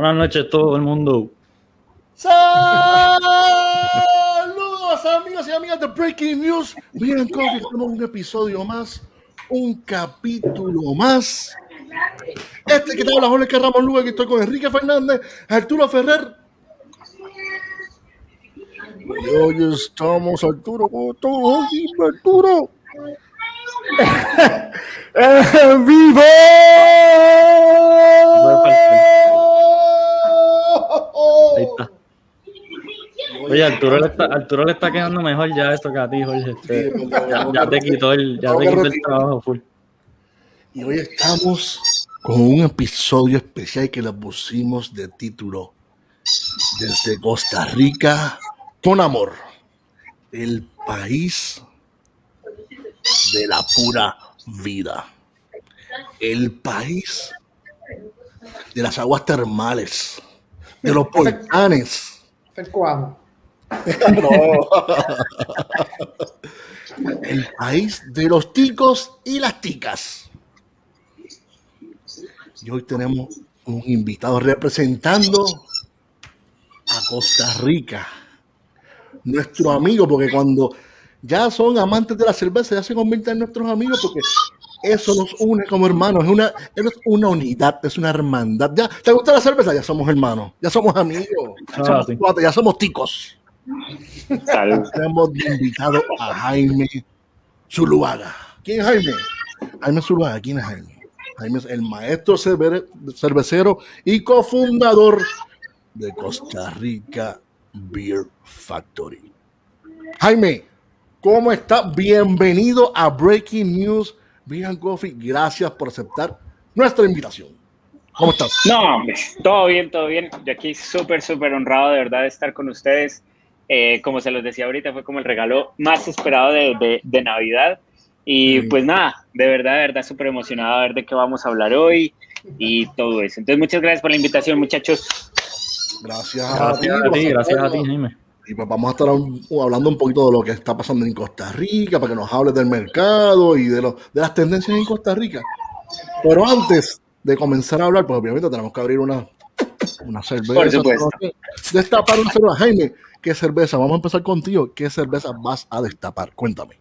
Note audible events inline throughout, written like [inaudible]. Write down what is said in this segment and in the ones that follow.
Buenas noches todo el mundo. Saludos amigos y amigas de Breaking News. Bien, tenemos un episodio más, un capítulo más. Este que te habla Jorge Ramos Luga, que estoy con Enrique Fernández, Arturo Ferrer. Y hoy estamos, Arturo, con todo, Arturo. [laughs] ¡En vivo! Ahí está. Oye, Arturo le, está, Arturo le está quedando mejor ya esto que a ti, Jorge. Este, ya, ya te quitó el, ya te quitó el trabajo full. Y hoy estamos con un episodio especial que le pusimos de título Desde Costa Rica con amor. El país de la pura vida. El país de las aguas termales, de los volcanes. [laughs] [laughs] El país de los ticos y las ticas. Y hoy tenemos un invitado representando a Costa Rica. Nuestro amigo, porque cuando ya son amantes de la cerveza, ya se convierten en nuestros amigos, porque eso nos une como hermanos, es una, es una unidad, es una hermandad. Ya, ¿Te gusta la cerveza? Ya somos hermanos, ya somos amigos, ya, somos, ya somos ticos. Hemos invitado a Jaime Zuluaga. ¿Quién es Jaime? Jaime Zuluaga, ¿quién es Jaime? Jaime es el maestro cervecero y cofundador de Costa Rica Beer Factory. Jaime, ¿cómo está? Bienvenido a Breaking News Vegan Coffee. Gracias por aceptar nuestra invitación. ¿Cómo estás? No, hombre, todo bien, todo bien. Yo aquí súper, súper honrado de verdad de estar con ustedes. Eh, como se los decía ahorita, fue como el regalo más esperado de, de, Navidad. Y pues nada, de verdad, de verdad, súper emocionado a ver de qué vamos a hablar hoy y todo eso. Entonces, muchas gracias por la invitación, muchachos. Gracias, gracias a ti, gracias a ti, Jaime. Y pues vamos a estar hablando un poquito de lo que está pasando en Costa Rica, para que nos hables del mercado y de, lo, de las tendencias en Costa Rica. Pero antes de comenzar a hablar, pues obviamente tenemos que abrir una, una cerveza. Por supuesto. Destapar una cerveza. Jaime, ¿qué cerveza? Vamos a empezar contigo. ¿Qué cerveza vas a destapar? Cuéntame.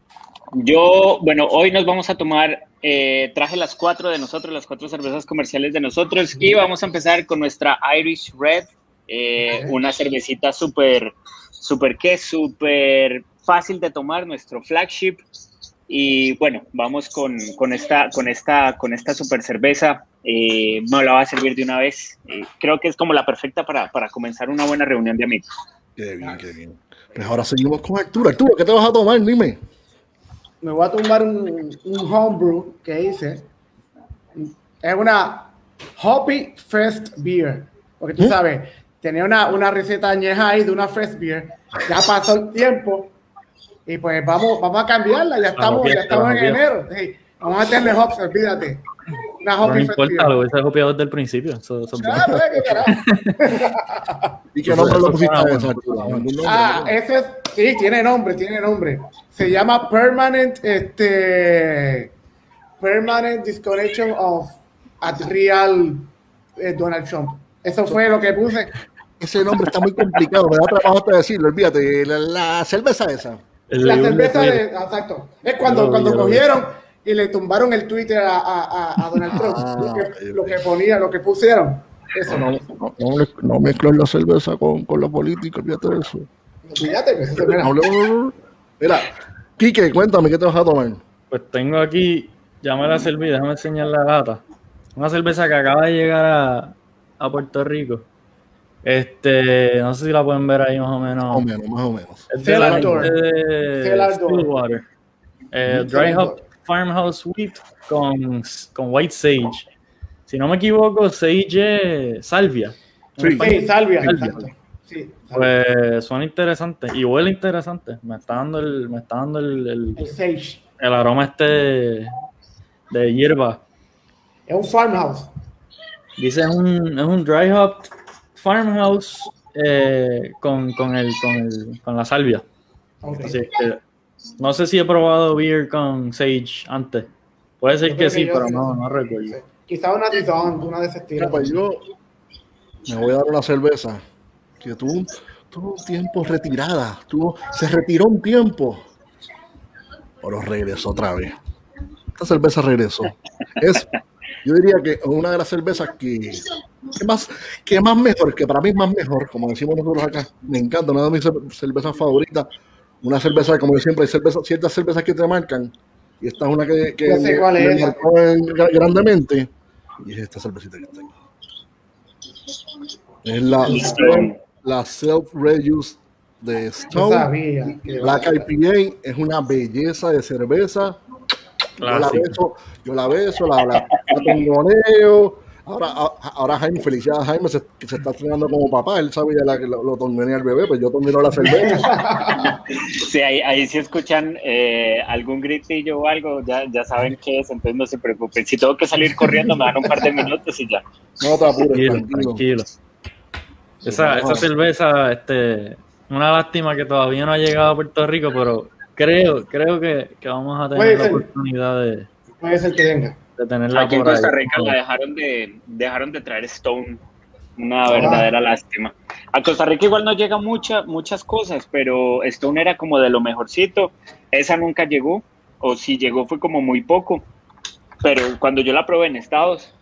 Yo, bueno, hoy nos vamos a tomar, eh, traje las cuatro de nosotros, las cuatro cervezas comerciales de nosotros, y vamos a empezar con nuestra Irish Red, eh, una cervecita súper, súper que, súper fácil de tomar, nuestro flagship. Y bueno, vamos con, con esta, con esta, con esta super cerveza. Eh, me la va a servir de una vez. Eh, creo que es como la perfecta para, para comenzar una buena reunión de amigos. Qué bien, qué bien. Pues ahora seguimos con Arturo. Arturo, ¿qué te vas a tomar? Dime. Me voy a tomar un, un homebrew que hice. Es una Hoppy Fest Beer. Porque tú ¿Eh? sabes, tenía una, una receta añeja ahí de una fresh beer. Ya pasó el tiempo y pues vamos, vamos a cambiarla. Ya estamos, ya estamos en enero. vamos a tenerle hops, olvídate. Una no, no importa, lo hubiese copiado desde el principio. Eso, eso ah, pues, [laughs] ¿Y qué nombre lo pusiste? Ah, ese es, sí, tiene nombre, tiene nombre. Se llama Permanent, este, Permanent Disconnection of at Real eh, Donald Trump. Eso fue lo que puse. Ese nombre está muy complicado, me da trabajo hasta decirlo, olvídate, la, cerveza esa. La cerveza de, exacto. Es cuando, cuando cogieron y le tumbaron el Twitter a, a, a Donald Trump, ah, lo, que, lo, que, ponía, lo que pusieron. Eso. No, no, no, no mezclar la cerveza con, con la política, olvídate de eso. Olvídate que eso Mira, Quique, cuéntame, ¿qué te vas a tomar? Pues tengo aquí, ya me la serví, déjame enseñar la gata. Una cerveza que acaba de llegar a, a Puerto Rico. Este, no sé si la pueden ver ahí más o menos. Más o menos, más o menos. Es de la de Stillwater. Eh, Dry Hop Farmhouse Wheat con, con White Sage. Si no me equivoco, Sage salvia. Sí, sí salvia. salvia. Sí, pues suena interesante y huele interesante. Me está dando el, me está dando el, el, el, sage. el aroma este de hierba. Es un farmhouse. Dice, es un, es un dry hop farmhouse eh, con, con, el, con, el, con la salvia. Así que, no sé si he probado beer con sage antes. Puede ser que sí, pero no, no recuerdo. Quizá una Dizon, una de ese estilo. Pues yo, me voy a dar una cerveza que tuvo, tuvo un tiempo retirada, tuvo, se retiró un tiempo, pero regresó otra vez. Esta cerveza regresó. Es, yo diría que una de las cervezas que, que más, que más mejor, que para mí es más mejor, como decimos nosotros acá, me encanta, una de mis cervezas favoritas, una cerveza, como yo siempre, hay cerveza, ciertas cervezas que te marcan, y esta es una que, que me- cuál me es. marcó en- grandemente, y es esta cervecita que tengo. Es la, Stone. la Self-Reduce de Stone. sabía. que- Black IPA es una belleza de cerveza. Yo la beso, yo la beso, la, la, la tongoneo. Ahora, ahora Jaime, felicidades a Jaime, se, está estrenando como papá. Él sabe ya la, que lo, lo tongonea al bebé, pues yo tongoneo la cerveza. Sí, ahí, ahí si escuchan eh, algún gritillo o algo, ya, ya saben qué es, entonces no se preocupen. Si tengo que salir corriendo, me dan un par de minutos y ya. No te apures, Tranquilo, tranquilo. tranquilo. Esa, esa cerveza, este, una lástima que todavía no ha llegado a Puerto Rico, pero creo, creo que, que vamos a Puede tener la ser. oportunidad de, Puede ser que venga. de tenerla Aquí en por ahí. Costa Rica la dejaron de, dejaron de traer Stone. Una verdadera lástima. A Costa Rica igual no llega mucha, muchas cosas, pero Stone era como de lo mejorcito. Esa nunca llegó, o si llegó fue como muy poco. Pero cuando yo la probé en Estados,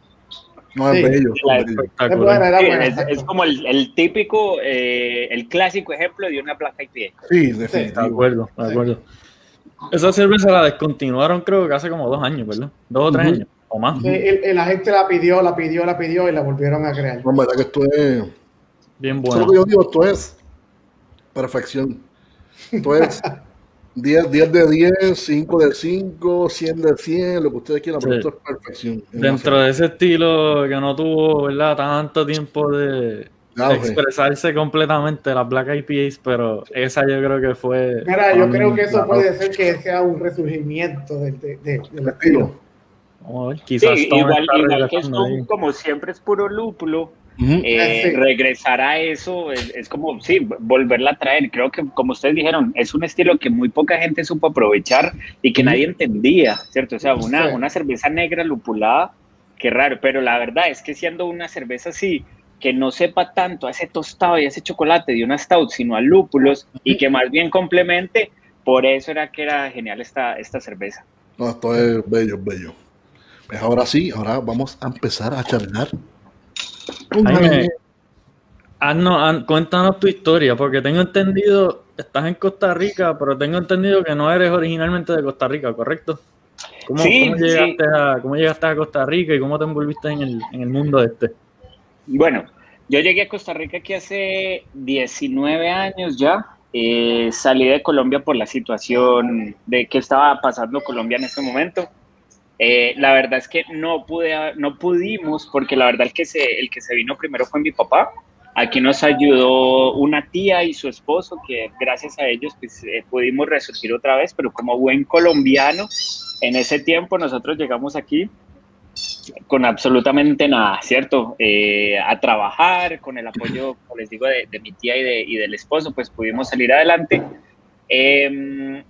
No, es Sí. bello. La- bello. Es Espectacular. buena, era sí, buena. es, exacto. es como el, el típico, eh, el clásico ejemplo de una Black IPA. Sí, De definitivo. acuerdo, de Sí. acuerdo. Esa cerveza la descontinuaron creo que hace como dos años, ¿verdad? Dos o tres años, o más. Sí, el- el- la gente la pidió, la pidió, la pidió y la volvieron a crear. No, en verdad que esto es. Bien Eso es buena. lo que yo digo, esto es perfección. Esto es [laughs] 10, 10 de 10, 5 de 5, 100 de 100, lo que ustedes quieran, pero Sí. esto es perfección. Dentro de ese estilo que no tuvo, ¿verdad? Tanto tiempo de Claro, sí. expresarse completamente las Black IPAs, pero esa yo creo que fue... Mira, yo creo que eso puede ser que sea un resurgimiento del, de- de- del estilo. Vamos a ver, Sí, quizás Stone igual, igual que. Stone, como siempre es puro lúpulo, Eh, Sí. regresar a eso es, es como, sí, volverla a traer. Creo que, como ustedes dijeron, es un estilo que muy poca gente supo aprovechar y que nadie entendía, ¿cierto? O sea, una, Sí. una cerveza negra lupulada, qué raro, pero la verdad es que siendo una cerveza así, que no sepa tanto a ese tostado y a ese chocolate de una stout, sino a lúpulos y que más bien complemente, por eso era que era genial esta, esta cerveza. No, esto es bello, bello. Pues ahora sí, ahora vamos a empezar a charlar. Jaime, haznos- haz- cuéntanos tu historia, porque tengo entendido, estás en Costa Rica, pero tengo entendido que no eres originalmente de Costa Rica, ¿correcto? ¿Cómo, Sí, cómo llegaste, a, cómo llegaste a Costa Rica y cómo te envolviste en el, en el mundo este? Bueno, yo llegué a Costa Rica aquí hace 19 años ya. Eh, salí de Colombia por la situación de que estaba pasando Colombia en ese momento. Eh, la verdad es que no pude, no pudimos, porque la verdad el que se, el que se vino primero fue mi papá. Aquí nos ayudó una tía y su esposo, que gracias a ellos pues, eh, pudimos resurgir otra vez, pero como buen colombiano, en ese tiempo nosotros llegamos aquí con absolutamente nada, ¿cierto? Eh, a trabajar, con el apoyo, como les digo, de, de mi tía y, de, y, del esposo, pues pudimos salir adelante. Eh,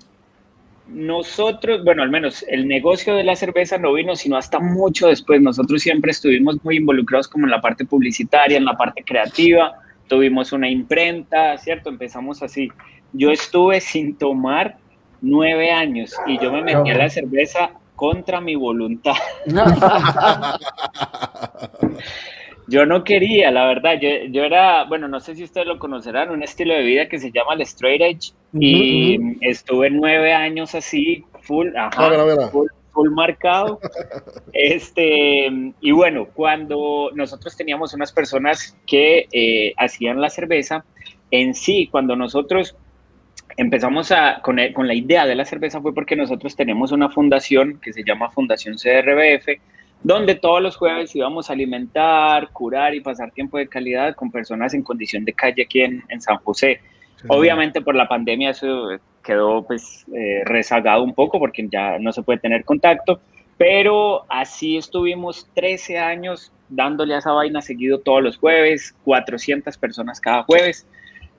nosotros, bueno, al menos el negocio de la cerveza no vino sino hasta mucho después. Nosotros siempre estuvimos muy involucrados como en la parte publicitaria, en la parte creativa. Tuvimos una imprenta, ¿cierto? Empezamos así. Yo estuve sin tomar nueve años y yo me metí a la cerveza contra mi voluntad. [laughs] yo no quería, la verdad. Yo, yo, era, bueno, no sé si ustedes lo conocerán, un estilo de vida que se llama el straight edge. Uh -huh, y uh -huh. estuve nueve años así, full, ajá. Full, full, marcado. este, y bueno, cuando nosotros teníamos unas personas que eh, hacían la cerveza, en sí, cuando nosotros empezamos a, con, el, con, la idea de la cerveza fue porque nosotros tenemos una fundación que se llama Fundación CRBF, donde todos los jueves íbamos a alimentar, curar y pasar tiempo de calidad con personas en condición de calle aquí en, en San José. Sí. Obviamente por la pandemia eso quedó pues eh, rezagado un poco porque ya no se puede tener contacto, pero así estuvimos 13 años dándole a esa vaina seguido todos los jueves, 400 personas cada jueves.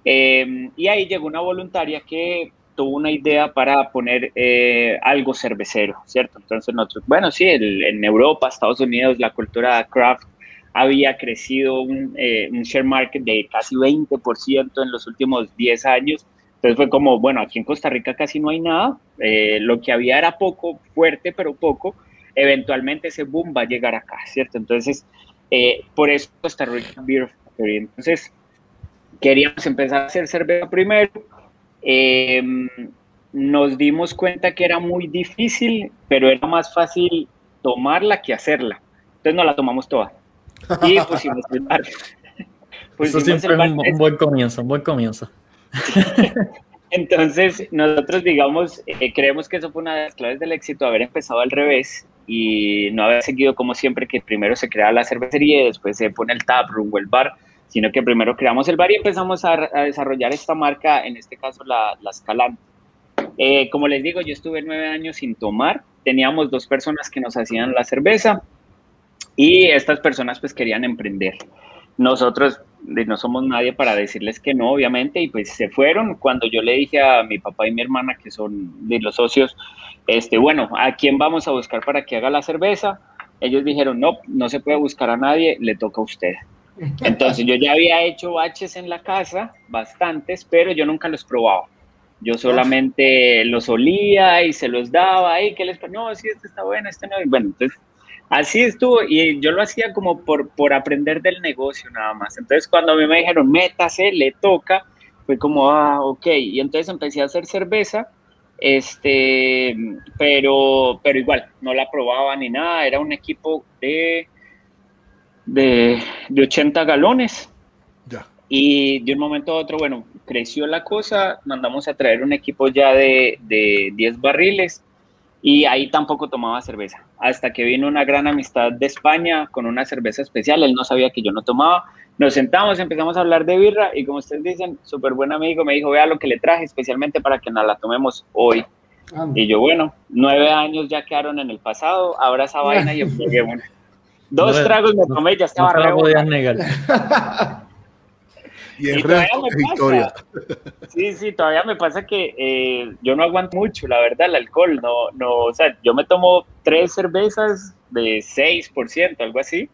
Eh, y ahí llegó una voluntaria que tuvo una idea para poner eh, algo cervecero, ¿cierto? Entonces nosotros, bueno, sí, el, en Europa, Estados Unidos, la cultura craft había crecido un, eh, un share market de casi 20% en los últimos 10 años. Entonces fue como, bueno, aquí en Costa Rica casi no hay nada, eh, lo que había era poco, fuerte, pero poco, eventualmente ese boom va a llegar acá, ¿cierto? Entonces, eh, por eso Costa Rica Beer Factory. Entonces, queríamos empezar a hacer cerveza primero, nos dimos cuenta que era muy difícil, pero era más fácil tomarla que hacerla. Entonces no la tomamos toda. Y pusimos el bar. [laughs] Eso siempre es un, buen comienzo, un buen comienzo. [laughs] Entonces, nosotros, digamos, eh, creemos que eso fue una de las claves del éxito, haber empezado al revés y no haber seguido como siempre que primero se crea la cervecería y después se pone el tap room o el bar, sino que primero creamos el bar y empezamos a, desarrollar esta marca, en este caso la, la Escalante. Eh, como les digo, yo estuve nueve años sin tomar, teníamos dos personas que nos hacían la cerveza y estas personas pues querían emprender. Nosotros no somos nadie para decirles que no, obviamente, y pues se fueron. Cuando yo le dije a mi papá y mi hermana, que son de los socios, este, bueno, ¿a quién vamos a buscar para que haga la cerveza? Ellos dijeron, no, no se puede buscar a nadie, le toca a usted. Entonces yo ya había hecho baches en la casa, bastantes, pero yo nunca los probaba. Yo solamente los olía y se los daba, y que les no, sí, este está bueno, este no. bueno, entonces así estuvo y yo lo hacía como por, por aprender del negocio nada más. Entonces cuando a mí me dijeron, métase, le toca, fue como, ah, ok. Y entonces empecé a hacer cerveza, este, pero, pero igual, no la probaba ni nada, era un equipo de, de, de 80 galones. Y de un momento a otro, bueno, creció la cosa, mandamos a traer un equipo ya de, de 10 barriles y ahí tampoco tomaba cerveza. Hasta que vino una gran amistad de España con una cerveza especial, él no sabía que yo no tomaba. Nos sentamos, empezamos a hablar de birra y como ustedes dicen, súper buen amigo, me dijo, vea lo que le traje especialmente para que nos la tomemos hoy. Y yo, bueno, nueve años ya quedaron en el pasado, ahora esa vaina y yo, dos tragos me tomé y ya estaba no negar. [laughs] Y el resto historia. Sí, sí, todavía me pasa que eh, yo no aguanto mucho, la verdad, el alcohol. No, no, o sea, yo me tomo tres cervezas de 6%, algo así,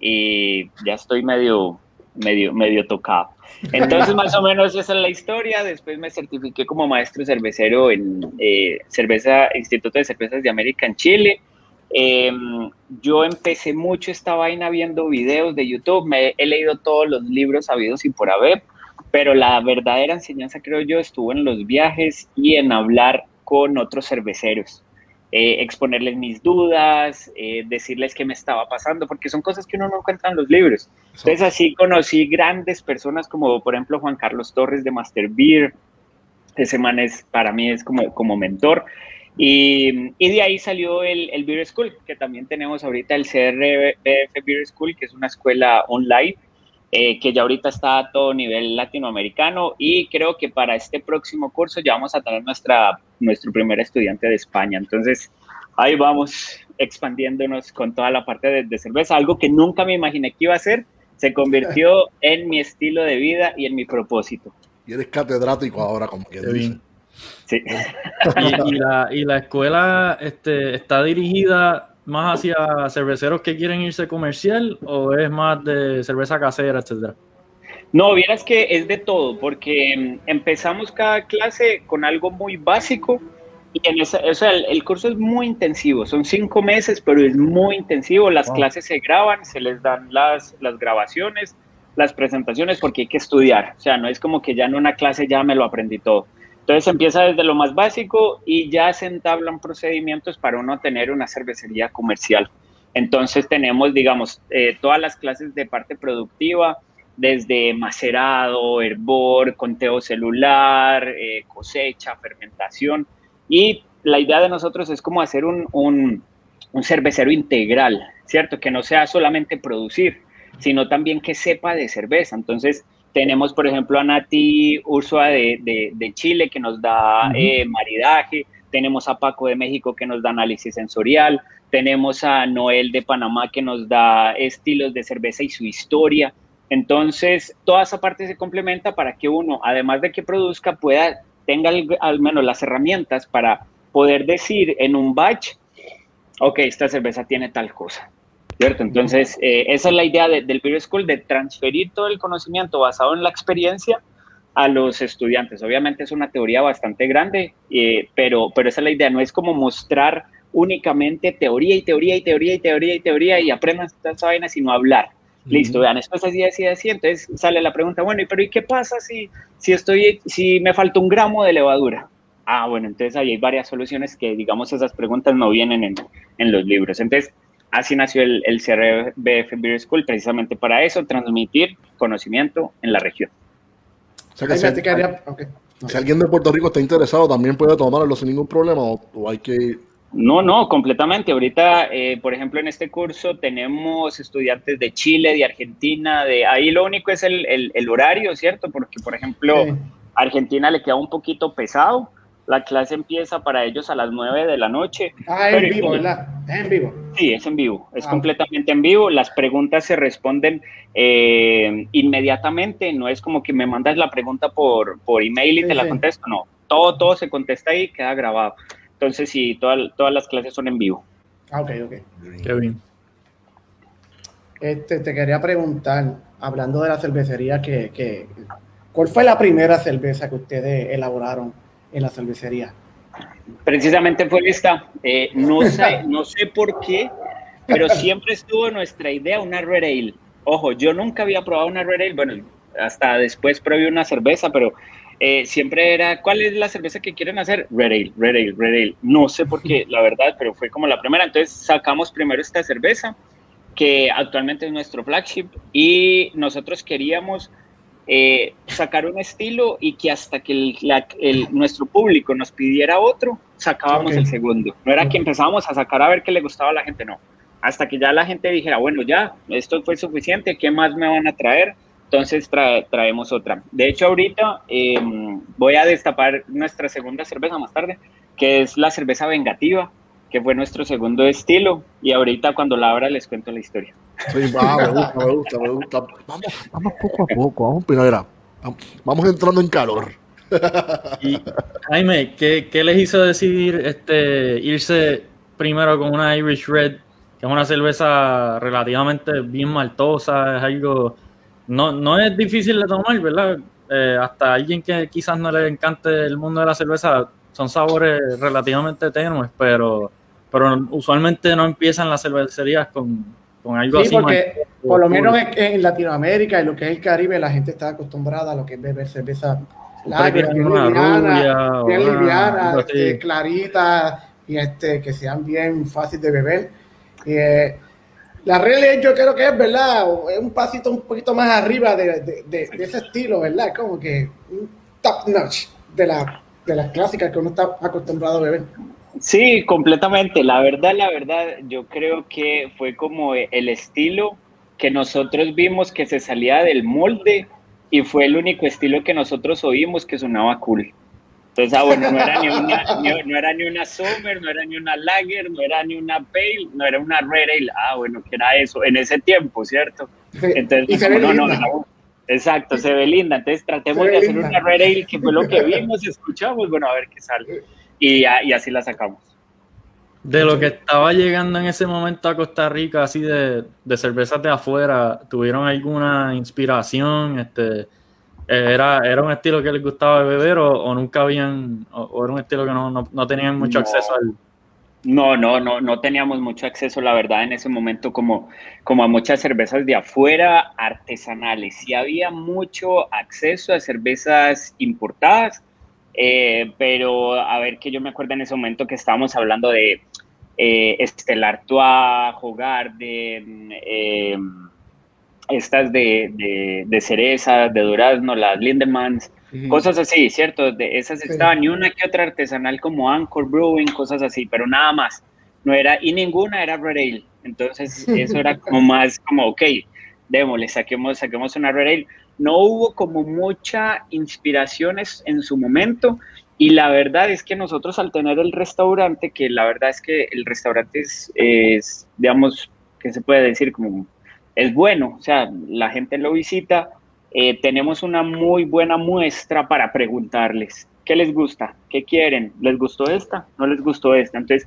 y ya estoy medio, medio, medio tocado. Entonces, más o menos esa es la historia. Después me certifiqué como maestro cervecero en eh, cerveza, Instituto de Cervezas de América en Chile. Em, yo empecé mucho esta vaina viendo videos de YouTube, me he leído todos los libros habidos y por haber, pero la verdadera enseñanza creo yo estuvo en los viajes y en hablar con otros cerveceros, eh, exponerles mis dudas, eh, decirles qué me estaba pasando, porque son cosas que uno no encuentra en los libros. Entonces así conocí grandes personas como por ejemplo Juan Carlos Torres de Master Beer, ese man es, para mí es como, como mentor. Y, y, de ahí salió el, el, Beer School, que también tenemos ahorita el CRBF Beer School, que es una escuela online, eh, que ya ahorita está a todo nivel latinoamericano. Y creo que para este próximo curso ya vamos a tener nuestra, nuestro primer estudiante de España. Entonces, ahí vamos expandiéndonos con toda la parte de, de cerveza, algo que nunca me imaginé que iba a ser. Se convirtió en mi estilo de vida y en mi propósito. Y eres catedrático ahora, como que dice. Sí. Y, la, y, la, escuela este, está dirigida más hacia cerveceros que quieren irse comercial o es más de cerveza casera, etcétera? No, vieras que es de todo, porque mm, empezamos cada clase con algo muy básico y en esa, o sea, el, curso es muy intensivo, son cinco meses, pero es muy intensivo, las clases se graban, se les dan las, las grabaciones, las presentaciones, porque hay que estudiar, o sea, no es como que ya en una clase ya me lo aprendí todo. Entonces empieza desde lo más básico y ya se entablan procedimientos para uno tener una cervecería comercial. Entonces tenemos, digamos, eh, todas las clases de parte productiva, desde macerado, hervor, conteo celular, eh, cosecha, fermentación. Y la idea de nosotros es como hacer un, un, un cervecero integral, ¿cierto? Que no sea solamente producir, sino también que sepa de cerveza. Entonces, tenemos, por ejemplo, a Nati Ursua de, de, Chile que nos da eh, maridaje. Tenemos a Paco de México que nos da análisis sensorial. Tenemos a Noel de Panamá que nos da estilos de cerveza y su historia. Entonces, toda esa parte se complementa para que uno, además de que produzca, pueda, tenga al, menos las herramientas para poder decir en un batch, ok, esta cerveza tiene tal cosa. ¿Cierto? Entonces, eh, esa es la idea del Beer School, de transferir todo el conocimiento basado en la experiencia a los estudiantes. Obviamente es una teoría bastante grande, eh, pero, pero esa es la idea, no es como mostrar únicamente teoría y teoría y teoría y teoría y teoría y aprendan esta vaina, sino hablar. Listo, vean, esto es así, así, así. Entonces sale la pregunta, bueno, pero ¿y qué pasa si, si, estoy, si me falta un gramo de levadura? Ah, bueno, entonces ahí hay varias soluciones que, digamos, esas preguntas no vienen en, en los libros. Entonces, así nació el, el CRBF Beer School, precisamente para eso, transmitir conocimiento en la región. O sea que si, si, alguien de Puerto Rico está interesado, también puede tomarlo sin ningún problema o hay que no, no, completamente. Ahorita, eh, por ejemplo, en este curso tenemos estudiantes de Chile, de Argentina, de ahí lo único es el, horario, ¿cierto? Porque, por ejemplo, Argentina le queda un poquito pesado. La clase empieza para ellos a las 9 de la noche. Ah, es en vivo, ¿verdad? Es en vivo. Sí, es en vivo, es ah. completamente en vivo. Las preguntas se responden eh, inmediatamente, no es como que me mandas la pregunta por, por email y te la contesto, no. Todo, todo se contesta ahí y queda grabado. Entonces, sí, todas las clases son en vivo. Ah, ok, ok. Qué bien. Este, te quería preguntar, hablando de la cervecería, que, ¿cuál fue la primera cerveza que ustedes elaboraron en la cervecería? Precisamente fue esta. Eh, no, [laughs] sé, no sé por qué, pero siempre estuvo nuestra idea una Red Ale. Ojo, yo nunca había probado una Red Ale. Bueno, hasta después probé una cerveza, pero eh, siempre era, ¿cuál es la cerveza que quieren hacer? Red Ale, Red Ale, Red Ale. No sé por qué, la verdad, pero fue como la primera. Entonces sacamos primero esta cerveza, que actualmente es nuestro flagship, y nosotros queríamos eh, sacar un estilo y que hasta que el, nuestro público nos pidiera otro, sacábamos el segundo. No era que empezábamos a sacar a ver qué le gustaba a la gente, no. Hasta que ya la gente dijera, bueno, ya, esto fue suficiente, ¿qué más me van a traer? Entonces traemos otra. De hecho, ahorita em, voy a destapar nuestra segunda cerveza más tarde, que es la cerveza vengativa, que fue nuestro segundo estilo. Y ahorita cuando la abra les cuento la historia. Sí, va, me gusta, me gusta, me gusta. Vamos, vamos poco a poco, vamos primavera. Vamos entrando en calor. Y Jaime, ¿qué, ¿qué, les hizo decidir este, irse primero con una Irish Red, que es una cerveza relativamente bien maltosa, es algo no, no es difícil de tomar, ¿verdad? Eh, hasta alguien que quizás no le encante el mundo de la cerveza, son sabores relativamente tenues, pero, pero usualmente no empiezan las cervecerías con, con algo sí, porque por lo menos en, Latinoamérica y lo que es el Caribe, la gente está acostumbrada a lo que es beber cerveza larga, bien liviana, bien liviana este, clarita y este, que sean bien fáciles de beber. Eh, la Red yo creo que es, ¿verdad? Es un pasito un poquito más arriba de, ese estilo, ¿verdad? Como que un top notch de, la, de las clásicas que uno está acostumbrado a beber. Sí, completamente. La verdad, la verdad, yo creo que fue como el estilo que nosotros vimos que se salía del molde y fue el único estilo que nosotros oímos que sonaba cool. Entonces, ah, bueno, no era, ni una, no era ni una Summer, no era ni una Lager, no era ni una Pale, no era una Red Ale. Ah, bueno, que era eso en ese tiempo, ¿cierto? Entonces, no, no, no, exacto, se ve linda. Entonces, tratemos de hacer una Red Ale, que fue lo que vimos, escuchamos, bueno, a ver qué sale. Y, y así la sacamos. De lo que estaba llegando en ese momento a Costa Rica, así de, de cervezas de afuera, ¿tuvieron alguna inspiración? Este, eh, era, ¿Era un estilo que les gustaba beber o, nunca habían, o, era un estilo que no, no, tenían mucho acceso al... No, no, no, no teníamos mucho acceso, la verdad, en ese momento como, como a muchas cervezas de afuera artesanales. Sí había mucho acceso a cervezas importadas, eh, pero a ver que yo me acuerdo en ese momento que estábamos hablando de eh, Estelar Artois, Hogarden, eh, estas de, de, cereza, de durazno, las Lindemans, cosas así, ¿cierto? De esas estaban y una que otra artesanal como Anchor Brewing, cosas así, pero nada más. No era, y ninguna era Red Ale. Entonces, eso era [laughs] como más como, ok, démosle, saquemos, saquemos una Red Ale. No hubo como mucha inspiraciones en su momento. Y la verdad es que nosotros al tener el restaurante, que la verdad es que el restaurante es, es digamos, ¿qué se puede decir? Como es bueno, o sea, la gente lo visita, eh, tenemos una muy buena muestra para preguntarles qué les gusta, qué quieren, les gustó esta, no les gustó esta. Entonces,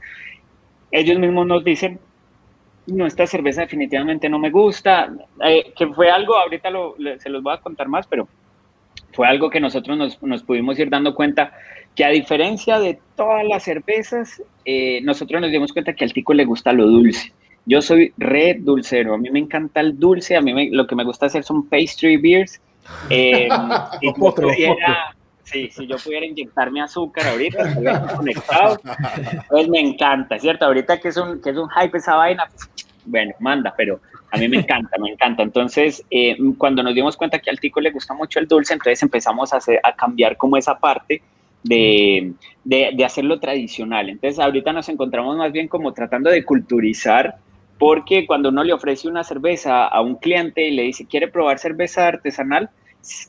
ellos mismos nos dicen, no, esta cerveza definitivamente no me gusta, eh, que fue algo, ahorita lo, se los voy a contar más, pero fue algo que nosotros nos, nos, pudimos ir dando cuenta que a diferencia de todas las cervezas, eh, nosotros nos dimos cuenta que al tico le gusta lo dulce. Yo soy re dulcero, a mí me encanta el dulce, a mí lo que me gusta hacer son pastry beers. [laughs] Eh, Sí, si yo pudiera inyectarme azúcar ahorita, estaría conectado. Pues me encanta, ¿cierto? Ahorita que es un, que es un hype esa vaina, pues, bueno, manda, pero a mí me encanta, me encanta. Entonces, eh, cuando nos dimos cuenta que al tico le gusta mucho el dulce, entonces empezamos a, hacer, a cambiar como esa parte de, de, de hacerlo tradicional. Entonces, ahorita nos encontramos más bien como tratando de culturizar porque cuando uno le ofrece una cerveza a un cliente y le dice, ¿quiere probar cerveza artesanal?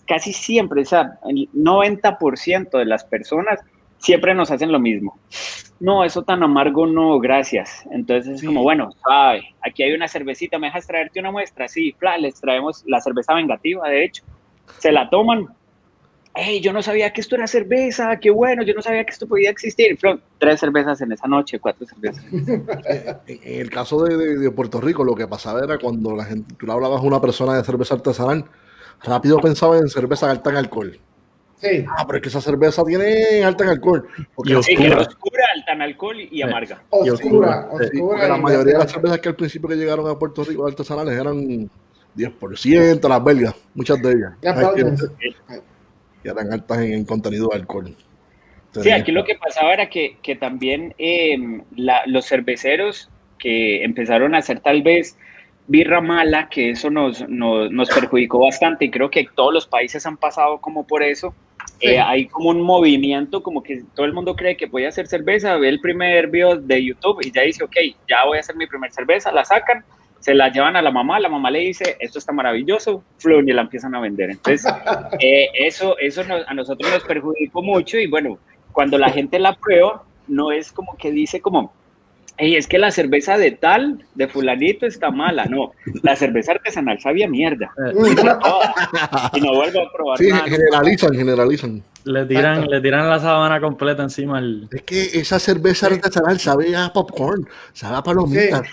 casi siempre, o sea, el 90% de las personas siempre nos hacen lo mismo. No, eso tan amargo no, gracias. Entonces es como, bueno, sabe, aquí hay una cervecita, ¿me dejas traerte una muestra? Sí, fla, les traemos la cerveza vengativa, de hecho. Se la toman. Hey, yo no sabía que esto era cerveza, qué bueno, yo no sabía que esto podía existir. tres cervezas en esa noche, cuatro cervezas. en el caso de, de, Puerto Rico, lo que pasaba era cuando la gente, tú le hablabas a una persona de cerveza artesanal, rápido pensaba en cerveza alta en alcohol. Sí. Ah, pero es que esa cerveza tiene alta en alcohol. Porque y oscura. oscura, alta en alcohol y amarga. Oscura, oscura. la mayoría de las cervezas que al principio que llegaron a Puerto Rico artesanales eran 10%, las belgas, muchas de ellas. Ya, que, eran altas en, contenido de alcohol. sí, aquí lo que pasaba era que, que también eh, la, los cerveceros que empezaron a hacer tal vez birra mala, que eso nos, nos, perjudicó bastante y creo que todos los países han pasado como por eso. Eh, hay como un movimiento, como que todo el mundo cree que puede hacer cerveza, ve el primer video de YouTube y ya dice, ok, ya voy a hacer mi primer cerveza, la sacan, se la llevan a la mamá, la mamá le dice, esto está maravilloso, flun, y la empiezan a vender. Entonces, [laughs] eh, eso, eso a nosotros nos perjudicó mucho y bueno, cuando la gente la prueba, no es como que dice como, y es que la cerveza de tal, de fulanito, está mala. No, la cerveza artesanal sabía mierda. y no vuelvo a probar sí, generalizan, generalizan. Le tiran, le tiran la sabana completa encima. Es que esa cerveza artesanal sabe a popcorn, sabe a palomitas.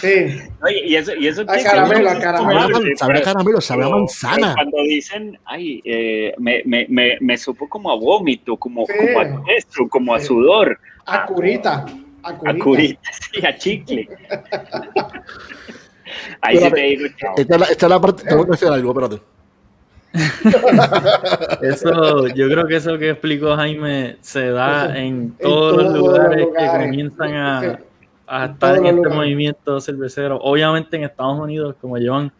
Sí. Oye, y eso, y eso a caramelo, a caramelo. Sabe a caramelo, sabe a manzana. Cuando dicen, ay, eh, me, me, me, me, supo como a vómito, como, como a esto, como a sudor. A curita. A curita. [laughs] sí, a chicle. Ahí se te digo, esta, esta, es la parte, tengo que hacer algo, espérate. [laughs] eso, yo creo que eso que explicó Jaime se da en, todos los lugares, que comienzan a, a estar en este movimiento cervecero. Obviamente en Estados Unidos, como llevan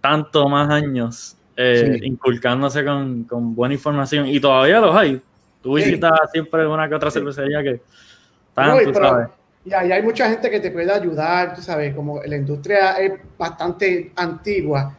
tanto más años eh, inculcándose con, con, buena información, y todavía los hay. Tú visitas siempre una que otra cervecería que y, hay mucha gente que te puede ayudar, tú sabes, como la industria es bastante antigua,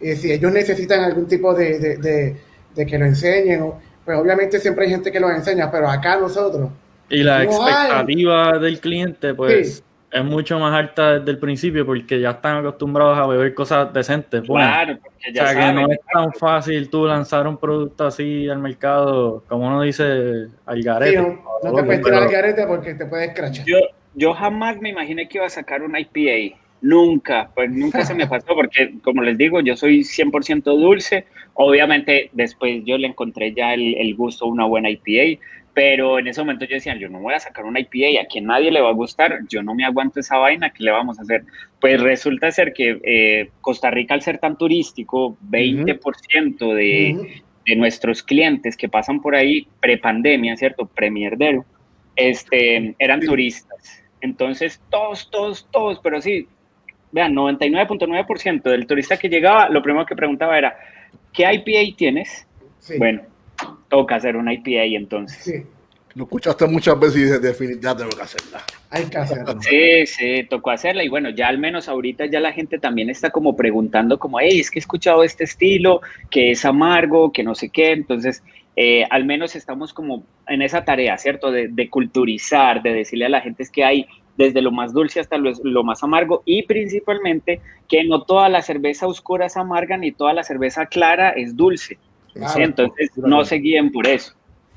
y si ellos necesitan algún tipo de, de, que lo enseñen, pues obviamente siempre hay gente que lo enseña, pero acá nosotros. Y la expectativa del cliente, pues, es mucho más alta desde el principio porque ya están acostumbrados a beber cosas decentes. claro, porque ya o sea, que no es tan fácil tú lanzar un producto así al mercado, como uno dice, al garete. no, te puedes tirar al garete porque te puedes escrachar. Yo, yo jamás me imaginé que iba a sacar un IPA. Nunca, pues nunca se me [laughs] pasó porque, como les digo, yo soy 100% dulce. Obviamente, después yo le encontré ya el, el gusto a una buena IPA pero en ese momento yo decía, yo no voy a sacar una IPA, a quien nadie le va a gustar, yo no me aguanto esa vaina, ¿qué le vamos a hacer? Pues resulta ser que eh, Costa Rica, al ser tan turístico, 20% de, de, nuestros clientes que pasan por ahí prepandemia, ¿cierto? Premierdero, este, eran turistas. Entonces, todos, todos, todos, pero sí, vean, 99.9% del turista que llegaba, lo primero que preguntaba era, ¿qué IPA tienes? Bueno, toca hacer una IPA entonces. Sí. Lo escuchaste muchas veces y definitivamente ya tengo que hacerla. Hay que hacerla. [laughs] Sí, sí, tocó hacerla y bueno, ya al menos ahorita ya la gente también está como preguntando como, hey, es que he escuchado este estilo, que es amargo, que no sé qué, entonces eh, al menos estamos como en esa tarea, ¿cierto? De, de, culturizar, de decirle a la gente es que hay desde lo más dulce hasta lo, lo, más amargo y principalmente que no toda la cerveza oscura es amarga ni toda la cerveza clara es dulce entonces no se guíen por eso.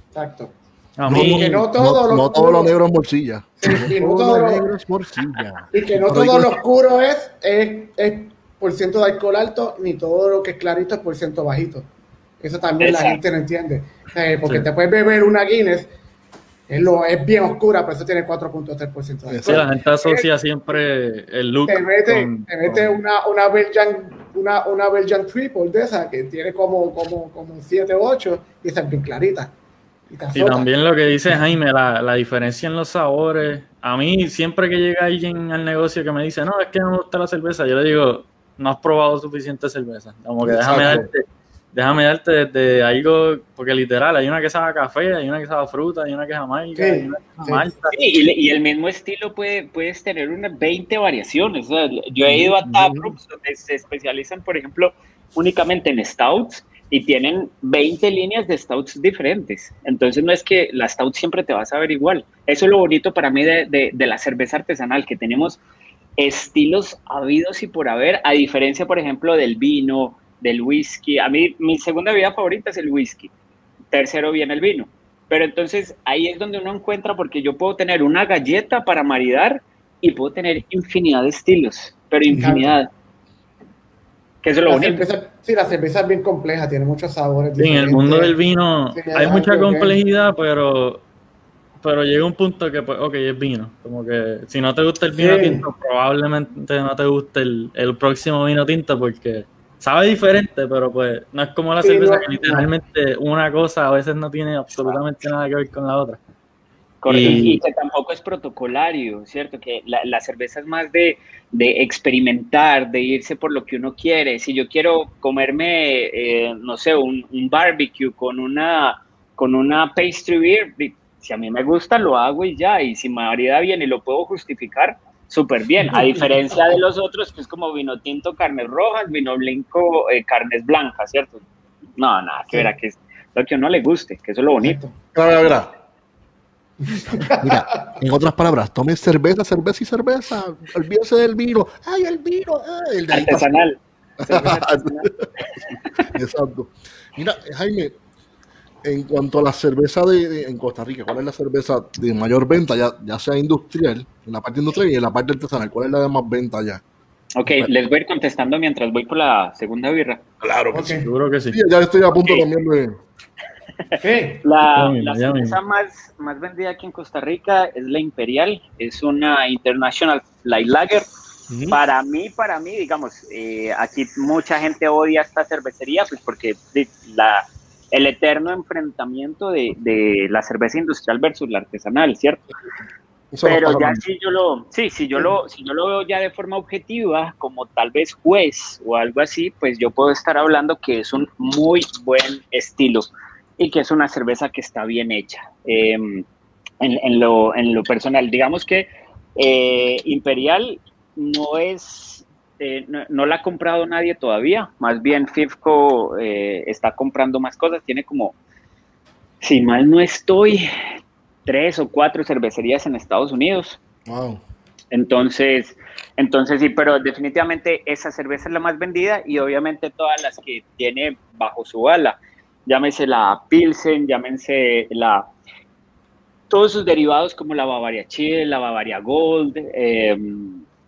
Exacto. A No, mí, que no no, todo lo no todo lo oscuro- negro es morcilla. Sí, y no todo lo- lo negro es morcilla. [laughs] Y que no todo lo oscuro es, es, es por ciento de alcohol alto, ni todo lo que es clarito es por ciento bajito. Eso también la gente no entiende. Eh, porque Sí. te puedes beber una Guinness, es, lo, es bien oscura, pero eso tiene 4.3% de sí, la gente asocia siempre el look. Te mete, con- te mete con- una, una Belgian, una, una Belgian Triple de esa que tiene como, como, como 7 o 8 y esa es bien clarita. Y, también lo que dice Jaime, la, la diferencia en los sabores. A mí, siempre que llega alguien al negocio que me dice, no, es que no me gusta la cerveza, yo le digo, no has probado suficiente cerveza. Como que déjame darte, déjame darte desde algo, porque literal, hay una que sabe a café, hay una que sabe a fruta, hay una que es amarga, Sí, hay una que es sí. y el mismo estilo puede, puedes tener unas 20 variaciones. o sea, yo he ido a taprooms donde se especializan, por ejemplo, únicamente en stouts y tienen 20 líneas de stouts diferentes. Entonces no es que la stout siempre te va a saber igual. Eso es lo bonito para mí de, de- de la cerveza artesanal, que tenemos estilos habidos y por haber, a diferencia, por ejemplo, del vino, del whisky. A mí mi segunda bebida favorita es el whisky. Tercero viene el vino. Pero entonces ahí es donde uno encuentra, porque yo puedo tener una galleta para maridar y puedo tener infinidad de estilos, pero infinidad. Que eso es lo La bonito. cerveza, sí, la cerveza es bien compleja, tiene muchos sabores. Sí, en el mundo del vino Sí, hay mucha complejidad, pero pero llega un punto que, pues, ok, es vino. Como que si no te gusta el vino Sí. tinto, probablemente no te guste el, el próximo vino tinto porque sabe diferente, pero pues no es como la Sí, cerveza no, que literalmente una cosa a veces no tiene absolutamente nada que ver con la otra. Correcto, Y- y, que tampoco es protocolario, ¿cierto? Que la, la cerveza es más de, de experimentar, de irse por lo que uno quiere. Si yo quiero comerme, eh, no sé, un, un barbecue con una, con una pastry beer, si a mí me gusta, lo hago y ya. Y si me marida bien y lo puedo justificar, súper bien. A [laughs] diferencia de los otros, que es como vino tinto, carnes rojas, vino blanco, eh, carnes blancas, ¿cierto? No, nada, que Sí. verá que es lo que a uno le guste, que eso es lo bonito. Mira, mira, mira. Mira, en otras palabras, tome cerveza, cerveza y cerveza. Olvídese del vino. ¡Ay, el vino! ¡Ay, el Artesanal. Artesanal. [laughs] Exacto. Mira, Jaime, en cuanto a la cerveza de, de- en Costa Rica, ¿cuál es la cerveza de mayor venta, ya, ya sea industrial, en la parte industrial y en la parte artesanal? ¿Cuál es la de más venta ya? Ok, les voy a ir contestando mientras voy por la segunda birra. Claro Ok. Seguro que sí. Sí, ya estoy a punto también de. Sí. La, la cerveza más, más vendida aquí en Costa Rica es la Imperial, es una International Light Lager. Para mí, para mí, digamos, eh, aquí mucha gente odia esta cervecería, pues porque la, el eterno enfrentamiento de, de la cerveza industrial versus la artesanal, ¿cierto? Eso Pero ya si yo lo, sí, si yo lo, si yo lo veo ya de forma objetiva, como tal vez juez o algo así, pues yo puedo estar hablando que es un muy buen estilo y que es una cerveza que está bien hecha. Eh, en, en lo, en lo personal, digamos que eh, Imperial no es, eh, no, no la ha comprado nadie todavía, más bien FIFCO eh, está comprando más cosas, tiene como, si mal no estoy, tres o cuatro cervecerías en Estados Unidos. Wow. Entonces, entonces sí, pero definitivamente esa cerveza es la más vendida y obviamente todas las que tiene bajo su ala. Llámese la Pilsen, llámense la todos sus derivados como la Bavaria Chile, la Bavaria Gold, eh,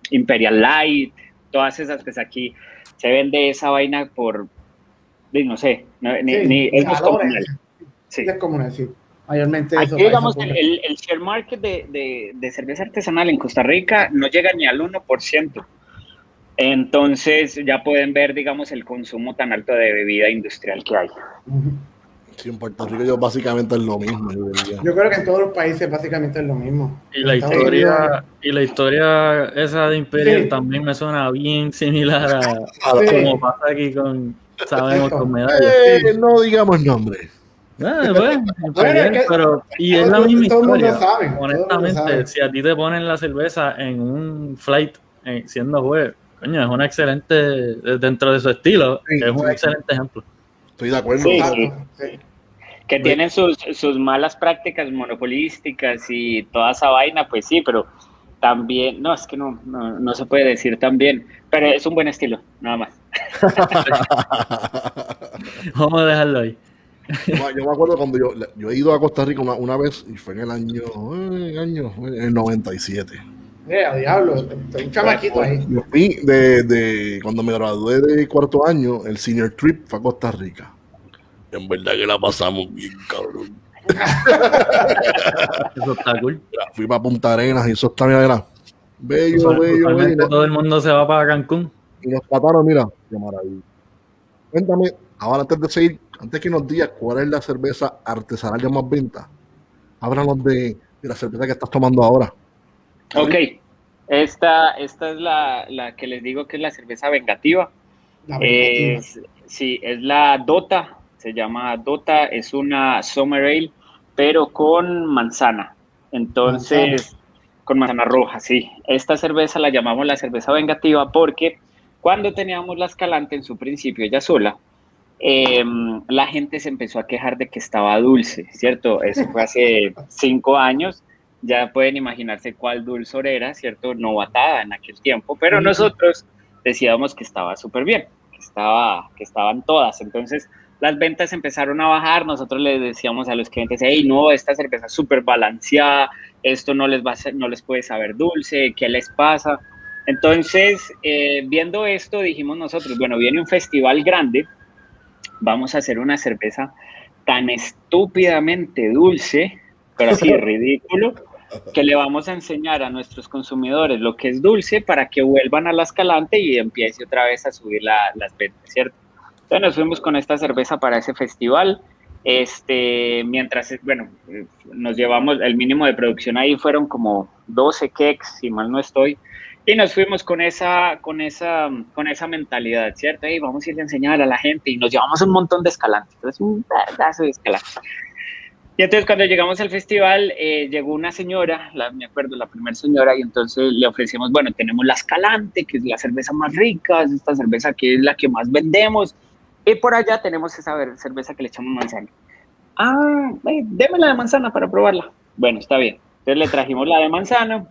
Imperial Light, todas esas, pues aquí se vende esa vaina por, no sé, no- ni, Sí, ni- es descomunal. Sí. Es como decir, mayormente eso. Aquí, digamos, el, el- el share market de, de- de cerveza artesanal en Costa Rica no llega ni al 1%. Entonces, ya pueden ver, digamos, el consumo tan alto de bebida industrial que hay. Sí, en Puerto Rico yo básicamente es lo mismo. Yo diría. Yo creo que en todos los países básicamente es lo mismo. Y la Estados historia, y la historia esa de Imperial Sí. también me suena bien similar a, [laughs] Sí. como pasa aquí con, sabemos, Exacto. con medallas. Eh, no digamos nombre. Ah, bueno, Imperial, es que- pero, y es la misma todo el mundo historia. sabe, Honestamente, sabe. si a ti te ponen la cerveza en un flight eh, siendo juez, coño, es una excelente, eh, dentro de su estilo, Sí, es un sí. excelente ejemplo. Estoy de acuerdo. Sí, sí. Que tienen sus, sus malas prácticas monopolísticas y toda esa vaina, pues sí, pero también, no, es que no, no, no se puede decir también, pero es un buen estilo, nada más. [laughs] Vamos a dejarlo ahí. Yo, me acuerdo cuando yo, yo he ido a Costa Rica una, una vez y fue en el año, en el, año, en el 97. Eh, diablo, estoy un chamaquito ahí. Yo fui de, de, cuando me gradué de cuarto año, el senior trip fue a Costa Rica. En verdad que la pasamos bien, cabrón. [laughs] eso está cool. Fui para Punta Arenas y eso está, mira, bello, bello, bello. Todo el mundo se va para Cancún. Y nos trataron, mira, qué maravilla. Cuéntame, ahora antes de seguir, antes que nos digas cuál es la cerveza artesanal de más venta, háblanos de, de la cerveza que estás tomando ahora. Ok, esta, esta es la, la, que les digo que es la cerveza vengativa. La vengativa. Es, sí, es la Dota, se llama Dota, es una Summer Ale, pero con manzana. Entonces, manzana. con manzana roja, sí. Esta cerveza la llamamos la cerveza vengativa porque cuando teníamos la escalante en su principio, ella sola, eh, la gente se empezó a quejar de que estaba dulce, ¿cierto? Eso fue hace [laughs] cinco años ya pueden imaginarse cuál dulzor era, ¿cierto? Novatada en aquel tiempo, pero nosotros decíamos que estaba súper bien, que, estaba, que estaban todas. Entonces, las ventas empezaron a bajar, nosotros les decíamos a los clientes, hey, no, esta cerveza es súper balanceada, esto no les, va a ser, no les puede saber dulce, ¿qué les pasa? Entonces, eh, viendo esto, dijimos nosotros, bueno, viene un festival grande, vamos a hacer una cerveza tan estúpidamente dulce, pero así [laughs] ridículo, que le vamos a enseñar a nuestros consumidores lo que es dulce para que vuelvan a la escalante y empiece otra vez a subir la, las ventas, ¿cierto? Entonces nos fuimos con esta cerveza para ese festival. Este, mientras, bueno, nos llevamos, el mínimo de producción ahí fueron como 12 cakes, si mal no estoy, y nos fuimos con esa, con esa, con esa mentalidad, ¿cierto? Y vamos a ir a enseñar a la gente y nos llevamos un montón de escalantes, entonces un pedazo de escalantes. Y entonces cuando llegamos al festival, eh, llegó una señora, la, me acuerdo, la primera señora, y entonces le ofrecimos, bueno, tenemos la Escalante, que es la cerveza más rica, es esta cerveza que es la que más vendemos, y por allá tenemos esa cerveza que le echamos manzana. Ah, eh, déme la de manzana para probarla. Bueno, está bien. Entonces le trajimos la de manzana,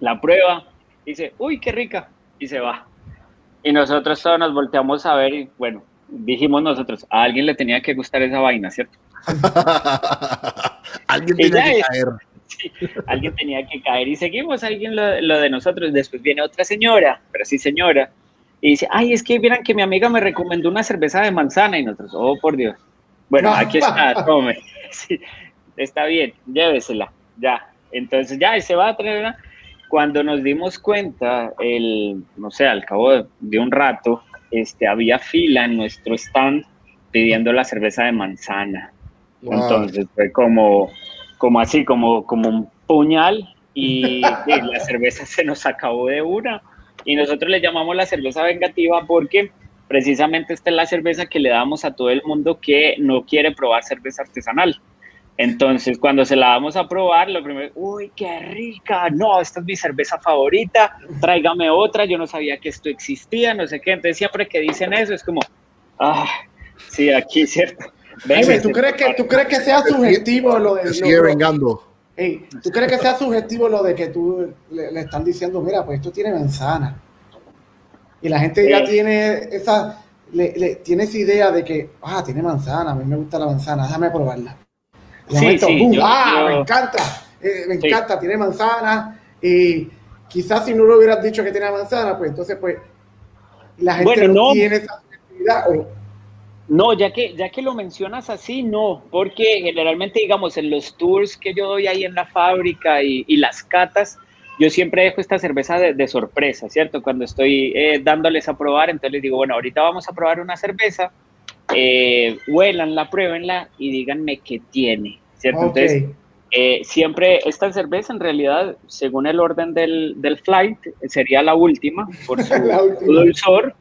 la prueba, dice, uy, qué rica, y se va. Y nosotros todos nos volteamos a ver y, bueno, dijimos nosotros, a alguien le tenía que gustar esa vaina, ¿cierto? [laughs] alguien tenía que caer. [laughs] Sí, alguien tenía que caer y seguimos alguien lo, lo, de nosotros. Después viene otra señora, pero sí señora, y dice, ay, es que vieran que mi amiga me recomendó una cerveza de manzana y nosotros, oh, por Dios. Bueno, aquí está, [laughs] tome. Sí, está bien, llévesela, ya. Entonces ya, y se va a tener una... Cuando nos dimos cuenta, el, no sé, al cabo de, de un rato, este, había fila en nuestro stand pidiendo la cerveza de manzana. Wow. Entonces fue como, como así, como, como un puñal y, [laughs] y, la cerveza se nos acabó de una. Y nosotros le llamamos la cerveza vengativa porque precisamente esta es la cerveza que le damos a todo el mundo que no quiere probar cerveza artesanal. Entonces, cuando se la vamos a probar, lo primero, uy, qué rica, no, esta es mi cerveza favorita, tráigame otra, yo no sabía que esto existía, no sé qué. Entonces, siempre que dicen eso, es como, ah, sí, aquí, ¿cierto? Venga, ¿tú, crees que, ¿Tú crees que sea subjetivo lo de... Sigue vengando. Hey, ¿Tú crees que sea subjetivo lo de que tú le, le, están diciendo, mira, pues esto tiene manzana? Y la gente ya tiene esa, le, le, tiene esa idea de que, ah, tiene manzana, a mí me gusta la manzana, déjame probarla. Y sí, momento, sí, boom, yo, ah, yo... me encanta, eh, me encanta, tiene manzana. Y quizás si no lo hubieras dicho que tiene manzana, pues entonces, pues, la gente Bueno, no, no. tiene esa sensibilidad. O, No, ya que, ya que lo mencionas así, no, porque generalmente, digamos, en los tours que yo doy ahí en la fábrica y, y las catas, yo siempre dejo esta cerveza de, de sorpresa, ¿cierto? Cuando estoy eh, dándoles a probar, entonces les digo, bueno, ahorita vamos a probar una cerveza, eh, huélanla, pruébenla y díganme qué tiene, ¿cierto? Entonces, eh, siempre esta cerveza, en realidad, según el orden del, del flight, sería la última por [laughs] su, La última. su dulzor.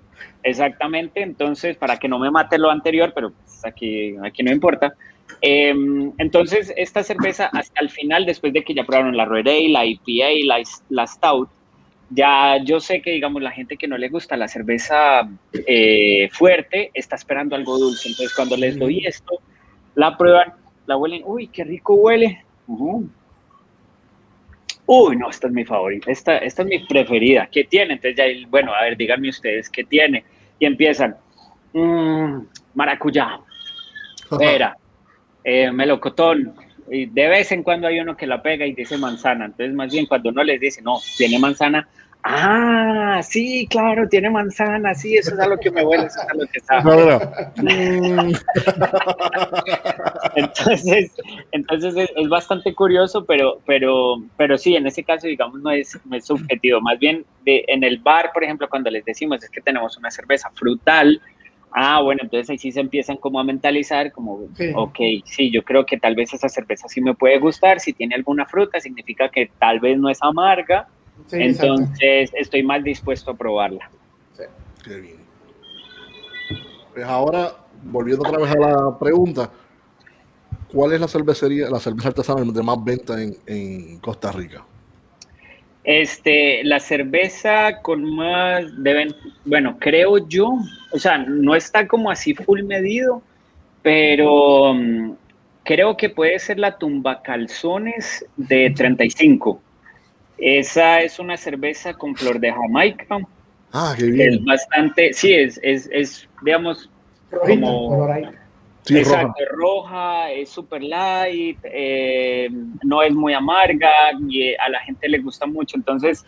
Exactamente, entonces, para que no me mate lo anterior, pero pues, aquí, aquí no importa. Eh, entonces, esta cerveza, hasta el final, después de que ya probaron la Red Ale, la IPA, la, la Stout, ya yo sé que, digamos, la gente que no le gusta la cerveza eh, fuerte está esperando algo dulce. Entonces, cuando les doy esto, la prueban, la huelen, uy, qué rico huele. Uy, no, esta es mi favorita, esta, esta es mi preferida. ¿Qué tiene? Entonces ya, bueno, a ver, díganme ustedes qué tiene. Y empiezan, mmm, maracuyá, Era, eh, melocotón. Y de vez en cuando hay uno que la pega y dice manzana. Entonces, más bien cuando uno les dice, no, tiene manzana, Ah, sí, claro, tiene manzana, sí, eso es a lo que me huele, eso es a lo que sabe. [laughs] entonces, entonces es, bastante curioso, pero, pero, pero sí, en ese caso, digamos, no es, no es subjetivo. Más bien, de, en el bar, por ejemplo, cuando les decimos es que tenemos una cerveza frutal, ah, bueno, entonces ahí sí se empiezan como a mentalizar, como, ok, sí, yo creo que tal vez esa cerveza sí me puede gustar, si tiene alguna fruta, significa que tal vez no es amarga, entonces estoy más dispuesto a probarla. Sí. Qué bien. Pues ahora, volviendo otra vez a la pregunta, ¿cuál es la cervecería, la cerveza artesanal de más venta en, Costa Rica? Este, la cerveza con más deben, bueno, creo yo, o sea, no está como así full medido, pero mm, creo que puede ser la tumba calzones de 35. Esa es una cerveza con flor de Jamaica. Ah, qué bien. Es bastante, sí, es, es, es digamos, como... Sí, exacto, roja. es super light, eh, no es muy amarga y eh, a la gente le gusta mucho. Entonces,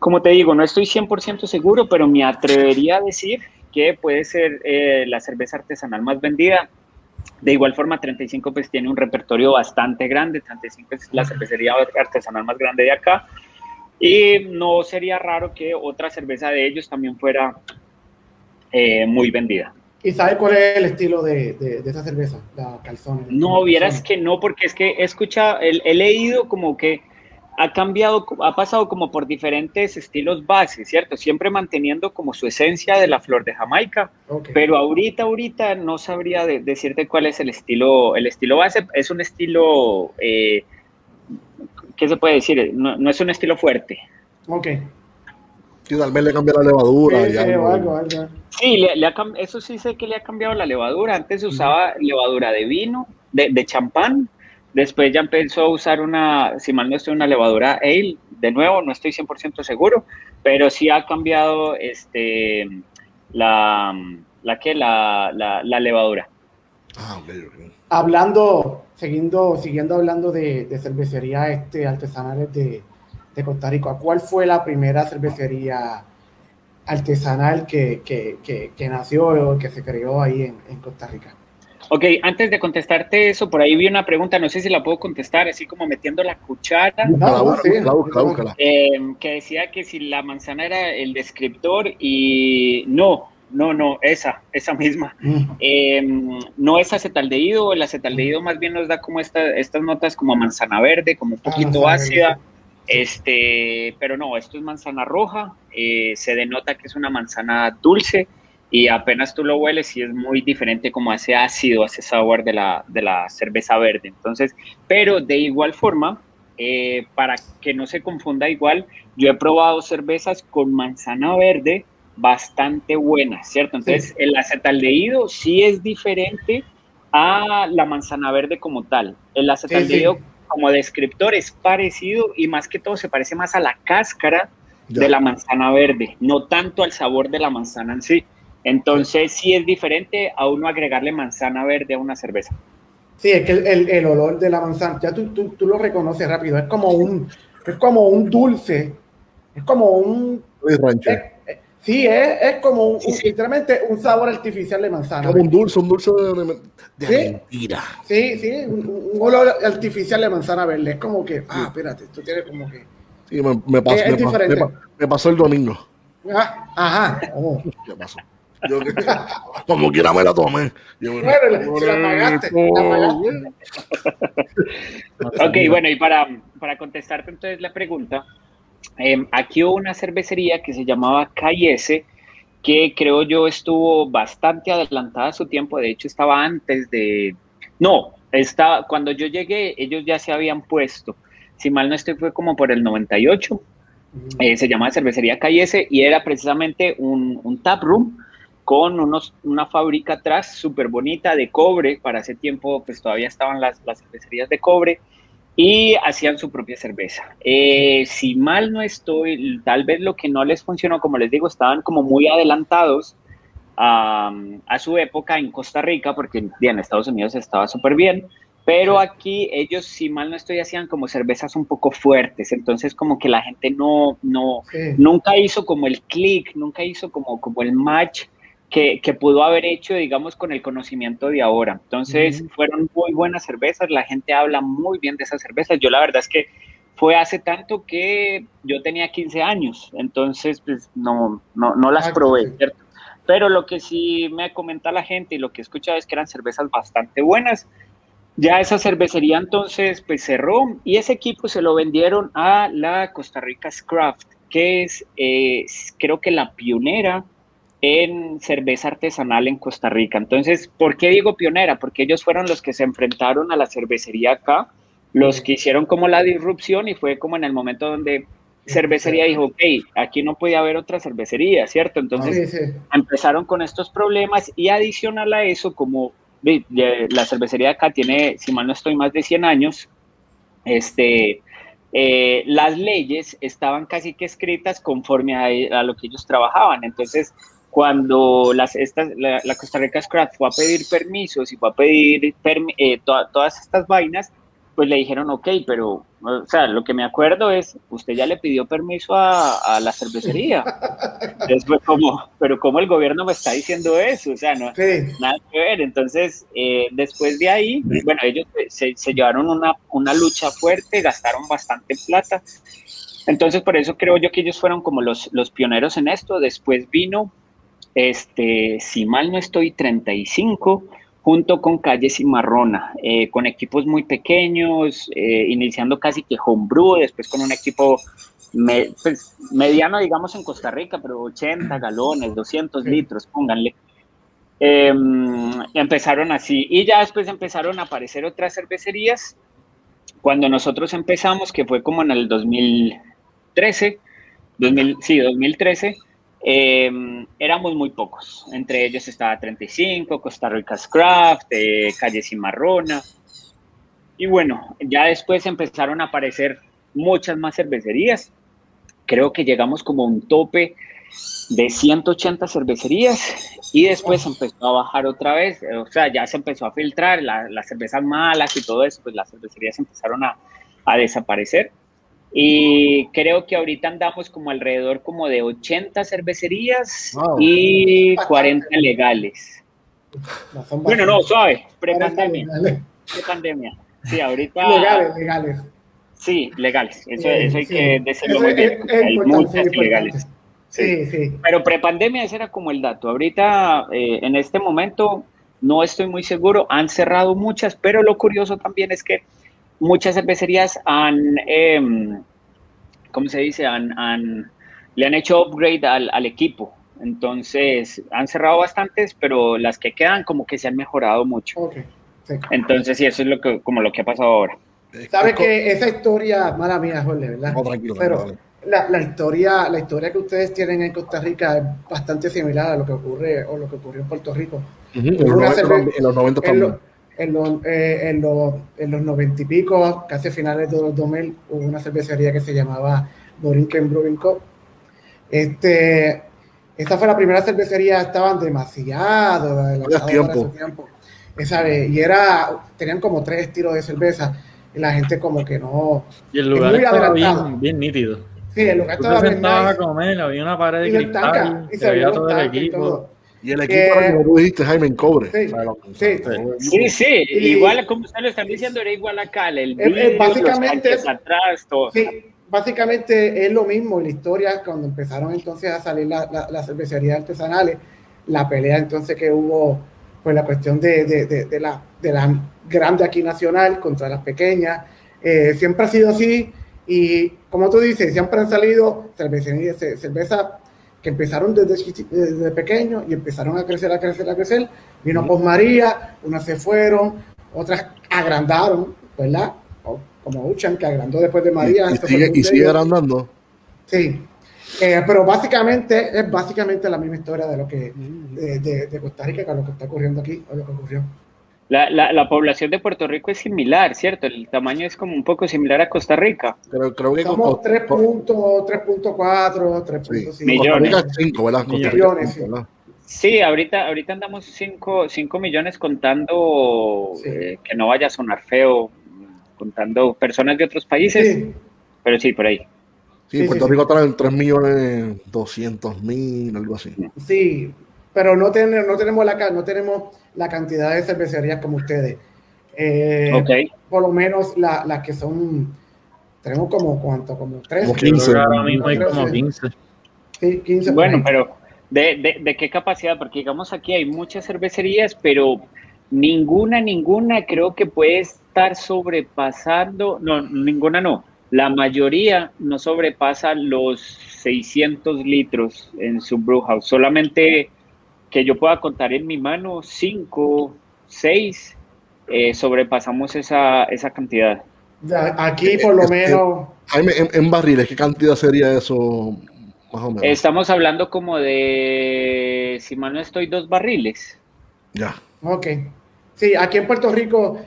como te digo, no estoy 100% seguro, pero me atrevería a decir que puede ser eh, la cerveza artesanal más vendida. De igual forma, 35 pues tiene un repertorio bastante grande, 35 es la cervecería artesanal más grande de acá, y no sería raro que otra cerveza de ellos también fuera eh, muy vendida. ¿Y sabe cuál es el estilo de, de, esa cerveza, la calzone? No, vieras que no, porque es que he escuchado, he leído como que ha cambiado, ha pasado como por diferentes estilos base, ¿cierto? Siempre manteniendo como su esencia de la flor de Jamaica, pero ahorita, ahorita no sabría decirte cuál es el estilo, el estilo base, es un estilo, eh, ¿qué se puede decir? No, es un estilo fuerte. Ok. Sí, tal vez le cambia la levadura. Sí, eso sí sé que le ha cambiado la levadura. Antes se usaba levadura de vino, de, de champán, Después ya empezó a usar una, si mal no estoy, una levadura ale. De nuevo, no estoy 100% seguro, pero sí ha cambiado este, la, la, que, la, la, levadura. Ah, Hablando, siguiendo, siguiendo hablando de, de cervecería este, artesanales de, de, Costa Rica, ¿cuál fue la primera cervecería artesanal que, que, que, que nació o que se creó ahí en, en Costa Rica? Ok, antes de contestarte eso, por ahí vi una pregunta, no sé si la puedo contestar, así como metiendo la cuchara. No, eh, que decía que si la manzana era el descriptor y no, no, no, esa, esa misma. Mm. Em, no es acetaldehído, el acetaldehído más bien nos da como estas notas como manzana verde, como un ah, poquito ácida. Este, pero no, esto es manzana roja, eh, se denota que es una manzana dulce y apenas tú lo hueles y es muy diferente como ese ácido, ese sabor de la, de la cerveza verde. Entonces, pero de igual forma, eh, para que no se confunda igual, yo he probado cervezas con manzana verde bastante buenas, ¿cierto? Entonces, el acetaldehído sí es diferente a la manzana verde como tal. El acetaldehído como descriptor es parecido y más que todo se parece más a la cáscara de la manzana verde, no tanto al sabor de la manzana en sí. Entonces sí es diferente a uno agregarle manzana verde a una cerveza. Sí, es que el, el, olor de la manzana, ya tú, tú, tú, lo reconoces rápido, es como un, es como un dulce, es como un... sí, es, es como un, literalmente un sabor artificial de manzana. Como un dulce, un dulce de, de ¿Sí? mentira. Sí, sí, un, olor artificial de manzana verde, es como que, ah, espérate, esto tiene como que... Sí, me, me pasó, me, me, pasó el domingo. Ah, ajá. Oh. [laughs] ¿Qué pasó? [laughs] como quiera me la tomé. la [laughs] ok, bueno, y para, para contestarte entonces la pregunta, em, aquí hubo una cervecería que se llamaba KS, que creo yo estuvo bastante adelantada a su tiempo, de hecho estaba antes de... No, estaba, cuando yo llegué, ellos ya se habían puesto, si mal no estoy, fue como por el 98, eh, se llamaba Cervecería KS y era precisamente un, un tap room con unos, una fábrica atrás súper bonita de cobre, para ese tiempo pues todavía estaban las, las cervecerías de cobre, y hacían su propia cerveza. Eh, si mal no estoy, tal vez lo que no les funcionó, como les digo, estaban como muy adelantados, a, a, su época en Costa Rica, porque en Estados Unidos estaba súper bien, pero aquí ellos, si mal no estoy, hacían como cervezas un poco fuertes, entonces como que la gente no, no, nunca hizo como el clic, nunca hizo como, como el match que, que, pudo haber hecho, digamos, con el conocimiento de ahora. Entonces fueron muy buenas cervezas, la gente habla muy bien de esas cervezas. Yo la verdad es que fue hace tanto que yo tenía 15 años, entonces pues no, no, no las probé, ¿cierto? Pero lo que sí me comenta la gente y lo que he escuchado es que eran cervezas bastante buenas. Ya esa cervecería entonces pues cerró y ese equipo se lo vendieron a la Costa Rica Craft, que es eh, creo que la pionera en cerveza artesanal en Costa Rica. Entonces, ¿por qué digo pionera? Porque ellos fueron los que se enfrentaron a la cervecería acá, los que hicieron como la disrupción y fue como en el momento donde cervecería dijo, ok, aquí no puede haber otra cervecería, ¿cierto? Entonces empezaron con estos problemas y adicional a eso, como la cervecería acá tiene, si mal no estoy, más de 100 años, este, eh, las leyes estaban casi que escritas conforme a, lo que ellos trabajaban. Entonces, cuando las, estas, la, Costa Rica Scrap fue a pedir permisos y fue a pedir eh, todas estas vainas, pues le dijeron, ok, pero, o sea, lo que me acuerdo es, usted ya le pidió permiso a, la cervecería. [laughs] Después, como, pero ¿cómo el gobierno me está diciendo eso? O sea, no, nada que ver. Entonces, eh, después de ahí, bueno, ellos se, llevaron una, una lucha fuerte, gastaron bastante plata. Entonces, por eso creo yo que ellos fueron como los, los pioneros en esto. Después vino, este, si mal no estoy, 35 junto con Calle Cimarrona, eh, con equipos muy pequeños, eh, iniciando casi que homebrew, después con un equipo pues, mediano, digamos, en Costa Rica, pero 80 galones, 200 litros, pónganle. Em, empezaron así y ya después empezaron a aparecer otras cervecerías. Cuando nosotros empezamos, que fue como en el 2013, 2000, sí, 2013, eh, éramos muy pocos. Entre ellos estaba 35, Costa Rica Craft, eh, Calle Cimarrona. Y bueno, ya después empezaron a aparecer muchas más cervecerías. Creo que llegamos como a un tope de 180 cervecerías y después empezó a bajar otra vez, o sea, ya se empezó a filtrar las cervezas malas y todo eso, pues las cervecerías empezaron a, a desaparecer y creo que ahorita andamos como alrededor como de 80 cervecerías y 40 legales. bueno, no, suave, prepandemia. Prepandemia. Sí, ahorita. Legales, legales. Sí, legales. Eso, eso hay que decirlo muy bien. hay muchas ilegales. Sí, sí. Pero prepandemia ese era como el dato. Ahorita, eh, en este momento, no estoy muy seguro. Han cerrado muchas, pero lo curioso también es que muchas cervecerías han, eh, ¿cómo se dice? Han, le han hecho upgrade al, equipo. Entonces, han cerrado bastantes, pero las que quedan como que se han mejorado mucho. Entonces, sí, eso es lo que, como lo que ha pasado ahora. Sabe que esa historia, mala mía, Jorge, ¿verdad? tranquilo, pero la, historia, la historia que ustedes tienen en Costa Rica es bastante similar a lo que ocurre o lo que ocurrió en Puerto Rico. en, los 90 también en los, eh, en, los, en los 90 y pico, casi finales de los 2000, hubo una cervecería que se llamaba Borinquen Brewing Co. Este, esta fue la primera cervecería, estaban demasiado de tiempo. tiempo. Esa, y era, tenían como tres estilos de cerveza y la gente como que no... Y el lugar estaba bien, bien, nítido. Sí, el lugar estaba bien nice. a comer, había una pared de cristal, y se veía todo el equipo. Y el equipo, como tú dijiste, Jaime, en cobre. Sí, sí, sí, igual como ustedes lo están diciendo, era igual acá. El básicamente, atrás, todo. Sí, básicamente es lo mismo en la historia, cuando empezaron entonces a salir las la, cervecerías artesanales, la pelea entonces que hubo, pues la cuestión de, de, de, la, de la grande aquí nacional contra las pequeñas, eh, siempre ha sido así, y como tú dices, siempre han salido cervecerías, cerveza que empezaron desde, desde pequeños y empezaron a crecer, a crecer, a crecer. Vino Pos María, unas se fueron, otras agrandaron, ¿verdad? como Uchan, que agrandó después de María. Y, sigue, agrandando. Sí, eh, pero básicamente es básicamente la misma historia de lo que de, de, Costa Rica que lo que está ocurriendo aquí o lo que ocurrió. La, la, la, población de Puerto Rico es similar, ¿cierto? El tamaño es como un poco similar a Costa Rica. Pero creo que Somos 3.4, 3.5 millones. 5, ¿verdad? Millones, sí. Sí, ahorita, ahorita andamos 5 millones contando, eh, que no vaya a sonar feo, contando personas de otros países, pero sí, por ahí. Sí, Puerto Rico está en 3 millones 200 mil, algo así. Sí, pero no, tenemos no, tenemos la, no tenemos la cantidad de cervecerías como ustedes. Eh, Por lo menos las la que son, tenemos como cuánto, como 13. Como 15. Ahora mismo hay como 15. Sí, 15. Bueno, pero ¿de, de, de qué capacidad? Porque digamos aquí hay muchas cervecerías, pero ninguna, ninguna creo que puede estar sobrepasando, no, ninguna no la mayoría no sobrepasa los 600 litros en su brewhouse. Solamente que yo pueda contar en mi mano, 5, 6, eh, sobrepasamos esa, esa cantidad. aquí por lo menos... En, en, barriles, ¿qué cantidad sería eso más o menos? Estamos hablando como de, si mal no estoy, dos barriles. Ya. Ok. Sí, aquí en Puerto Rico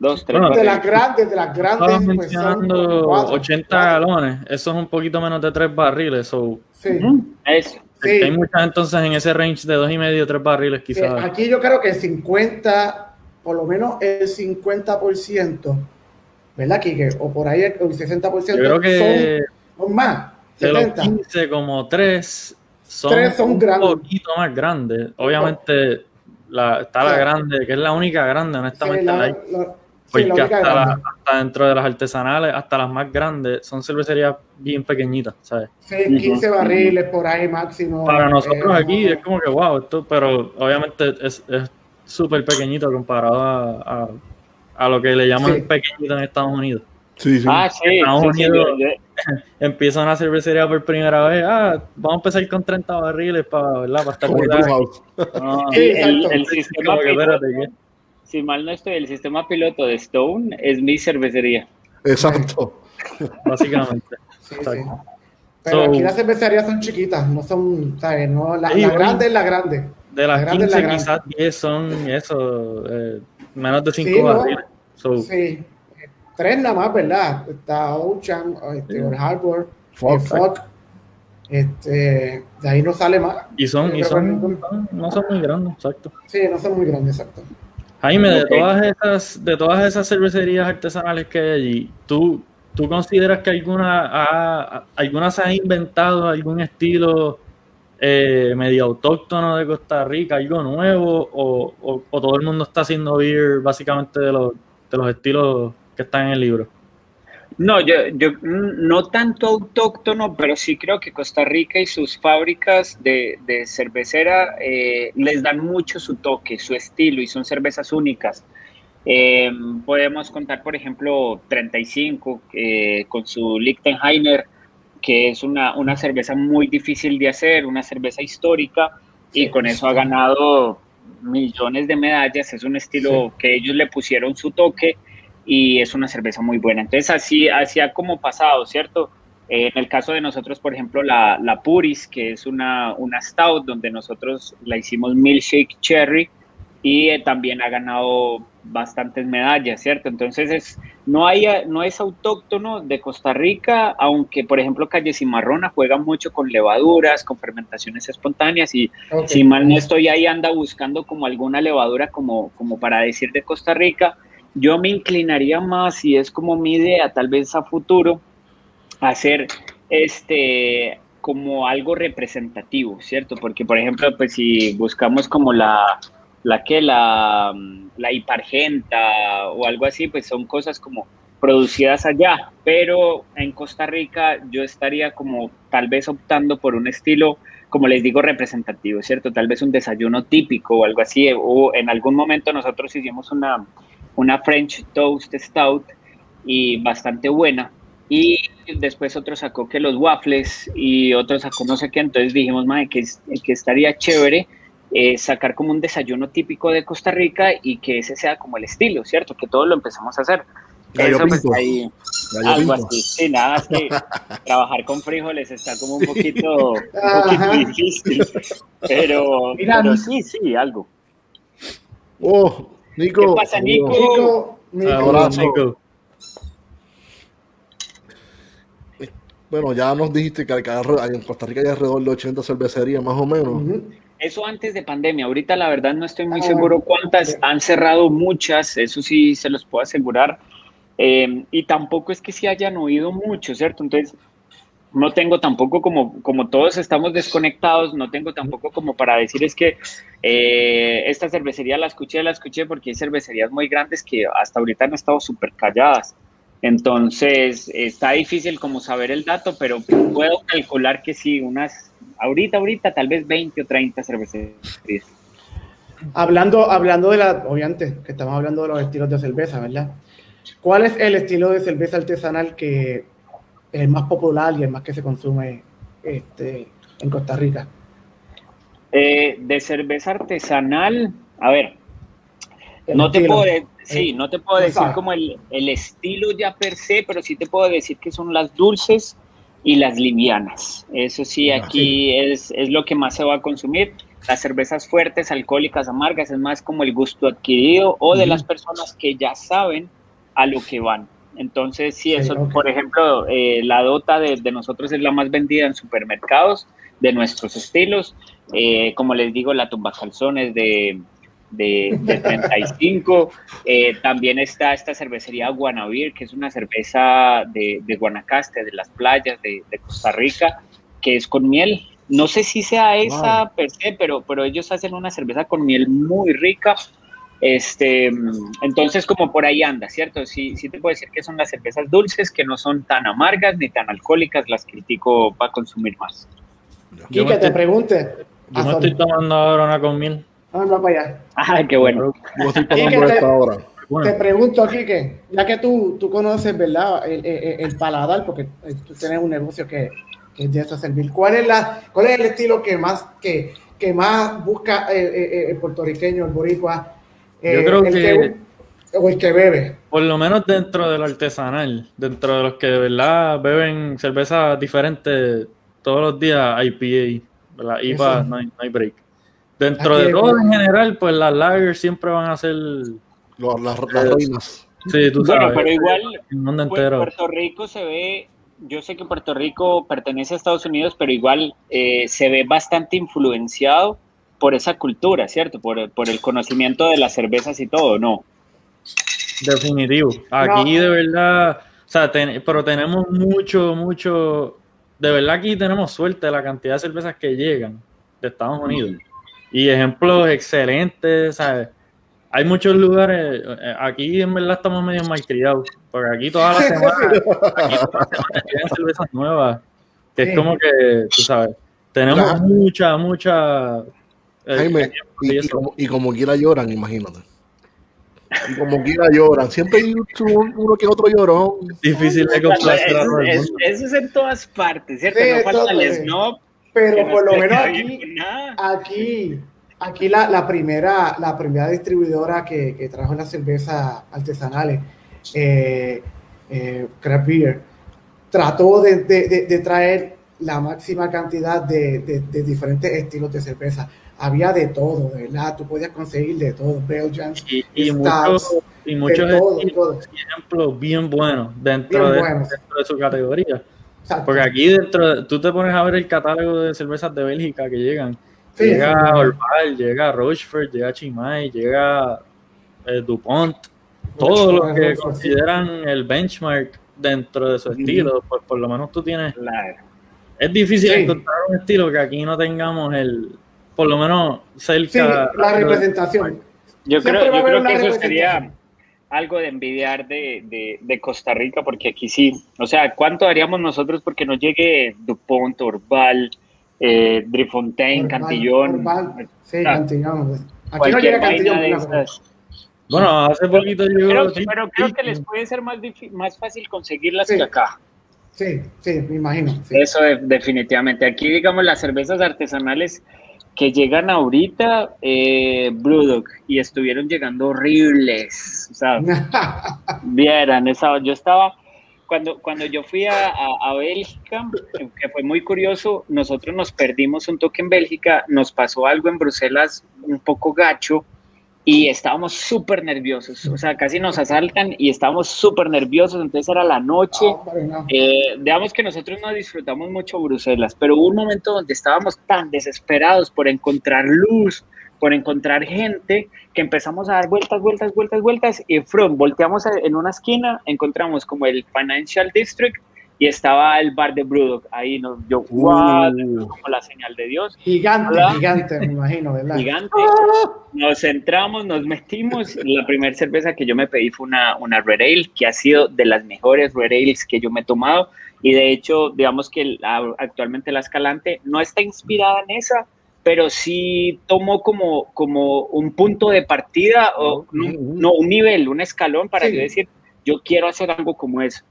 Dos, tres. de las grandes, de las grandes. Pues, mencionando 80 galones. Eso es un poquito menos de tres barriles. Sí. Eso. Hay muchas entonces en ese range de dos y medio, tres barriles quizás. aquí yo creo que el 50, por lo menos el 50%, ¿verdad, Kike? O por ahí el 60% yo creo que son, más. De los 15, como tres son, un poquito más grandes. Obviamente la, está la grande, que es la única grande, honestamente. Porque hasta, dentro de las artesanales, hasta las más grandes, son cervecerías bien pequeñitas, ¿sabes? Sí, 15 barriles por ahí máximo. Para nosotros eh, aquí es como que, wow, esto, pero obviamente es súper pequeñito comparado a, a, lo que le llaman pequeñito en Estados Unidos. Sí, sí. Ah, sí, Estados Unidos [laughs] empieza una cervecería por primera vez. Ah, vamos a empezar con 30 barriles para, ¿verdad? para estar ah, el, el, sistema si mal no estoy, el sistema piloto de Stone es mi cervecería. Exacto. [laughs] Básicamente. Pero aquí las cervecerías son chiquitas, no son, ¿sabes? No, la, grande es la grande. De las la 15 quizás 10 son eso, eh, menos de 5 barriles. Sí, tres nada más, ¿verdad? Está Ocean, este, Harbor, Fog. Este, de ahí no sale más. Y son, y son, no son muy grandes, exacto. Sí, no son muy grandes, exacto. Jaime, de todas esas, de todas esas cervecerías artesanales que hay allí, ¿tú, tú consideras que alguna, alguna se ha inventado algún estilo eh, medio autóctono de Costa Rica, algo nuevo, o, todo el mundo está haciendo beer básicamente de los, de los estilos que están en el libro? No, yo, yo no tanto autóctono, pero sí creo que Costa Rica y sus fábricas de, cervecera eh, les dan mucho su toque, su estilo y son cervezas únicas. Em, podemos contar, por ejemplo, 35 eh, con su Lichtenheiner, que es una, una, cerveza muy difícil de hacer, una cerveza histórica, y con eso ha ganado millones de medallas. Es un estilo que ellos le pusieron su toque y es una cerveza muy buena. Entonces, así, así ha como pasado, ¿cierto? Eh, en el caso de nosotros, por ejemplo, la, la Puris, que es una, una stout, donde nosotros la hicimos milkshake cherry y eh, también ha ganado bastantes medallas, ¿cierto? Entonces, es, no, hay, no es autóctono de Costa Rica, aunque, por ejemplo, Calle Cimarrona juega mucho con levaduras, con fermentaciones espontáneas y si mal no estoy ahí, anda buscando como alguna levadura como, como para decir de Costa Rica yo me inclinaría más, y es como mi idea, tal vez a futuro, hacer este como algo representativo, ¿cierto? Porque, por ejemplo, pues si buscamos como la, la que la, la hipargenta o algo así, pues son cosas como producidas allá, pero en Costa Rica yo estaría como tal vez optando por un estilo, como les digo, representativo, ¿cierto? Tal vez un desayuno típico o algo así, o en algún momento nosotros hicimos una, una French Toast Stout y bastante buena. Y después otro sacó que los waffles y otro sacó no sé qué. Entonces dijimos, madre, que, que estaría chévere eh, sacar como un desayuno típico de Costa Rica y que ese sea como el estilo, ¿cierto? Que todos lo empezamos a hacer. Eso pues ahí, algo así. Sí, nada, es que [laughs] trabajar con frijoles está como un poquito, [laughs] un poquito difícil. Pero, pero sí, sí, algo. Oh, Nico. ¿Qué pasa, Nico? Nico. Bueno, ya nos dijiste que en Costa Rica hay alrededor de 80 cervecerías más o menos. eso antes de pandemia. Ahorita la verdad no estoy muy ah, seguro cuántas. Han cerrado muchas, eso sí se los puedo asegurar. Eh, y tampoco es que se hayan oído mucho, ¿cierto? Entonces, no tengo tampoco como, como todos estamos desconectados, no tengo tampoco como para decir es que eh, esta cervecería la escuché, la escuché porque hay cervecerías muy grandes que hasta ahorita han estado súper calladas. Entonces, está difícil como saber el dato, pero puedo calcular que sí, unas, ahorita, ahorita, tal vez 20 o 30 cervecerías. Hablando, hablando de la, obviamente, que estamos hablando de los estilos de cerveza, ¿verdad? ¿Cuál es el estilo de cerveza artesanal que el más popular y el más que se consume este, en Costa Rica? Eh, de cerveza artesanal, a ver, no te, puedo, sí, no te puedo decir como el, el, estilo ya per se, pero sí te puedo decir que son las dulces y las livianas. Eso sí, aquí Es, es lo que más se va a consumir. Las cervezas fuertes, alcohólicas, amargas, es más como el gusto adquirido o de las personas que ya saben a lo que van. Entonces, sí, eso, por ejemplo, eh, la Dota de, nosotros es la más vendida en supermercados de nuestros estilos. Eh, como les digo, la tumba calzones de, de, 35. [laughs] Eh, también está esta cervecería Guanavir, que es una cerveza de, de Guanacaste, de las playas de, Costa Rica, que es con miel. No sé si sea esa per se, pero, pero ellos hacen una cerveza con miel muy rica este, entonces, como por ahí anda, ¿cierto? Sí, sí te puedo decir que son las cervezas dulces, que no son tan amargas ni tan alcohólicas, las critico para consumir más. Y que te pregunte. Yo no estoy tomando ahora una con miel. Ah, no, para allá. Ah, qué bueno. Yo estoy tomando esta ahora. Te pregunto, Kike, ya que tú, tú conoces, ¿verdad? El, el, paladar, porque tú tienes un negocio que, que es de eso servir. ¿Cuál es, la, ¿Cuál es el estilo que más, que, que más busca el, el puertorriqueño, el boricua, yo eh, creo que, O el que bebe. Por lo menos dentro del artesanal, dentro de los que de verdad beben cerveza diferente todos los días, IPA, ¿verdad? IPA no hay, break. Dentro de todo en general, pues las lagers siempre van a ser... las, las reinas. Sí, tú sabes. pero igual Puerto Rico se ve yo sé que Puerto Rico pertenece a Estados Unidos, pero igual eh, se ve bastante influenciado por esa cultura, ¿cierto? Por, el conocimiento de las cervezas y todo, ¿no? Definitivo. Aquí de verdad, o sea, pero tenemos mucho, mucho, de verdad aquí tenemos suerte de la cantidad de cervezas que llegan de Estados Unidos. Y ejemplos excelentes, ¿sabes? Hay muchos lugares, eh, aquí en verdad estamos medio malcriados, porque aquí todas las [laughs] semanas, aquí todas las semanas llegan cervezas nuevas, que es como que, tú sabes, tenemos mucha, mucha eh, Jaime, y, como, quiera lloran, imagínate. Y como quiera lloran. Siempre hay uno que otro llorón. Difícil de complacer Eso, es en todas partes, ¿cierto? no falta el snob. Pero por lo menos aquí, aquí, la, primera, la primera distribuidora que, trajo las cervezas artesanales, eh, eh, Craft Beer, trató de, traer la máxima cantidad de, diferentes estilos de cerveza había de todo, ¿verdad? Tú podías conseguir de todo, Belgian, y, y muchos, y muchos ejemplos bien buenos dentro, de, dentro de su categoría. Porque aquí dentro, tú te pones a ver el catálogo de cervezas de Bélgica que llegan. llega Orval, llega Rochefort, llega Chimay, llega eh, DuPont, todos los que consideran el benchmark dentro de su estilo, pues por lo menos tú tienes... Es difícil encontrar un estilo que aquí no tengamos el, por lo menos cerca. la representación. Yo creo, que eso sería algo de envidiar de, de, Costa Rica, porque aquí sí, o sea, ¿cuánto haríamos nosotros porque nos llegue Dupont, Orval, eh, Drifontaine, Cantillón? sí, Cantillón. Aquí no llega Cantillón. Bueno, hace poquito yo... Pero, pero creo que les puede ser más, más fácil conseguirlas que acá. Sí, sí, me imagino. Eso definitivamente. Aquí, digamos, las cervezas artesanales que llegan ahorita eh, Brewdog y estuvieron llegando horribles. O sea, [laughs] vieran, esa, yo estaba, cuando, cuando yo fui a, a, Bélgica, que fue muy curioso, nosotros nos perdimos un toque en Bélgica, nos pasó algo en Bruselas un poco gacho, y estábamos súper nerviosos, o sea, casi nos asaltan y estábamos súper nerviosos, entonces era la noche, eh, digamos que nosotros no disfrutamos mucho Bruselas, pero hubo un momento donde estábamos tan desesperados por encontrar luz, por encontrar gente, que empezamos a dar vueltas, vueltas, vueltas, vueltas, y from, volteamos en una esquina, encontramos como el Financial District, y estaba el bar de Brewdog. Ahí nos dio wow, uh. como la señal de Dios. Gigante, gigante, me imagino, ¿verdad? Gigante. Nos entramos, nos metimos. La primera cerveza que yo me pedí fue una, una Red Ale, que ha sido de las mejores Red Ales que yo me he tomado. Y de hecho, digamos que actualmente la Escalante no está inspirada en esa, pero sí tomó como, como un punto de partida, o no, un nivel, un escalón para yo decir, yo quiero hacer algo como eso.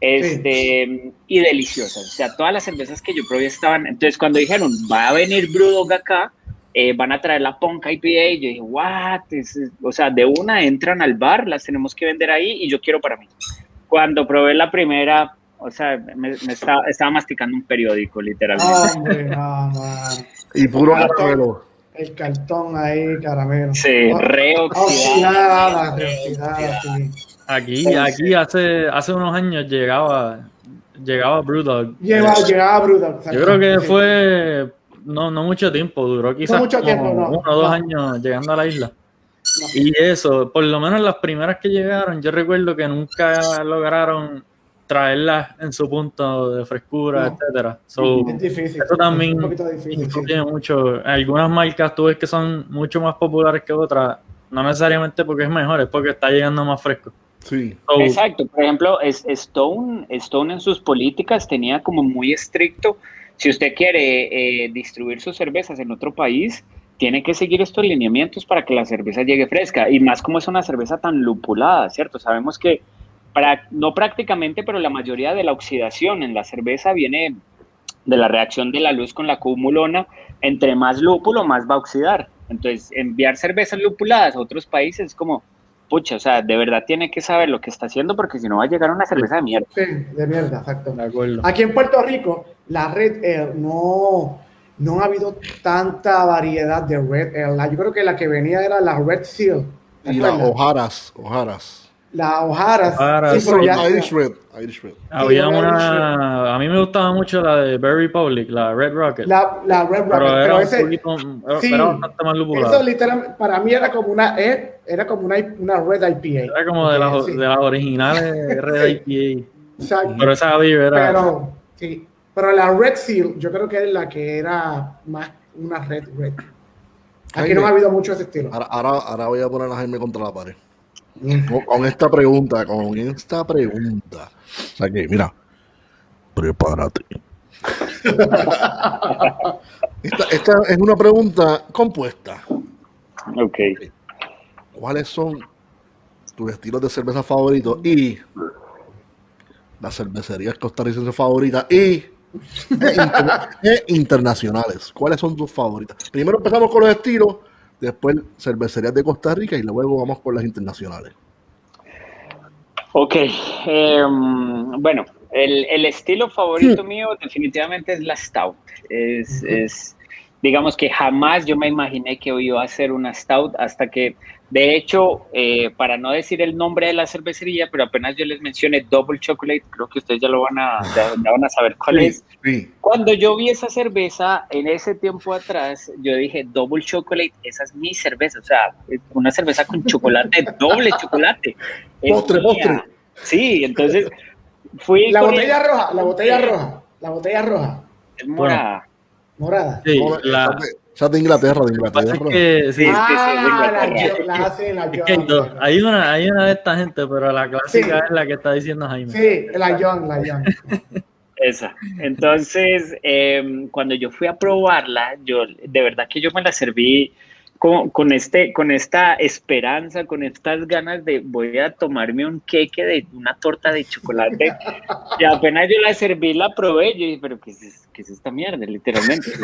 Este, y deliciosas. O sea, todas las cervezas que yo probé estaban. Entonces, cuando dijeron, va a venir Brewdog acá, eh, van a traer la Punk IPA, yo dije, what? o sea, de una entran al bar, las tenemos que vender ahí y yo quiero para mí. Cuando probé la primera, o sea, me, estaba, estaba, masticando un periódico, literalmente. y puro caramelo. El cartón ahí, caramelo. Sí, reoxidada. reoxidada, Aquí, aquí hace, hace unos años llegaba, llegaba Brewdog. Llegaba, llegaba Brewdog. Yo creo que fue no, no mucho tiempo, duró quizás mucho tiempo, uno o dos años llegando a la isla. Y eso, por lo menos las primeras que llegaron, yo recuerdo que nunca lograron traerlas en su punto de frescura, etcétera. es difícil. Eso también tiene mucho. Algunas marcas tú ves que son mucho más populares que otras, no necesariamente porque es mejor, es porque está llegando más fresco. Sí. Exacto. Por ejemplo, Stone, Stone en sus políticas tenía como muy estricto, si usted quiere eh, distribuir sus cervezas en otro país, tiene que seguir estos lineamientos para que la cerveza llegue fresca. Y más como es una cerveza tan lupulada, ¿cierto? Sabemos que, para, no prácticamente, pero la mayoría de la oxidación en la cerveza viene de la reacción de la luz con la cumulona. Entre más lúpulo, más va a oxidar. Entonces, enviar cervezas lupuladas a otros países es como pucha, o sea, de verdad tiene que saber lo que está haciendo porque si no va a llegar una cerveza de mierda. Sí, de mierda, exacto. Aquí en Puerto Rico, la Red Air no, no ha habido tanta variedad de Red Air. Yo creo que la que venía era la Red Seal. Y las hojaras, hojaras. La hojaras. Sí, Irish Red. Irish Red. Había una. A mí me gustaba mucho la de Berry Public, la Red Rocket. La, la Red Rocket. Pero, era, ese, un poquito, sí, era bastante más lupulado. Eso literalmente, para mí era como una, eh, era como una, una Red IPA. Era como de, las, de las originales [laughs] Red IPA. Exacto. Pero esa beer era. Pero, sí. Pero la Red Seal, yo creo que es la que era más una Red Red. Aquí no me ha habido mucho ese estilo. Ahora, ahora, ahora voy a poner a Jaime contra la pared. Con, esta pregunta, con esta pregunta. O sea que, mira, prepárate. [laughs] esta, esta, es una pregunta compuesta. Ok. ¿Cuáles son tus estilos de cerveza favoritos y las cervecerías costarricenses favoritas y e internacionales? ¿Cuáles son tus favoritas? Primero empezamos con los estilos después cervecerías de Costa Rica y luego vamos por las internacionales. Ok, em, bueno, el, estilo favorito mío definitivamente es la Stout. Es, es, digamos que jamás yo me imaginé que iba a hacer una Stout hasta que de hecho, eh, para no decir el nombre de la cervecería, pero apenas yo les mencioné Double Chocolate, creo que ustedes ya lo van a, van a saber cuál es. Cuando yo vi esa cerveza en ese tiempo atrás, yo dije Double Chocolate, esa es mi cerveza, o sea, una cerveza con chocolate, [laughs] doble chocolate. Postre, postre. Sí, entonces fui. La botella roja, la botella roja, la botella roja. Es morada. Morada. Sí, la, sea, de Inglaterra, de Inglaterra. Es sí, ah, sí, la, la John. hay, una, hay una de esta gente, pero la clásica es la que está diciendo Jaime. Sí, la John, la John. Esa. Entonces, eh, cuando yo fui a probarla, yo de verdad que yo me la serví con, con, este, con esta esperanza, con estas ganas de voy a tomarme un queque de una torta de chocolate. y apenas yo la serví, la probé, yo dije, pero ¿qué es, qué es esta mierda? Literalmente. [laughs]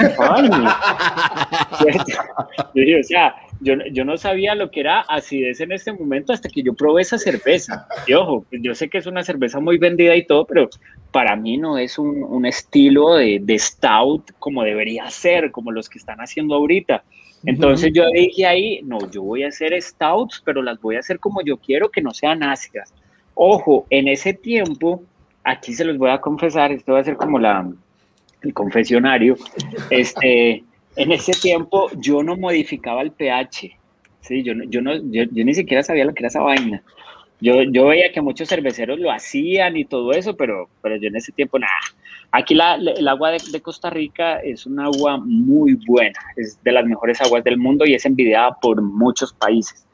yo o sea, yo, yo, no sabía lo que era acidez en este momento hasta que yo probé esa cerveza. Y ojo, yo sé que es una cerveza muy vendida y todo, pero para mí no es un, un estilo de, de stout como debería ser, como los que están haciendo ahorita Entonces yo dije ahí, no, yo voy a hacer stouts, pero las voy a hacer como yo quiero, que no sean ácidas. Ojo, en ese tiempo, aquí se los voy a confesar, esto va a ser como la, el confesionario, este, en ese tiempo yo no modificaba el pH, ¿sí? yo, yo, no, yo, yo, ni siquiera sabía lo que era esa vaina. Yo, yo veía que muchos cerveceros lo hacían y todo eso, pero, pero yo en ese tiempo nada. Aquí la, el agua de, de, Costa Rica es un agua muy buena, es de las mejores aguas del mundo y es envidiada por muchos países.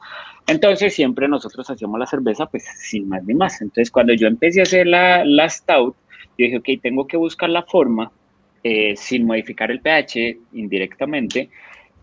Entonces siempre nosotros hacíamos la cerveza pues sin más ni más. Entonces cuando yo empecé a hacer la, la stout, yo dije, ok, tengo que buscar la forma, eh, sin modificar el pH indirectamente,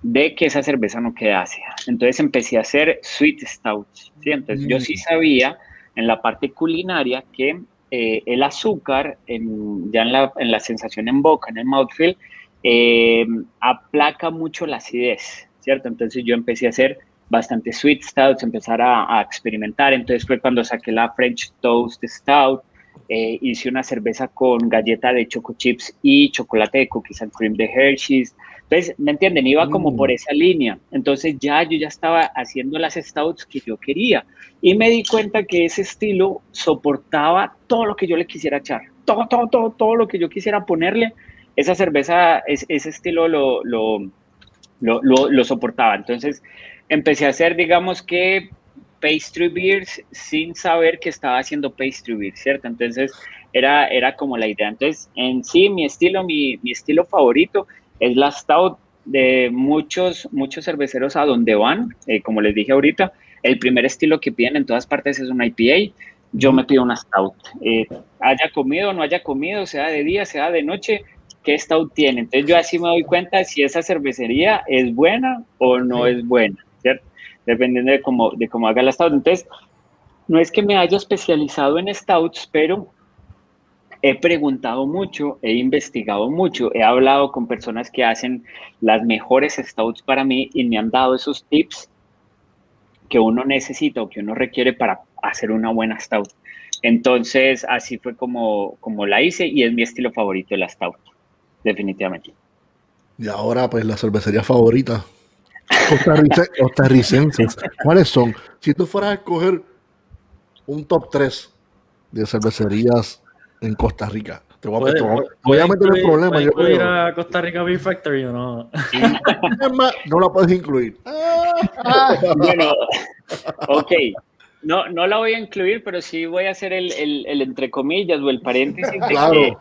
de que esa cerveza no quede ácida. Entonces empecé a hacer sweet stouts. ¿sí? Entonces mm. yo sí sabía en la parte culinaria que eh, el azúcar, en, ya en la, en la, sensación en boca, en el mouthfeel, eh, aplaca mucho la acidez, ¿cierto? Entonces yo empecé a hacer bastante sweet stouts, empezar a, experimentar. Entonces fue cuando saqué la French Toast Stout, eh, hice una cerveza con galleta de choco chips y chocolate de cookies and cream de Hershey's. Entonces, ¿me entienden? Iba como por esa línea. Entonces ya yo ya estaba haciendo las stouts que yo quería. Y me di cuenta que ese estilo soportaba todo lo que yo le quisiera echar. Todo, todo, todo, todo lo que yo quisiera ponerle. Esa cerveza, ese estilo lo, lo, lo, lo, lo soportaba. Entonces empecé a hacer, digamos que pastry beers sin saber que estaba haciendo pastry beer, ¿cierto? Entonces era, era como la idea. Entonces, en sí, mi estilo, mi, mi estilo favorito es la stout de muchos, muchos cerveceros a donde van, eh, como les dije ahorita, el primer estilo que piden en todas partes es una IPA, yo me pido una stout. Eh, haya comido o no haya comido, sea de día, sea de noche, ¿qué stout tiene? Entonces yo así me doy cuenta si esa cervecería es buena o no es buena, ¿cierto? Dependiendo de cómo, de cómo haga la stout. Entonces, no es que me haya especializado en stouts, pero he preguntado mucho, he investigado mucho, he hablado con personas que hacen las mejores stouts para mí y me han dado esos tips que uno necesita o que uno requiere para hacer una buena stout. Entonces, así fue como, como la hice y es mi estilo favorito la stout, definitivamente. Y ahora, pues, la cervecería favorita. [laughs] Costarricenses. ¿Cuáles son? Si tú fueras a escoger un top 3 de cervecerías en Costa Rica. Te voy a, meter, voy a meter el problema. Yo ir a Costa Rica Beer Factory o no? no la puedes incluir. [laughs] bueno, ok. No, no la voy a incluir, pero sí voy a hacer el, el, el entre comillas o el paréntesis de claro. que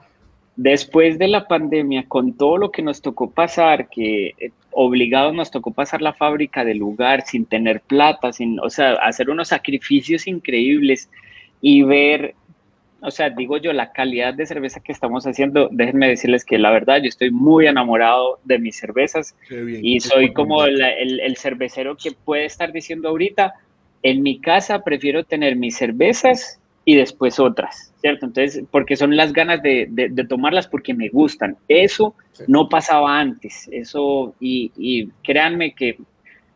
después de la pandemia, con todo lo que nos tocó pasar, que eh, obligados nos tocó pasar la fábrica del lugar sin tener plata, sin, o sea, hacer unos sacrificios increíbles y ver o sea, digo yo, la calidad de cerveza que estamos haciendo, déjenme decirles que la verdad, yo estoy muy enamorado de mis cervezas bien, y soy como el, el, el, cervecero que puede estar diciendo ahorita, en mi casa prefiero tener mis cervezas y después otras, ¿cierto? Entonces, porque son las ganas de, de, de tomarlas porque me gustan. Eso sí. no pasaba antes, eso, y, y créanme que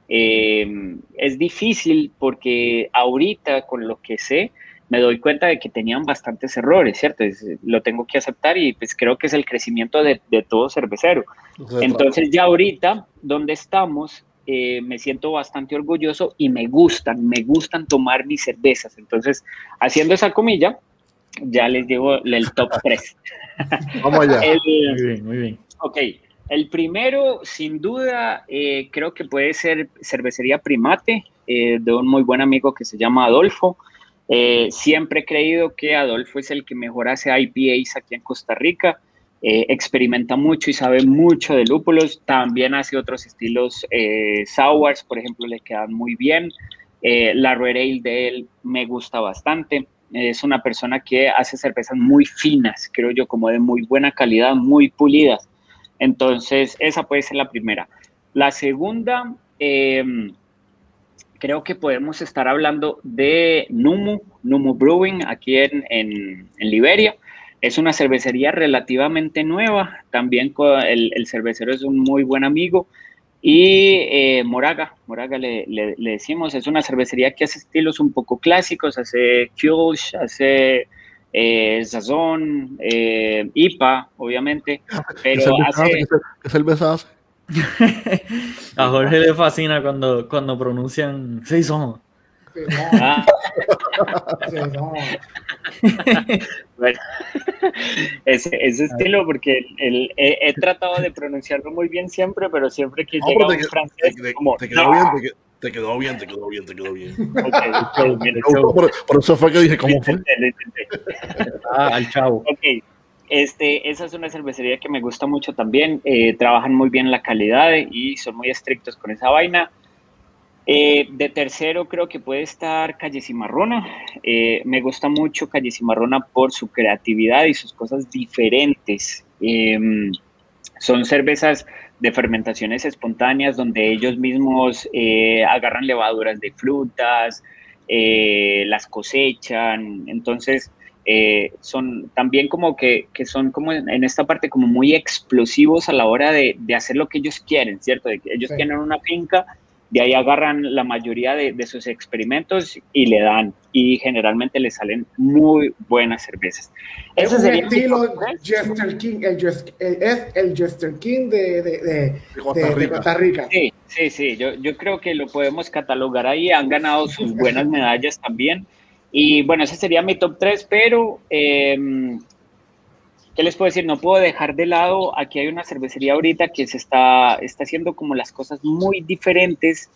eh, es difícil porque ahorita con lo que sé, me doy cuenta de que tenían bastantes errores, ¿cierto? Es, lo tengo que aceptar y pues creo que es el crecimiento de, de todo cervecero. Entonces ya ahorita, donde estamos, eh, me siento bastante orgulloso y me gustan, me gustan tomar mis cervezas. Entonces, haciendo esa comilla, ya les digo el top 3. [laughs] Vamos allá. el, muy bien, muy bien. Ok, el primero, sin duda, eh, creo que puede ser Cervecería Primate, eh, de un muy buen amigo que se llama Adolfo. Eh, siempre he creído que Adolfo es el que mejor hace IPAs aquí en Costa Rica. Eh, experimenta mucho y sabe mucho de lúpulos. También hace otros estilos eh, por ejemplo, le quedan muy bien. Eh, la Red de él me gusta bastante. Es una persona que hace cervezas muy finas, creo yo, como de muy buena calidad, muy pulidas. Entonces, esa puede ser la primera. La segunda, creo que podemos estar hablando de Numu, Numu Brewing, aquí en, en, en Liberia. Es una cervecería relativamente nueva, también el, el cervecero es un muy buen amigo. Y eh, Moraga, Moraga le, le, le, decimos, es una cervecería que hace estilos un poco clásicos, hace Kölsch, hace eh, Sazón, eh, IPA, obviamente. Pero ¿Qué cerveza hace, ¿Qué cerveza hace? [laughs] A Jorge le fascina cuando, cuando pronuncian Saison. Ah. bueno, [laughs] ese, ese estilo, porque el, he, he, tratado de pronunciarlo muy bien siempre, pero siempre que No, llega un te, francés, te- te- como, te quedó "No". bien, te, que- te quedó bien, te quedó bien, te quedó bien. Ok, show, mira, por, por eso fue que dije, ¿cómo fue? Ah, al chavo. Ok, este, esa es una cervecería que me gusta mucho también. eh, trabajan muy bien la calidad y son muy estrictos con esa vaina. Eh, de tercero creo que puede estar Calle Cimarrona. Eh, me gusta mucho Calle Cimarrona por su creatividad y sus cosas diferentes. Em, son cervezas de fermentaciones espontáneas donde ellos mismos agarran levaduras de frutas, las cosechan. Entonces, eh, son también como que, que son como en, en esta parte como muy explosivos a la hora de, de hacer lo que ellos quieren, ¿cierto? De que ellos Sí. tienen una finca, de ahí agarran la mayoría de, de sus experimentos y le dan, y generalmente le salen muy buenas cervezas. Es Ese sería mi estilo. Jester King, el es el Jester King de, de, de, De Costa de-. Costa Rica. Sí, sí, sí, yo, yo creo que lo podemos catalogar ahí, han ganado sus [laughs] buenas medallas también. Y bueno, ese sería mi top 3, pero eh, ¿qué les puedo decir? No puedo dejar de lado, aquí hay una cervecería ahorita que se está, está haciendo como las cosas muy diferentes,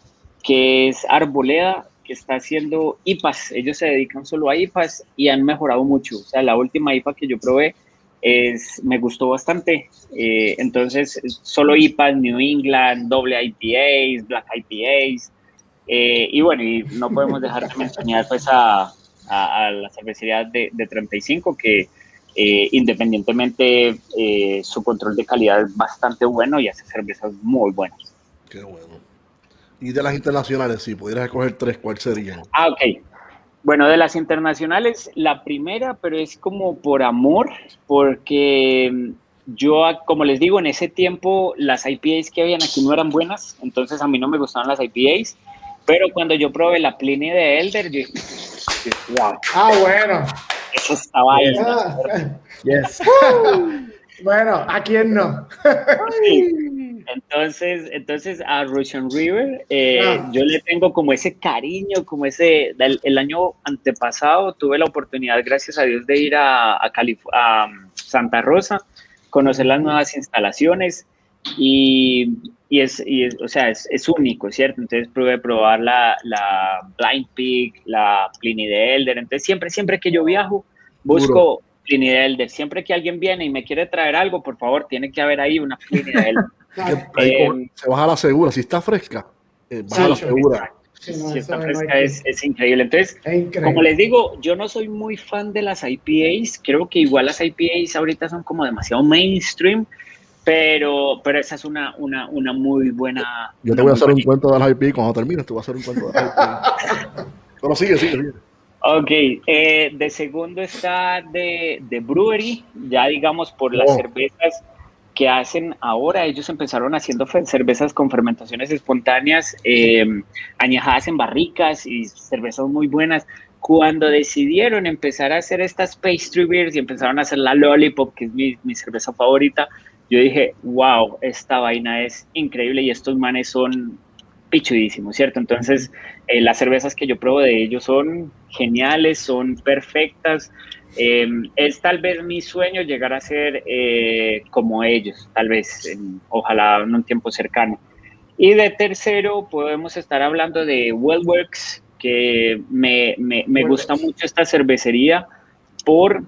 que es Arboleda, que está haciendo IPAs, ellos se dedican solo a IPAs y han mejorado mucho. O sea, la última IPA que yo probé es, me gustó bastante. Eh, entonces, solo IPAs, New England, doble IPAs, Black IPAs. eh, y bueno, y no podemos dejar de mencionar pues a, a, a la cervecería de, de 35 que eh, independientemente eh, su control de calidad es bastante bueno y hace cervezas muy buenas. Qué bueno. Y de las internacionales, si pudieras escoger tres, ¿cuál serían? Ah, ok. Bueno, de las internacionales, la primera, pero es como por amor, porque mm, yo, como les digo, en ese tiempo las IPAs que habían aquí no eran buenas, entonces a mí no me gustaban las IPAs, pero cuando yo probé la Pliny de Elder, yo dije, wow, Ah, bueno. eso estaba ahí. Ah, Yes. [laughs] bueno, ¿a quién no? Entonces, entonces a Russian River, eh, Ah. yo le tengo como ese cariño, como ese, el, el año antepasado tuve la oportunidad, gracias a Dios, de ir a, a, Calif- a um, Santa Rosa, conocer las nuevas instalaciones y, y es, y es- o sea, es, es único, ¿cierto? Entonces pude probar la, la Blind Pig, la Pliny de Elder, entonces siempre, siempre que yo viajo, busco Pliny de Elder, siempre que alguien viene y me quiere traer algo, por favor, tiene que haber ahí una Pliny de Elder. [laughs] Eh, se baja a la segura, si está fresca, eh, baja a la Sí, segura. Sí, no, Si está no fresca hay- es, es increíble. Entonces, es increíble. como les digo, yo no soy muy fan de las IPAs. Creo que igual las IPAs ahorita son como demasiado mainstream, pero, pero esa es una, una, una muy buena. Yo te voy a hacer un cuento de las IP, cuando termines te voy a hacer un cuento de las [laughs] IP. Pero sigue, sigue, sigue. Ok, eh, de segundo está de, de Brewery, ya digamos por las Oh. cervezas que hacen ahora. Ellos empezaron haciendo cervezas con fermentaciones espontáneas, eh, añejadas en barricas y cervezas muy buenas. Cuando decidieron empezar a hacer estas pastry beers y empezaron a hacer la Lollipop, que es mi, mi cerveza favorita, yo dije, wow, esta vaina es increíble y estos manes son pichudísimos, ¿cierto? Entonces, eh, las cervezas que yo pruebo de ellos son geniales, son perfectas. Eh, es tal vez mi sueño llegar a ser eh, como ellos, tal vez, en- ojalá en un tiempo cercano. Y de tercero, podemos estar hablando de Wellworks, que me, me, me gusta mucho esta cervecería por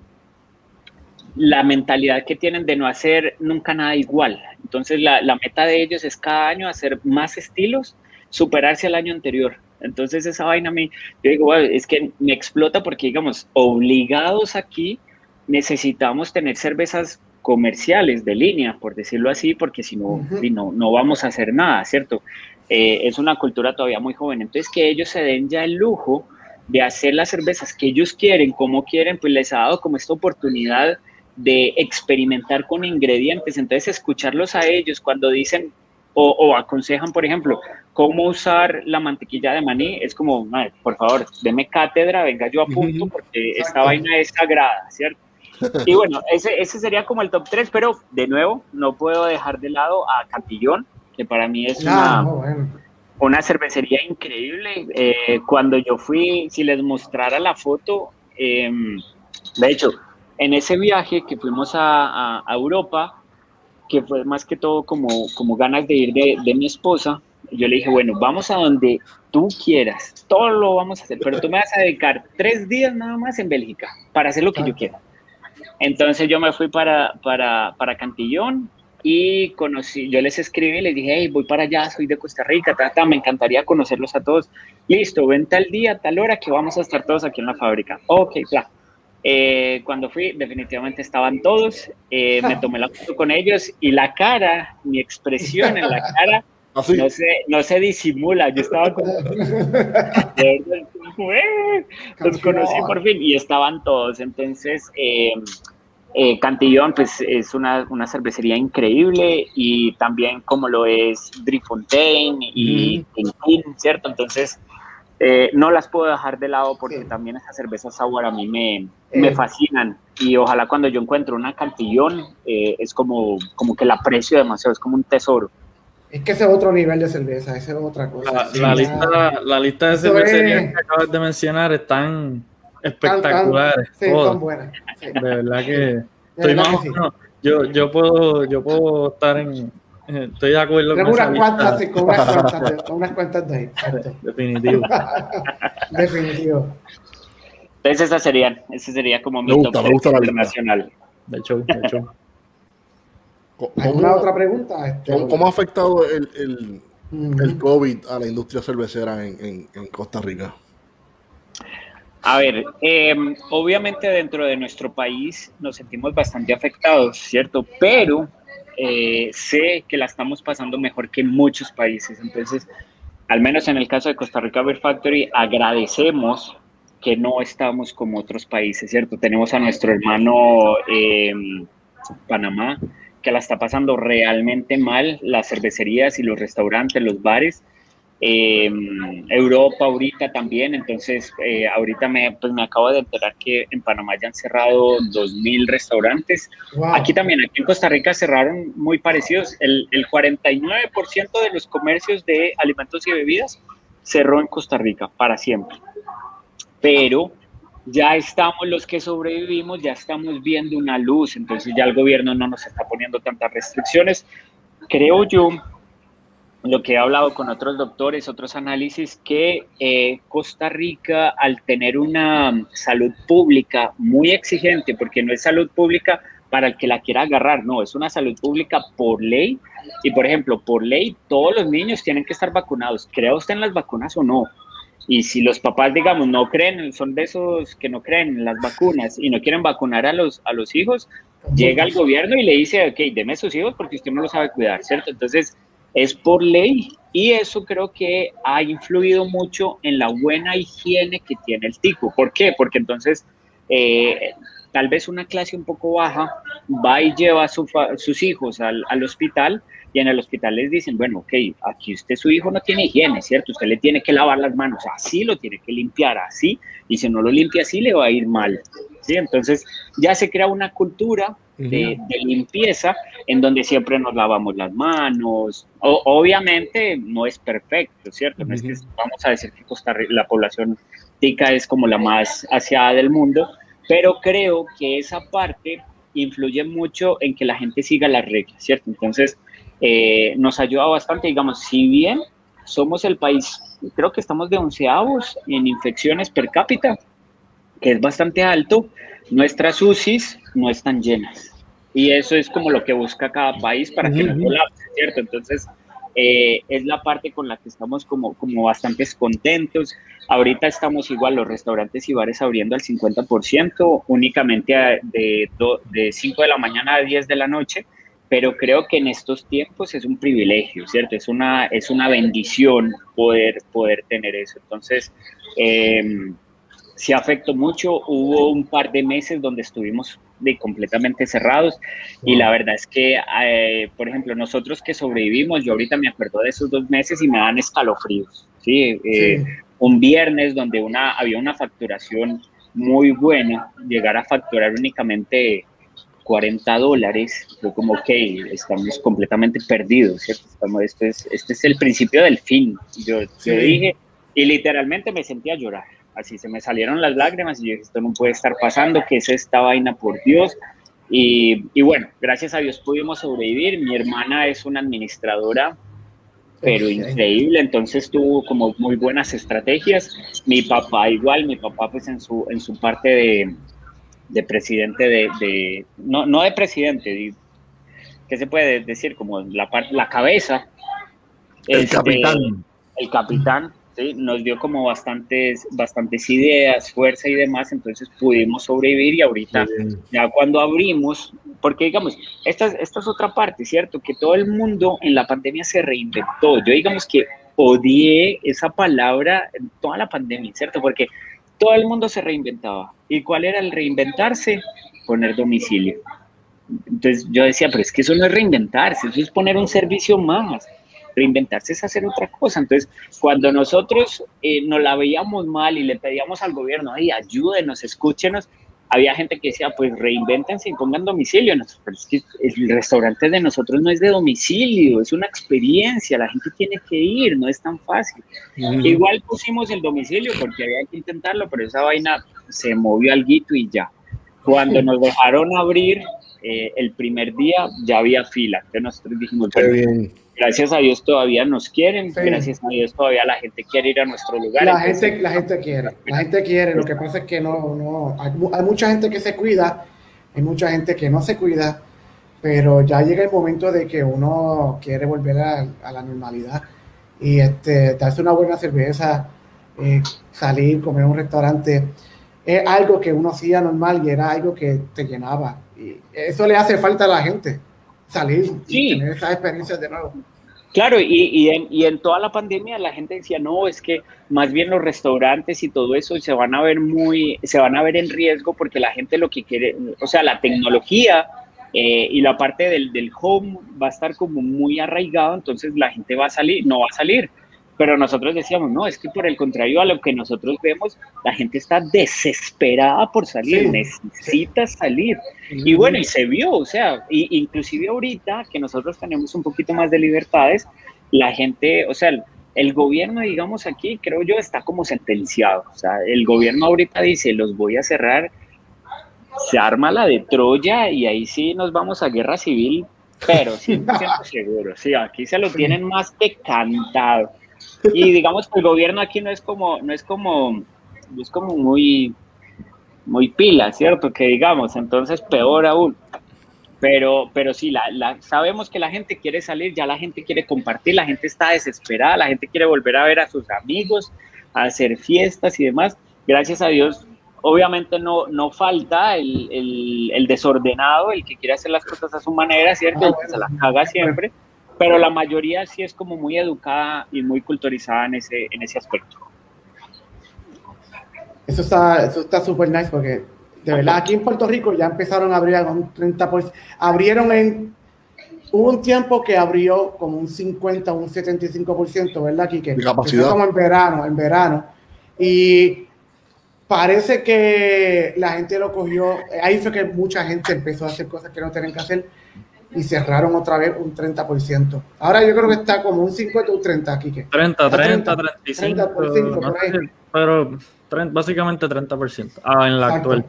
la mentalidad que tienen de no hacer nunca nada igual. Entonces, la, la meta de ellos es cada año hacer más estilos, superarse al año anterior. Entonces, esa vaina a mí, yo digo, "Bueno, es que me explota porque, digamos, obligados aquí necesitamos tener cervezas comerciales de línea, por decirlo así, porque si no, no, no vamos a hacer nada, ¿cierto? Eh, es una cultura todavía muy joven. Entonces, que ellos se den ya el lujo de hacer las cervezas que ellos quieren, como quieren, pues les ha dado como esta oportunidad de experimentar con ingredientes. Entonces, escucharlos a ellos cuando dicen o, o aconsejan, por ejemplo, cómo usar la mantequilla de maní, es como, "Madre, por favor, deme cátedra, venga yo apunto, Ujú. porque esta vaina es sagrada, ¿cierto? Y bueno, ese, ese sería como el top 3, pero de nuevo, no puedo dejar de lado a Cantillón, que para mí es una, una cervecería increíble. Eh, cuando yo fui, si les mostrara la foto, em, de hecho, en ese viaje que fuimos a, a, Europa, que fue más que todo como, como ganas de ir de, de, mi esposa, yo le dije, bueno, vamos a donde tú quieras, todo lo vamos a hacer, pero tú me vas a dedicar tres días nada más en Bélgica para hacer lo que yo quiera. Entonces yo me fui para, para, para Cantillón, y conocí, yo les escribí, les dije, hey, voy para allá, soy de Costa Rica, me encantaría conocerlos a todos. Listo, ven tal día, tal hora que vamos a estar todos aquí en la fábrica. Ok, claro. Eh, cuando fui, definitivamente estaban todos, eh, me [laughs] tomé la foto con ellos y la cara, mi expresión en la cara, [laughs] ¿Ah, no, se, no se disimula. Yo estaba como. [laughs] los conocí por fin y estaban todos. Entonces, eh, eh, Cantillón, pues es una, una, cervecería increíble y también como lo es Drifontaine y Tintin, ¿cierto? Entonces, eh, no las puedo dejar de lado porque también esas cervezas sour a mí me, me, eh. fascinan y ojalá cuando yo encuentro una Cantillón es como, como que la aprecio demasiado, es como un tesoro. Es que ese es otro nivel de cerveza, esa es otra cosa. La, lista, la lista de cervecerías que acabas de mencionar están espectaculares. sí, son buenas. De verdad que estoy más o menos, yo, yo, puedo, yo puedo estar en. Estoy de acuerdo con unas cuantas, con unas cuantas, con unas cuantas de [laughs] ahí. [laughs] Definitivo. [laughs] Definitivo. Entonces, esa sería, ese sería como mi me gusta, me gusta la internacional. De hecho, de hecho. ¿Alguna otra pregunta? Este, ¿Cómo, ha afectado el, el, el, COVID a la industria cervecera en, en, en Costa Rica? A ver, em, obviamente dentro de nuestro país nos sentimos bastante afectados, ¿cierto? Pero eh, sé que la estamos pasando mejor que muchos países. Entonces, al menos en el caso de Costa Rica Beer Factory, agradecemos que no estamos como otros países, ¿cierto? Tenemos a nuestro hermano em, Panamá, que la está pasando realmente mal, las cervecerías y los restaurantes, los bares eh, Europa ahorita también, entonces eh, ahorita me, pues me acabo de enterar que en Panamá ya han cerrado 2.000 restaurantes. Aquí también, aquí en Costa Rica cerraron muy parecidos. El, el 49% de los comercios de alimentos y bebidas cerró en Costa Rica para siempre. Pero ya estamos los que sobrevivimos, ya estamos viendo una luz, entonces ya el gobierno no nos está poniendo tantas restricciones. Creo yo lo que he hablado con otros doctores, otros análisis, que eh, Costa Rica, al tener una salud pública muy exigente, porque no es salud pública para el que la quiera agarrar, no, es una salud pública por ley. Y por ejemplo, por ley, todos los niños tienen que estar vacunados. ¿Crea usted en las vacunas o no? Y si los papás, digamos, no creen, son de esos que no creen en las vacunas y no quieren vacunar a los, a los hijos, llega el gobierno y le dice, ok, deme sus hijos porque usted no los sabe cuidar, ¿cierto? Entonces, es por ley y eso creo que ha influido mucho en la buena higiene que tiene el tico. ¿Por qué? Porque entonces eh, tal vez una clase un poco baja va y lleva a sus hijos al, hospital y en el hospital les dicen, bueno, ok, aquí usted su hijo no tiene higiene, ¿cierto? Usted le tiene que lavar las manos, así lo tiene que limpiar, así, y si no lo limpia así le va a ir mal, ¿sí? Entonces ya se crea una cultura de, limpieza en donde siempre nos lavamos las manos. obviamente no es perfecto, ¿cierto? No es que vamos a decir que Costa Rica, la población tica es como la más aseada del mundo, pero creo que esa parte influye mucho en que la gente siga las reglas, ¿cierto? Entonces, eh, nos ayuda bastante, digamos, si bien somos el país, creo que estamos de onceavos en infecciones per cápita, que es bastante alto, nuestras UCIs no están llenas. Y eso es como lo que busca cada país para que no colapse, ¿cierto? Entonces, eh, es la parte con la que estamos como, como bastante contentos. Ahorita estamos igual los restaurantes y bares abriendo al 50%, únicamente de, de 5 de la mañana a 10 de la noche, pero creo que en estos tiempos es un privilegio, ¿cierto? Es una, es una bendición poder, poder tener eso. Entonces, eh, sí afectó mucho. Hubo un par de meses donde estuvimos de completamente cerrados y la verdad es que, eh, por ejemplo, nosotros que sobrevivimos, yo ahorita me acuerdo de esos dos meses y me dan escalofríos. ¿sí? Eh, un viernes donde una, había una facturación muy buena, llegar a facturar únicamente 40 dólares. Fue como, ok, estamos completamente perdidos, ¿cierto? Estamos, este, es, este es el principio del fin. Yo, yo dije, y literalmente me sentí a llorar. Así se me salieron las lágrimas y yo dije, esto no puede estar pasando, ¿qué es esta vaina, por Dios? Y, y bueno, gracias a Dios pudimos sobrevivir. Mi hermana es una administradora pero increíble, entonces tuvo como muy buenas estrategias. Mi papá igual, mi papá pues en su, en su parte de, de presidente de, de, no, no de presidente, ¿qué se puede decir? Como la, la cabeza. El este, capitán. El capitán, nos dio como bastantes, bastantes ideas, fuerza y demás, entonces pudimos sobrevivir y ahorita ya cuando abrimos, porque digamos, esta, esta es otra parte, ¿cierto? Que todo el mundo en la pandemia se reinventó. Yo digamos que odié esa palabra en toda la pandemia, ¿cierto? Porque todo el mundo se reinventaba. ¿Y cuál era el reinventarse? Poner domicilio. Entonces yo decía, pero es que eso no es reinventarse, eso es poner un servicio más reinventarse es hacer otra cosa. Entonces, cuando nosotros eh, nos la veíamos mal y le pedíamos al gobierno, ay, ayúdenos, escúchenos, había gente que decía, pues reinvéntense y pongan domicilio. Pero es que el restaurante de nosotros no es de domicilio, es una experiencia, la gente tiene que ir, no es tan fácil. Igual pusimos el domicilio porque había que intentarlo, pero esa vaina se movió al guito y ya. Cuando nos dejaron abrir eh, el primer día, ya había fila. Entonces nosotros dijimos, bien gracias a Dios todavía nos quieren, gracias a Dios todavía la gente quiere ir a nuestro lugar. La, gente, la gente quiere, la gente quiere, lo que pasa es que no, no, hay, mucha gente que se cuida, hay mucha gente que no se cuida, pero ya llega el momento de que uno quiere volver a, la normalidad y este, darse una buena cerveza, eh, salir, comer en un restaurante, es algo que uno hacía normal y era algo que te llenaba. Y eso le hace falta a la gente salir y tener esas experiencias de nuevo. Claro, y, y, en, y, en, toda la pandemia la gente decía, no, es que más bien los restaurantes y todo eso se van a ver muy, se van a ver en riesgo porque la gente lo que quiere, o sea, la tecnología eh, y la parte del, del home va a estar como muy arraigado, entonces la gente va a salir, no va a salir. Pero nosotros decíamos, no, es que por el contrario a lo que nosotros vemos, la gente está desesperada por salir, necesita salir. Y bueno, y se vio, o sea, y, inclusive ahorita que nosotros tenemos un poquito más de libertades, la gente, o sea, el gobierno, digamos aquí, creo yo, está como sentenciado. O sea, el gobierno ahorita dice, los voy a cerrar, se arma la de Troya y ahí sí nos vamos a guerra civil, pero 100% [laughs] seguro. Sí, aquí se lo tienen más que cantado. Y digamos que el gobierno aquí no es como, no es como, es como muy, muy pila, ¿cierto? Que digamos, entonces peor aún. Pero, pero sí, la, sabemos que la gente quiere salir, ya la gente quiere compartir, la gente está desesperada, la gente quiere volver a ver a sus amigos, a hacer fiestas y demás. Gracias a Dios, obviamente no, no falta el, el, el desordenado, el que quiere hacer las cosas a su manera, ¿cierto? Que se las haga siempre pero la mayoría sí es como muy educada y muy culturizada en ese, en ese aspecto. Eso está eso está súper nice porque de verdad aquí en Puerto Rico ya empezaron a abrir un 30%, abrieron en hubo un tiempo que abrió como un 50, un 75%, ¿verdad, aquí que capacidad. como en verano, en verano. Y parece que la gente lo cogió, ahí fue que mucha gente empezó a hacer cosas que no tenían que hacer y cerraron otra vez un 30%. Ahora yo creo que está como un 50 o un 30 aquí. 30, 30, 35. Pero básicamente 30%. Ah, en la actual.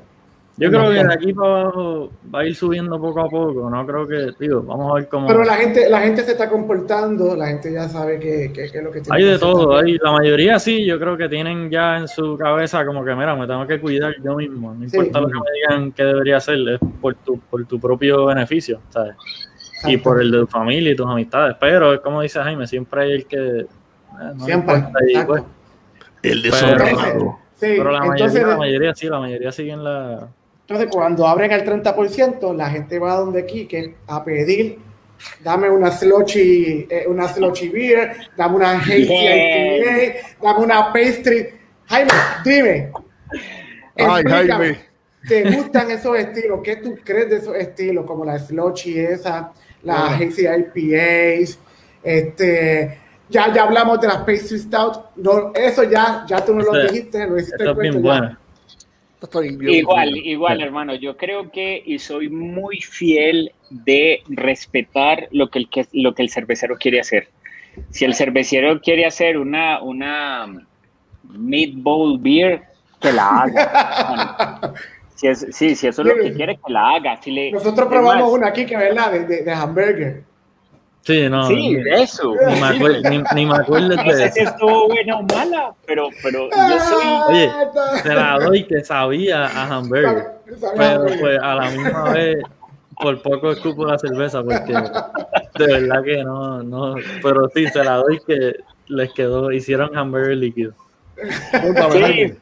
Yo creo que de aquí para abajo va a ir subiendo poco a poco, no creo que, digo, vamos a ver cómo... Pero la gente, la gente se está comportando, la gente ya sabe qué es lo que tiene. Hay de todo, hay, la mayoría sí, yo creo que tienen ya en su cabeza como que, mira, me tengo que cuidar yo mismo, no importa lo que me digan que debería hacer, es por tu, por tu propio beneficio, ¿sabes? Y por el de tu familia y tus amistades, pero es como dice Jaime, siempre hay el que... Eh, siempre, pues. el desordenado. Sí, pero la mayoría, la mayoría sí, la mayoría siguen la entonces, cuando abren el 30%, la gente va a donde Kike a pedir, dame una slotchy, eh, una slotchy beer, dame una hazy [laughs] IPA, dame una pastry. Jaime, dime. Ay, Jaime. ¿Te gustan esos estilos? ¿Qué tú crees de esos estilos? Como la slotchy esa, la hazy IPAs, este... Ya, ya hablamos de las pastry stout. No, eso ya, ya tú no lo dijiste, lo hiciste bien igual, igual, hermano. Yo creo que y soy muy fiel de respetar lo que el, lo que el cervecero quiere hacer. Si el cervecero quiere hacer una, una meatball beer, que la haga. [laughs] si sí, si eso es lo que quiere, que la haga. Nosotros probamos una aquí que es la de, de hamburger. Sí, no. Sí, eso. Ni me acuerdo, ni, me acuerdo de eso. si estuvo buena o mala, pero, pero yo soy. Oye, te la doy que sabía a hamburger. Pero pues a la misma vez, por poco escupo la cerveza, porque de verdad que no, no. Pero sí, se la doy que les quedó, hicieron hamburger líquido. Sí.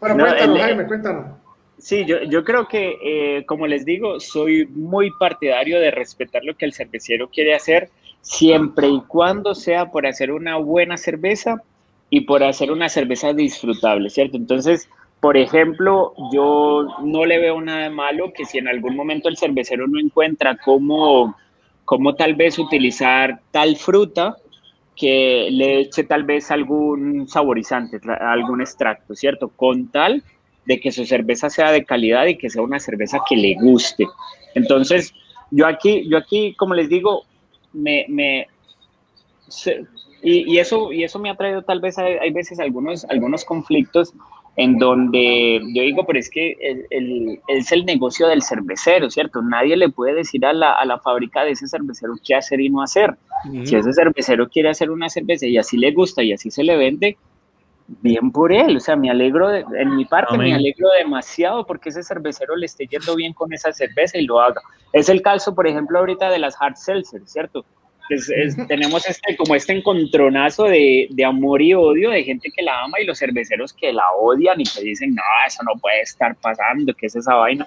Pero cuéntanos, Jaime, cuéntanos. Sí, yo, yo creo que, eh, como les digo, soy muy partidario de respetar lo que el cervecero quiere hacer siempre y cuando sea por hacer una buena cerveza y por hacer una cerveza disfrutable, ¿cierto? Entonces, por ejemplo, yo no le veo nada de malo que si en algún momento el cervecero no encuentra cómo, cómo tal vez utilizar tal fruta, que le eche tal vez algún saborizante, algún extracto, ¿cierto? Con tal de que su cerveza sea de calidad y que sea una cerveza que le guste. Entonces, yo aquí, yo aquí, como les digo, me, me y, eso, y eso me ha traído tal vez, hay, veces algunos, algunos conflictos en donde yo digo, pero es que el, es el negocio del cervecero, ¿cierto? Nadie le puede decir a la, a la fábrica de ese cervecero qué hacer y no hacer. Si ese cervecero quiere hacer una cerveza y así le gusta y así se le vende, bien por él, o sea, me alegro, en mi parte me alegro demasiado porque ese cervecero le esté yendo bien con esa cerveza y lo haga. Es el caso, por ejemplo, ahorita de las hard seltzer, ¿cierto? tenemos este, como este encontronazo de, de, amor y odio de gente que la ama y los cerveceros que la odian y que dicen, no, eso no puede estar pasando, ¿qué es esa vaina?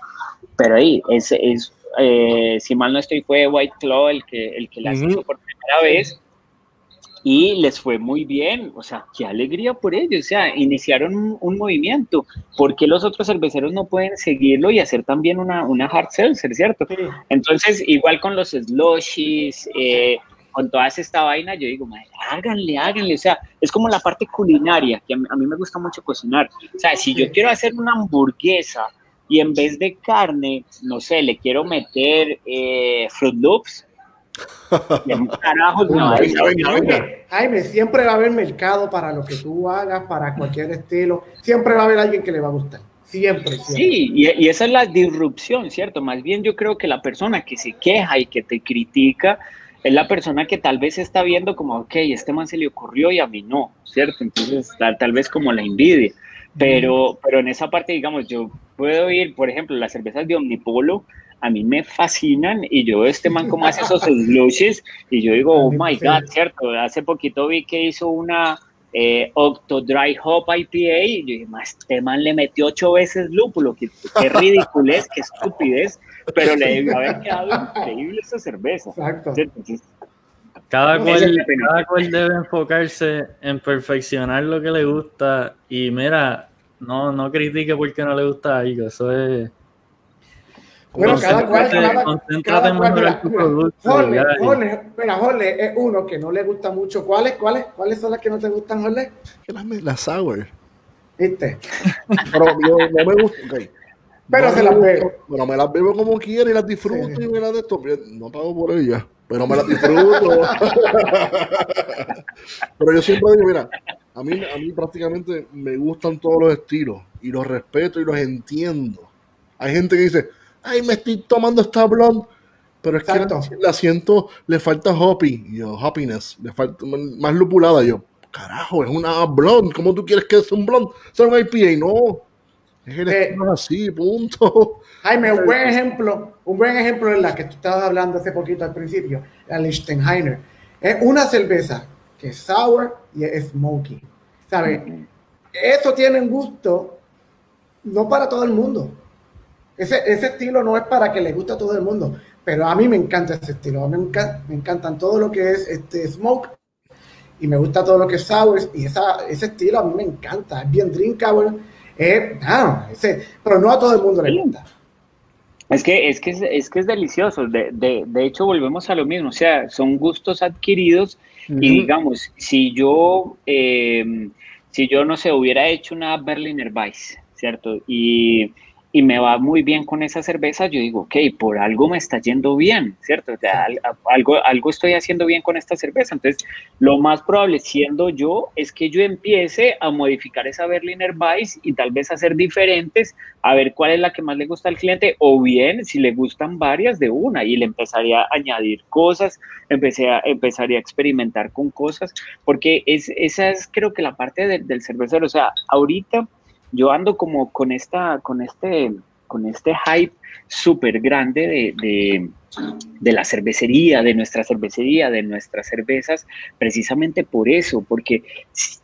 Pero ahí, es, es eh, si mal no estoy, fue White Claw el que, el que la hizo por primera vez y les fue muy bien, o sea, qué alegría por ellos, o sea, iniciaron un, movimiento, ¿por qué los otros cerveceros no pueden seguirlo y hacer también una, una hard seltzer, cierto? Entonces, igual con los slushies, eh, con toda esta vaina, yo digo, háganle, háganle, o sea, es como la parte culinaria, que a mí, me gusta mucho cocinar, o sea, si yo quiero hacer una hamburguesa y en vez de carne, no sé, le quiero meter eh, Fruit Loops, [laughs] Jaime, siempre va a haber mercado para lo que tú hagas, para cualquier estilo. Siempre va a haber alguien que le va a gustar. Siempre. Sí, y, esa es la disrupción, ¿cierto? Más bien yo creo que la persona que se queja y que te critica es la persona que tal vez está viendo como, ok, este man se le ocurrió y a mí no, ¿cierto? Entonces, tal, vez como la envidia. Pero, pero en esa parte, digamos, yo puedo ir, por ejemplo, las cervezas de Omnipolo, a mí me fascinan y yo este man como hace esos slushes y yo digo, oh my god, cierto, hace poquito vi que hizo una eh, Octo Dry Hop IPA y yo dije, este man le metió ocho veces lúpulo, qué, qué [laughs] ridiculez, qué estupidez, pero le debió haber [laughs] quedado increíble esa cerveza. Exacto. cada cual, cada cual debe enfocarse en perfeccionar lo que le gusta y mira, no, no critique porque no le gusta algo, eso es bueno, cada cual, cada, cual, Jorge, mira, Jorge es uno que no le gusta mucho. ¿Cuáles, cuáles, cuáles son las que no te gustan, Jorge? Las, las sour. ¿Viste? [laughs] Pero yo, no me gusta, Pero se las bebo. Bueno, me las bebo como quiera y las disfruto y me las de esto. No pago por ellas, pero me las disfruto. [laughs] pero yo siempre digo, mira, a mí, a mí prácticamente me gustan todos los estilos y los respeto y los entiendo. Hay gente que dice, ay, me estoy tomando esta blonde, pero es que la, siento, le falta hoppy, yo, happiness, le falta más lupulada, yo, carajo, es una blonde, ¿cómo tú quieres que sea un blonde? Sea un IPA, no, es eh, así, punto. Jaime, un buen ejemplo, un buen ejemplo es la que tú estabas hablando hace poquito al principio, la Lichtenheiner. Es una cerveza que es sour y es smoky. ¿Sabes? Eso tiene un gusto no para todo el mundo. Ese, ese estilo no es para que le guste a todo el mundo, pero a mí me encanta ese estilo. me, me encantan todo lo que es este smoke y me gusta todo lo que es sour y esa, ese estilo a mí me encanta. Es bien drinkable, ese, pero no a todo el mundo le gusta. Es que es, que es, que es delicioso. De, de, de, hecho, volvemos a lo mismo. O sea, son gustos adquiridos. Y digamos, si yo, eh, si yo no sé, hubiera hecho una Berliner Weiss, ¿cierto? Y y me va muy bien con esa cerveza, yo digo, ok, por algo me está yendo bien, ¿cierto? algo, algo estoy haciendo bien con esta cerveza. Entonces, lo más probable, siendo yo, es que yo empiece a modificar esa Berliner Weiss y tal vez hacer diferentes, a ver cuál es la que más le gusta al cliente, o bien, si le gustan varias de una, y le empezaría a añadir cosas, empecé a, empezaría a experimentar con cosas, porque es, esa es creo que la parte del cervecero, o sea, ahorita yo ando como con esta, con este, con este hype súper grande de, de, la cervecería, de nuestra cervecería, de nuestras cervezas, precisamente por eso, porque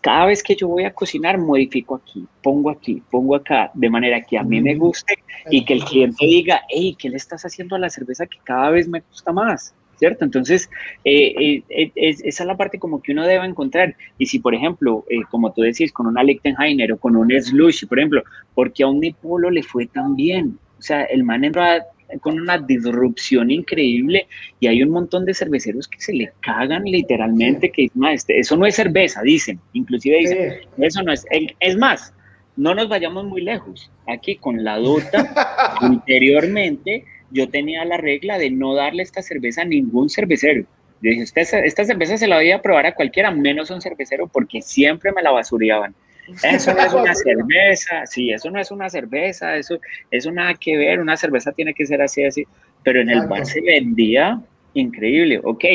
cada vez que yo voy a cocinar, modifico aquí, pongo aquí, pongo acá, de manera que a mí me guste y que el cliente diga, hey, ¿qué le estás haciendo a la cerveza que cada vez me gusta más? ¿Cierto? Entonces, eh, eh, esa es la parte como que uno debe encontrar. Y si, por ejemplo, eh, como tú decís, con una Lichtenheiner o con un Slush, por ejemplo, porque a un Nipolo le fue tan bien? O sea, el man entra con una disrupción increíble y hay un montón de cerveceros que se le cagan literalmente, que este, eso no es cerveza, dicen, inclusive dicen, eso no es, es más, no nos vayamos muy lejos, aquí con la Dota, anteriormente, [laughs] yo tenía la regla de no darle esta cerveza a ningún cervecero. Yo dije, esta, cerveza se la voy a probar a cualquiera, menos a un cervecero, porque siempre me la basureaban. Eso no es una [laughs] cerveza, sí, eso no es una cerveza, eso, eso nada que ver, una cerveza tiene que ser así, así, pero en el bar se vendía increíble, ok,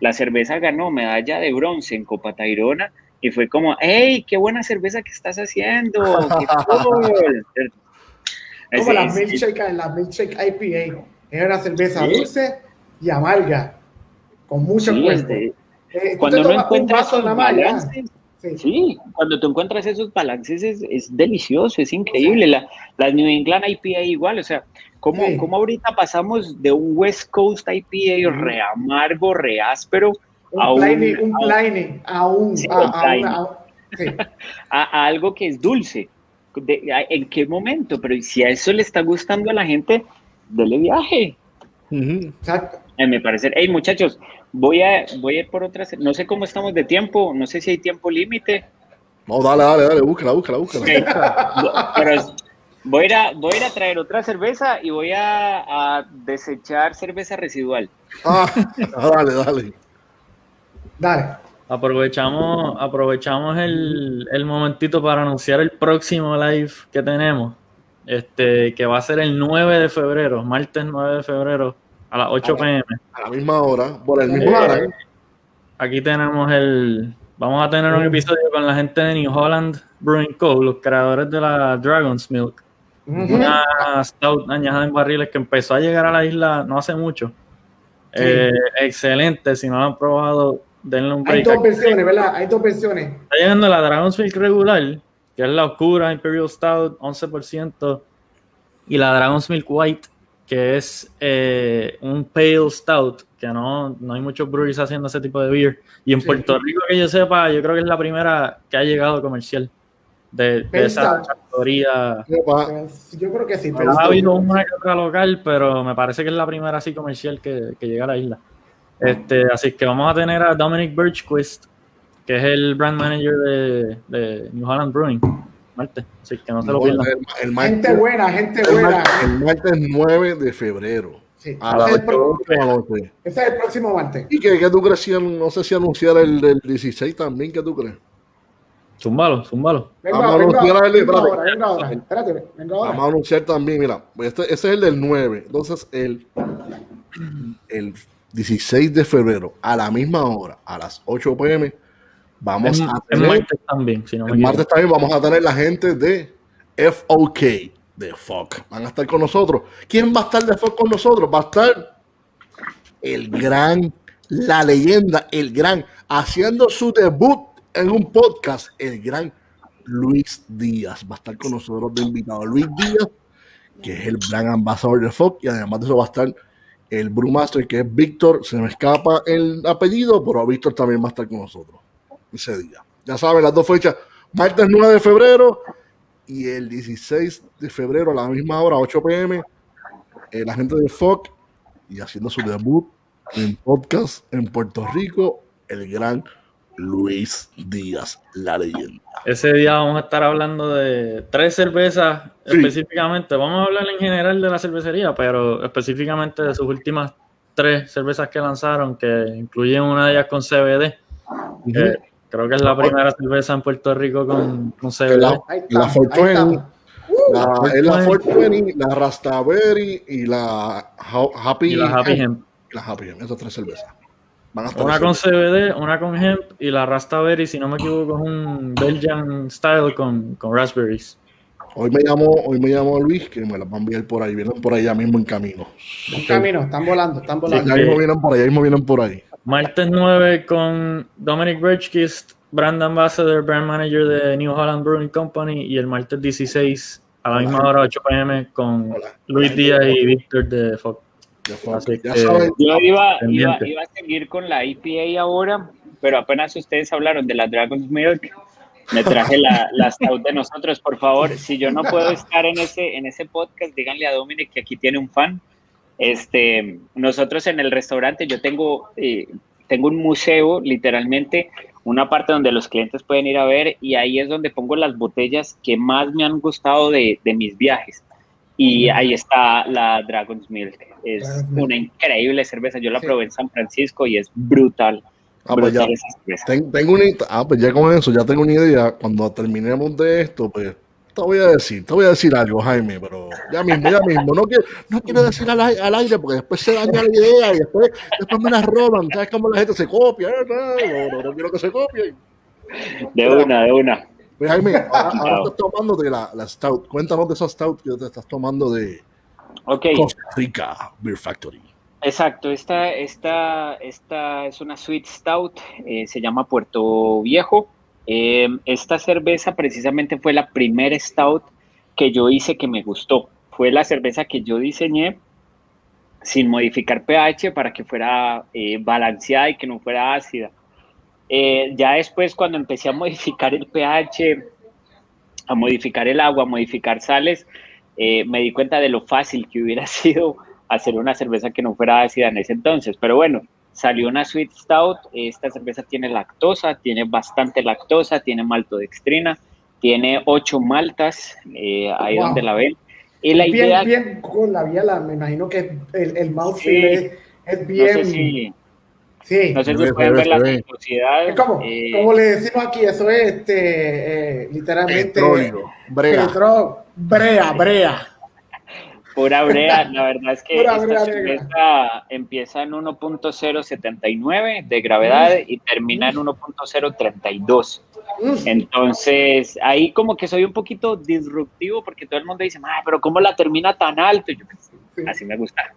la cerveza ganó medalla de bronce en Copa Tairona y fue como, hey, qué buena cerveza que estás haciendo, qué [laughs] cool. Como la milkshake, la milkshake IPA. Es una cerveza dulce y amarga, con mucho sí, cuerpo. Eh, cuando no encuentras esos balances, sí. cuando tú encuentras esos balances es, delicioso, es increíble. La, la, New England IPA igual, o sea, ¿cómo, ¿cómo, ahorita pasamos de un West Coast IPA re amargo, re áspero, un a, un, un, a, un, a algo que es dulce? En qué momento, pero si a eso le está gustando a la gente, dele viaje. Exacto. En mi parecer, hey muchachos, voy a, voy a ir por otras, no sé cómo estamos de tiempo, no sé si hay tiempo límite. No, dale, dale, dale, búscala, búscala, búscala. pero voy a, ir a, voy a ir a traer otra cerveza y voy a, a desechar cerveza residual. Ah, [laughs] dale, dale. Dale. Aprovechamos, aprovechamos el, el, momentito para anunciar el próximo live que tenemos, este, que va a ser el 9 de febrero, martes 9 de febrero, a las 8 pm. A la misma hora, por el mismo hora. Aquí tenemos el, vamos a tener un episodio con la gente de New Holland Brewing Co., los creadores de la Dragon's Milk, una stout añada en barriles que empezó a llegar a la isla no hace mucho. Eh, excelente, si no lo han probado, hay dos versiones, ¿verdad? Hay dos versiones. Está llegando la Dragon's Milk regular, que es la oscura Imperial Stout, 11%, y la Dragon's Milk White, que es eh, un Pale Stout, que no, no hay muchos breweries haciendo ese tipo de beer. Y en Puerto Rico, que yo sepa, yo creo que es la primera que ha llegado comercial de, esa categoría. Yo creo que sí. ha habido una que otra local, pero me parece que es la primera así comercial que, que llega a la isla. Este, así que vamos a tener a Dominic Birchquist, que es el brand manager de, de New Holland Brewing. Martes, así que no se lo pierdan. gente buena, gente buena. El martes 9 de febrero. Sí, a es ese es el próximo martes. ¿Y qué, qué tú crees? no sé si anunciar el del 16 también, ¿qué tú crees? Zumbalo, zumbalo. Venga, vamos a anunciar el, ahora, venga ahora. Espérate, venga ahora. Vamos a anunciar también, mira, este, ese es el del 9. Entonces, el, el 16 de febrero, a la misma hora, a las 8 pm, vamos a tener. El martes también, el martes también vamos a tener la gente de FOK, de FOC. Van a estar con nosotros. ¿Quién va a estar de FOC con nosotros? Va a estar el gran, la leyenda, el gran, haciendo su debut en un podcast, el gran Luis Díaz. Va a estar con nosotros de invitado. Luis Díaz, que es el gran ambasador de FOC, y además de eso va a estar el Brewmaster, que es Víctor, se me escapa el apellido, pero Víctor también va a estar con nosotros ese día. Ya saben, las dos fechas, martes 9 de febrero y el 16 de febrero a la misma hora, 8 pm, eh, la gente de FOC y haciendo su debut en podcast en Puerto Rico, el gran Luis Díaz, la leyenda. Ese día vamos a estar hablando de tres cervezas específicamente. Vamos a hablar en general de la cervecería, pero específicamente de sus últimas tres cervezas que lanzaron, que incluyen una de ellas con CBD. creo que es la primera cerveza en Puerto Rico con, con CBD. La, la Fortuny, la, es la Fortuny, la Rastaberry y la Happy, y la Happy Hemp. La Happy Hemp, esas tres cervezas. Una con CBD, una con hemp y la Rastaberry, si no me equivoco, es un Belgian style con, con raspberries. Hoy me llamó, hoy me llamó Luis que me las va a enviar por ahí, vienen por ahí ya mismo en camino. En camino, están volando, están volando. ya mismo vienen por ahí, ya mismo vienen por ahí. Martes 9 con Dominic Birchkist, brand ambassador, brand manager de New Holland Brewing Company, y el martes 16 a la misma hora, 8 pm, con Luis Díaz y Víctor de Fox. Yo iba, iba, a seguir con la IPA ahora, pero apenas ustedes hablaron de la Dragon's Milk, me traje la, [laughs] la stout de nosotros. Por favor, si yo no puedo estar en ese, en ese podcast, díganle a Dominic que aquí tiene un fan. Este, nosotros en el restaurante, yo tengo, eh, tengo un museo, literalmente, una parte donde los clientes pueden ir a ver y ahí es donde pongo las botellas que más me han gustado de, de mis viajes. Y ahí está la Dragon's Milk. Es una increíble cerveza. Yo la probé en San Francisco y es brutal. Ah, pues ya, tengo una, ah, pues ya con eso, ya tengo una idea. Cuando terminemos de esto, pues te voy a decir, te voy a decir algo, Jaime, pero ya mismo, ya mismo. No quiero, no quiero decir al, al aire porque después se daña la idea y después, después me la roban. ¿Sabes cómo la gente se copia? No, no, no quiero que se copien. De una, de una. Pues Jaime, [laughs] ahora, estás tomando de la, la, Stout. Cuéntanos de esa Stout que te estás tomando de Costa Rica Beer Factory. Exacto, esta, esta, esta es una Sweet Stout, eh, se llama Puerto Viejo. Eh, esta cerveza precisamente fue la primera Stout que yo hice que me gustó. Fue la cerveza que yo diseñé sin modificar pH para que fuera eh, balanceada y que no fuera ácida. Eh, ya después cuando empecé a modificar el pH, a modificar el agua, a modificar sales, eh, me di cuenta de lo fácil que hubiera [laughs] sido hacer una cerveza que no fuera ácida en ese entonces. Pero bueno, salió una Sweet Stout. Esta cerveza tiene lactosa, tiene bastante lactosa, tiene maltodextrina, tiene ocho maltas, eh, ahí donde la ven. Y la bien, idea... bien con la biela, me imagino que el, el mouthfeel es, bien... Sí. No sé si pueden ver la viscosidad. ¿Cómo? Eh, como le decimos aquí, eso es este, eh, literalmente. brea. brea, brea. Pura brea, [laughs] la verdad es que esta cerveza empieza en 1.079 de gravedad y termina en 1.032. Entonces, ahí como que soy un poquito disruptivo porque todo el mundo dice, pero ¿cómo la termina tan alto? yo, así me gusta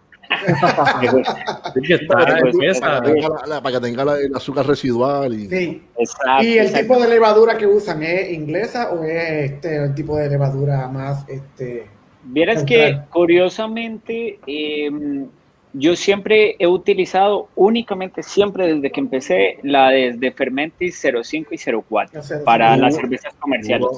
para, que tenga el azúcar residual. Y, ¿Y el tipo de levadura que usan es inglesa o es este, el tipo de levadura más... Este, Vieras que curiosamente em, yo siempre he utilizado únicamente, siempre desde que empecé, la desde Fermentis 05 y 04 para las cervezas comerciales.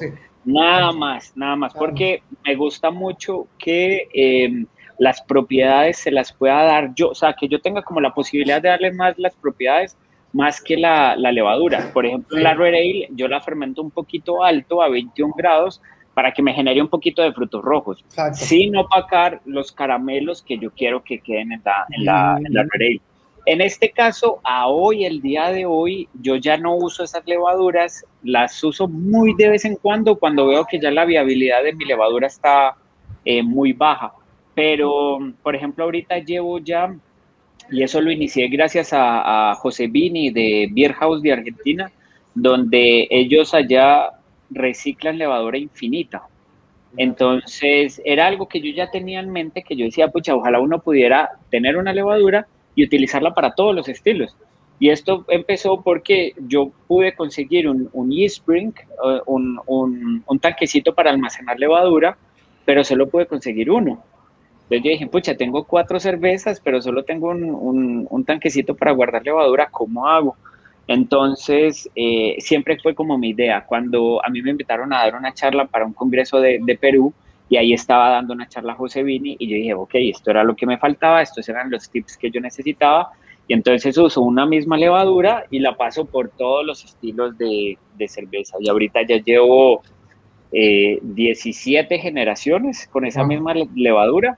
Nada más, nada más, porque me gusta mucho que eh, las propiedades se las pueda dar yo, o sea, que yo tenga como la posibilidad de darle más las propiedades más que la, levadura. Por ejemplo, la Red Ale yo la fermento un poquito alto a 21 grados para que me genere un poquito de frutos rojos, sin opacar los caramelos que yo quiero que queden en la, en la, en la Red Ale. En este caso, a hoy, el día de hoy, yo ya no uso esas levaduras, las uso muy de vez en cuando cuando veo que ya la viabilidad de mi levadura está eh, muy baja. Pero, por ejemplo, ahorita llevo ya, y eso lo inicié gracias a, José Vini de Beer House de Argentina, donde ellos allá reciclan levadura infinita. Entonces, era algo que yo ya tenía en mente, que yo decía, pucha, ojalá uno pudiera tener una levadura y utilizarla para todos los estilos. Y esto empezó porque yo pude conseguir un, un e-spring, eh, un, un, un, tanquecito para almacenar levadura, pero solo pude conseguir uno. Entonces yo dije, pucha, tengo cuatro cervezas, pero solo tengo un, un, tanquecito para guardar levadura, ¿cómo hago? Entonces, eh, siempre fue como mi idea. Cuando a mí me invitaron a dar una charla para un congreso de, de, Perú, y ahí estaba dando una charla José Vini, y yo dije, ok, esto era lo que me faltaba, estos eran los tips que yo necesitaba, y Y entonces uso una misma levadura y la paso por todos los estilos de, de cerveza. Y ahorita ya llevo eh, 17 generaciones con esa misma levadura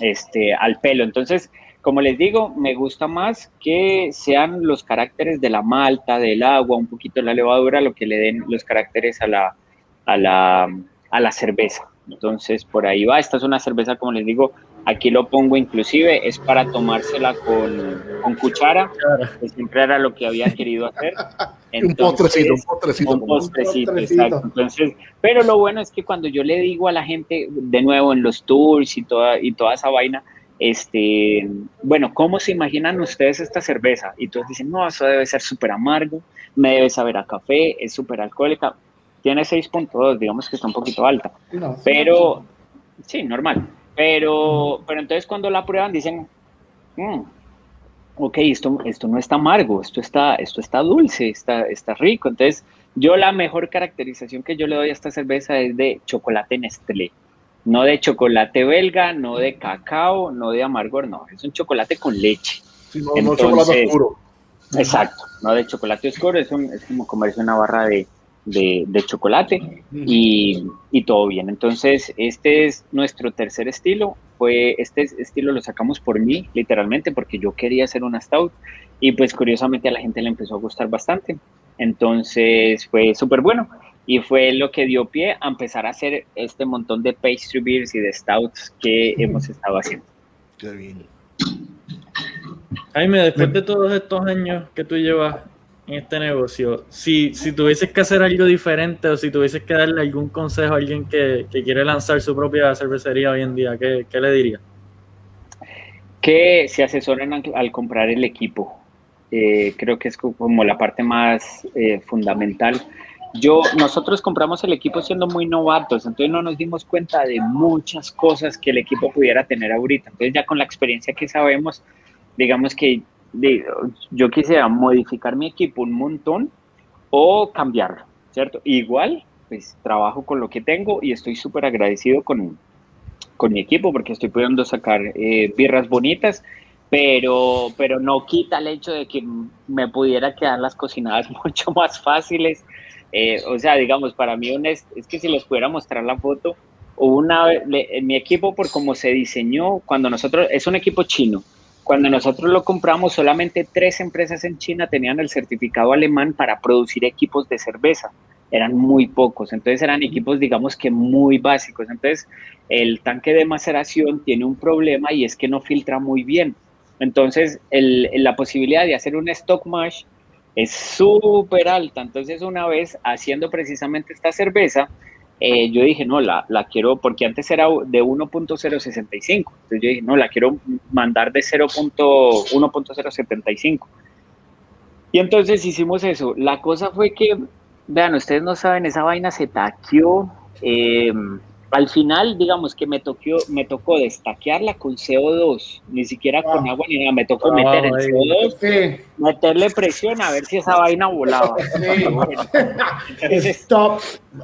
este, al pelo. Entonces, como les digo, me gusta más que sean los caracteres de la malta, del agua, un poquito la levadura, lo que le den los caracteres a la, a la, a la cerveza. Entonces, por ahí va. Esta es una cerveza, como les digo, aquí lo pongo inclusive, es para tomársela con, con cuchara, que siempre era lo que había querido hacer. [laughs] un postrecito, un postrecito. Un postrecito, exacto. Entonces, pero lo bueno es que cuando yo le digo a la gente, de nuevo, en los tours y toda, y toda esa vaina, este, bueno, ¿cómo se imaginan ustedes esta cerveza? Y todos dicen, no, eso debe ser súper amargo, me debe saber a café, es súper alcohólica. Tiene 6.2, digamos que está un poquito alta. pero, sí, normal. Pero, pero entonces cuando la prueban dicen, mm, ok, esto, esto no está amargo, esto está, esto está dulce, está, está rico. Entonces, yo la mejor caracterización que yo le doy a esta cerveza es de chocolate Nestlé no de chocolate belga, no de cacao, no de amargor, no, es un chocolate con leche. no, chocolate oscuro. Exacto, no de chocolate oscuro, es, es como comerse una barra de, chocolate y, y, todo bien. Entonces, este es nuestro tercer estilo. Fue, este estilo lo sacamos por mí, literalmente, porque yo quería hacer una stout y pues curiosamente a la gente le empezó a gustar bastante. Entonces fue súper bueno y fue lo que dio pie a empezar a hacer este montón de pastry beers y de stouts que hemos estado haciendo. Qué bien. Jaime, después de todos estos años que tú llevas en este negocio, si, si tuvieses que hacer algo diferente o si tuvieses que darle algún consejo a alguien que, quiere lanzar su propia cervecería hoy en día, ¿qué, le diría? Que se asesoren al, comprar el equipo. Eh, creo que es como la parte más eh, fundamental yo, nosotros compramos el equipo siendo muy novatos, entonces no nos dimos cuenta de muchas cosas que el equipo pudiera tener ahorita. Entonces ya con la experiencia que sabemos, digamos que yo quisiera modificar mi equipo un montón o cambiarlo, ¿cierto? Igual, pues trabajo con lo que tengo y estoy súper agradecido con, con mi equipo porque estoy pudiendo sacar eh, birras bonitas, pero, pero no quita el hecho de que me pudiera quedar las cocinadas [laughs] mucho más fáciles eh, o sea, digamos, para mí es, es, que si les pudiera mostrar la foto, una en mi equipo por cómo se diseñó, cuando nosotros, es un equipo chino, cuando nosotros lo compramos, solamente tres empresas en China tenían el certificado alemán para producir equipos de cerveza. Eran muy pocos, entonces eran equipos, digamos que muy básicos. Entonces, el tanque de maceración tiene un problema y es que no filtra muy bien. Entonces, la posibilidad de hacer un stock mash es súper alta. Entonces, una vez haciendo precisamente esta cerveza, eh, yo dije, no, la, la, quiero, porque antes era de 1.065. Entonces yo dije, no, la quiero mandar de 0.1.075. Y entonces hicimos eso. La cosa fue que, vean, ustedes no saben, esa vaina se taqueó. Eh, al final, digamos que me tocó, me tocó destaquearla con CO2, ni siquiera con ah. agua ni nada, me tocó meter el CO2, meterle presión a ver si esa vaina volaba. [laughs] Stop.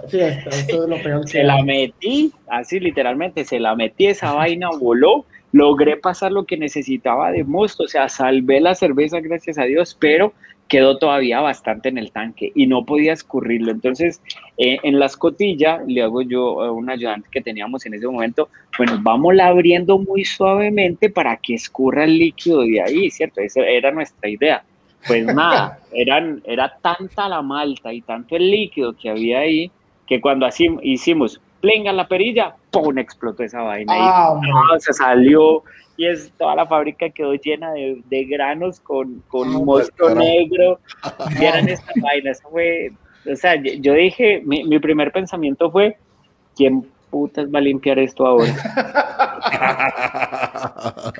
Sí, esto, es lo peor se la metí, así literalmente, se la metí, esa vaina voló, logré pasar lo que necesitaba de mosto, o sea, salvé la cerveza, gracias a Dios, pero quedó todavía bastante en el tanque y no podía escurrirlo. Entonces, eh, en la escotilla, le hago yo a un ayudante que teníamos en ese momento, bueno, vamos abriendo muy suavemente para que escurra el líquido de ahí, ¿cierto? Esa era nuestra idea. Pues [laughs] nada, eran, era tanta la malta y tanto el líquido que había ahí, que cuando así hicimos, plenga la perilla, ¡pum! explotó esa vaina. y ah, se salió y es toda la fábrica quedó llena de, de granos con, con ah, mosto negro. [laughs] Vieran esta vaina, eso fue, o sea, yo dije, mi, mi primer pensamiento fue, ¿quién putas va a limpiar esto ahora? [laughs]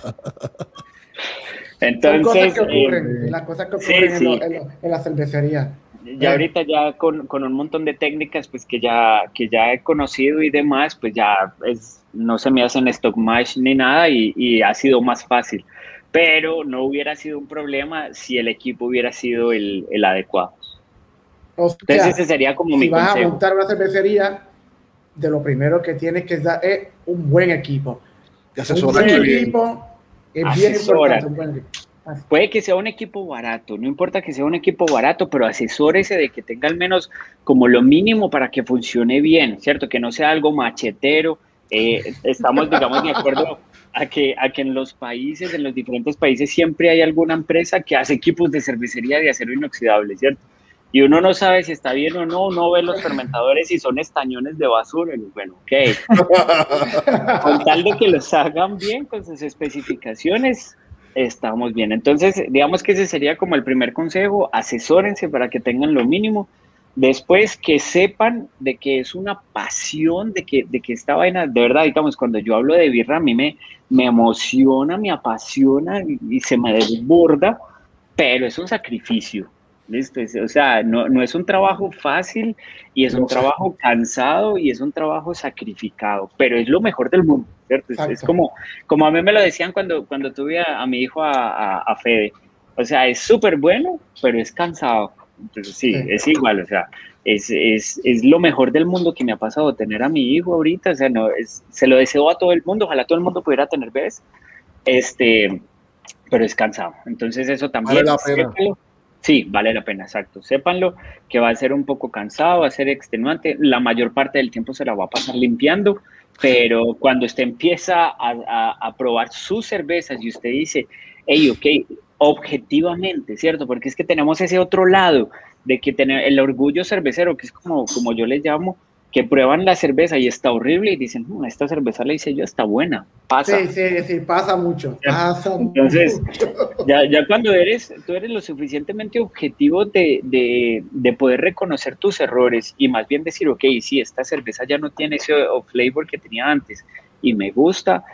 Entonces, cosas que ocurren, eh, las cosas que ocurren en, en, en, la cervecería ya ahorita ya con, con, un montón de técnicas pues que ya, que ya he conocido y demás, pues ya es, no se me hacen stock match ni nada y, y, ha sido más fácil. Pero no hubiera sido un problema si el equipo hubiera sido el, el adecuado. Entonces ese sería como si mi vas a montar una cervecería, de lo primero que tienes que dar es un buen equipo. un buen equipo es bien importante. Un buen equipo. puede que sea un equipo barato, no importa que sea un equipo barato, pero asesórese de que tenga al menos como lo mínimo para que funcione bien, ¿cierto? Que no sea algo machetero. Eh, estamos, digamos, de acuerdo a que, a que en los países, en los diferentes países, siempre hay alguna empresa que hace equipos de cervecería de acero inoxidable, ¿cierto? y uno no sabe si está bien o no, uno ve los fermentadores y son estañones de basura. Y bueno, ok. con tal de que los hagan bien con sus especificaciones, estamos bien. Entonces, digamos que ese sería como el primer consejo, asesórense para que tengan lo mínimo. Después que sepan de que es una pasión, de que, de que esta vaina, de verdad, digamos, cuando yo hablo de birra, a mí me, me emociona, me apasiona y se me desborda, pero es un sacrificio Listo, o sea, no, no, es un trabajo fácil y es un trabajo cansado y es un trabajo sacrificado, pero es lo mejor del mundo, ¿cierto? Es, como, como a mí me lo decían cuando, cuando tuve a, mi hijo a, a, Fede, o sea, es súper bueno, pero es cansado. Entonces, sí, es igual, o sea, es, es, es, lo mejor del mundo que me ha pasado tener a mi hijo ahorita, o sea, no, es, se lo deseo a todo el mundo, ojalá todo el mundo pudiera tener bebés, este, pero es cansado. Entonces, eso también. Sí, vale la pena, exacto. Sépanlo que va a ser un poco cansado, va a ser extenuante. La mayor parte del tiempo se la va a pasar limpiando, pero cuando usted empieza a, probar sus cervezas y usted dice, hey, ok, objetivamente, ¿cierto? Porque es que tenemos ese otro lado de que tener el orgullo cervecero, que es como, como yo les llamo, que prueban la cerveza y está horrible y dicen, no, esta cerveza la hice yo, está buena, pasa. Sí, sí, sí, pasa mucho, pasa Entonces, Ya, ya, cuando eres, tú eres lo suficientemente objetivo de, de, de, poder reconocer tus errores y más bien decir, ok, sí, esta cerveza ya no tiene ese flavor que tenía antes y me gusta,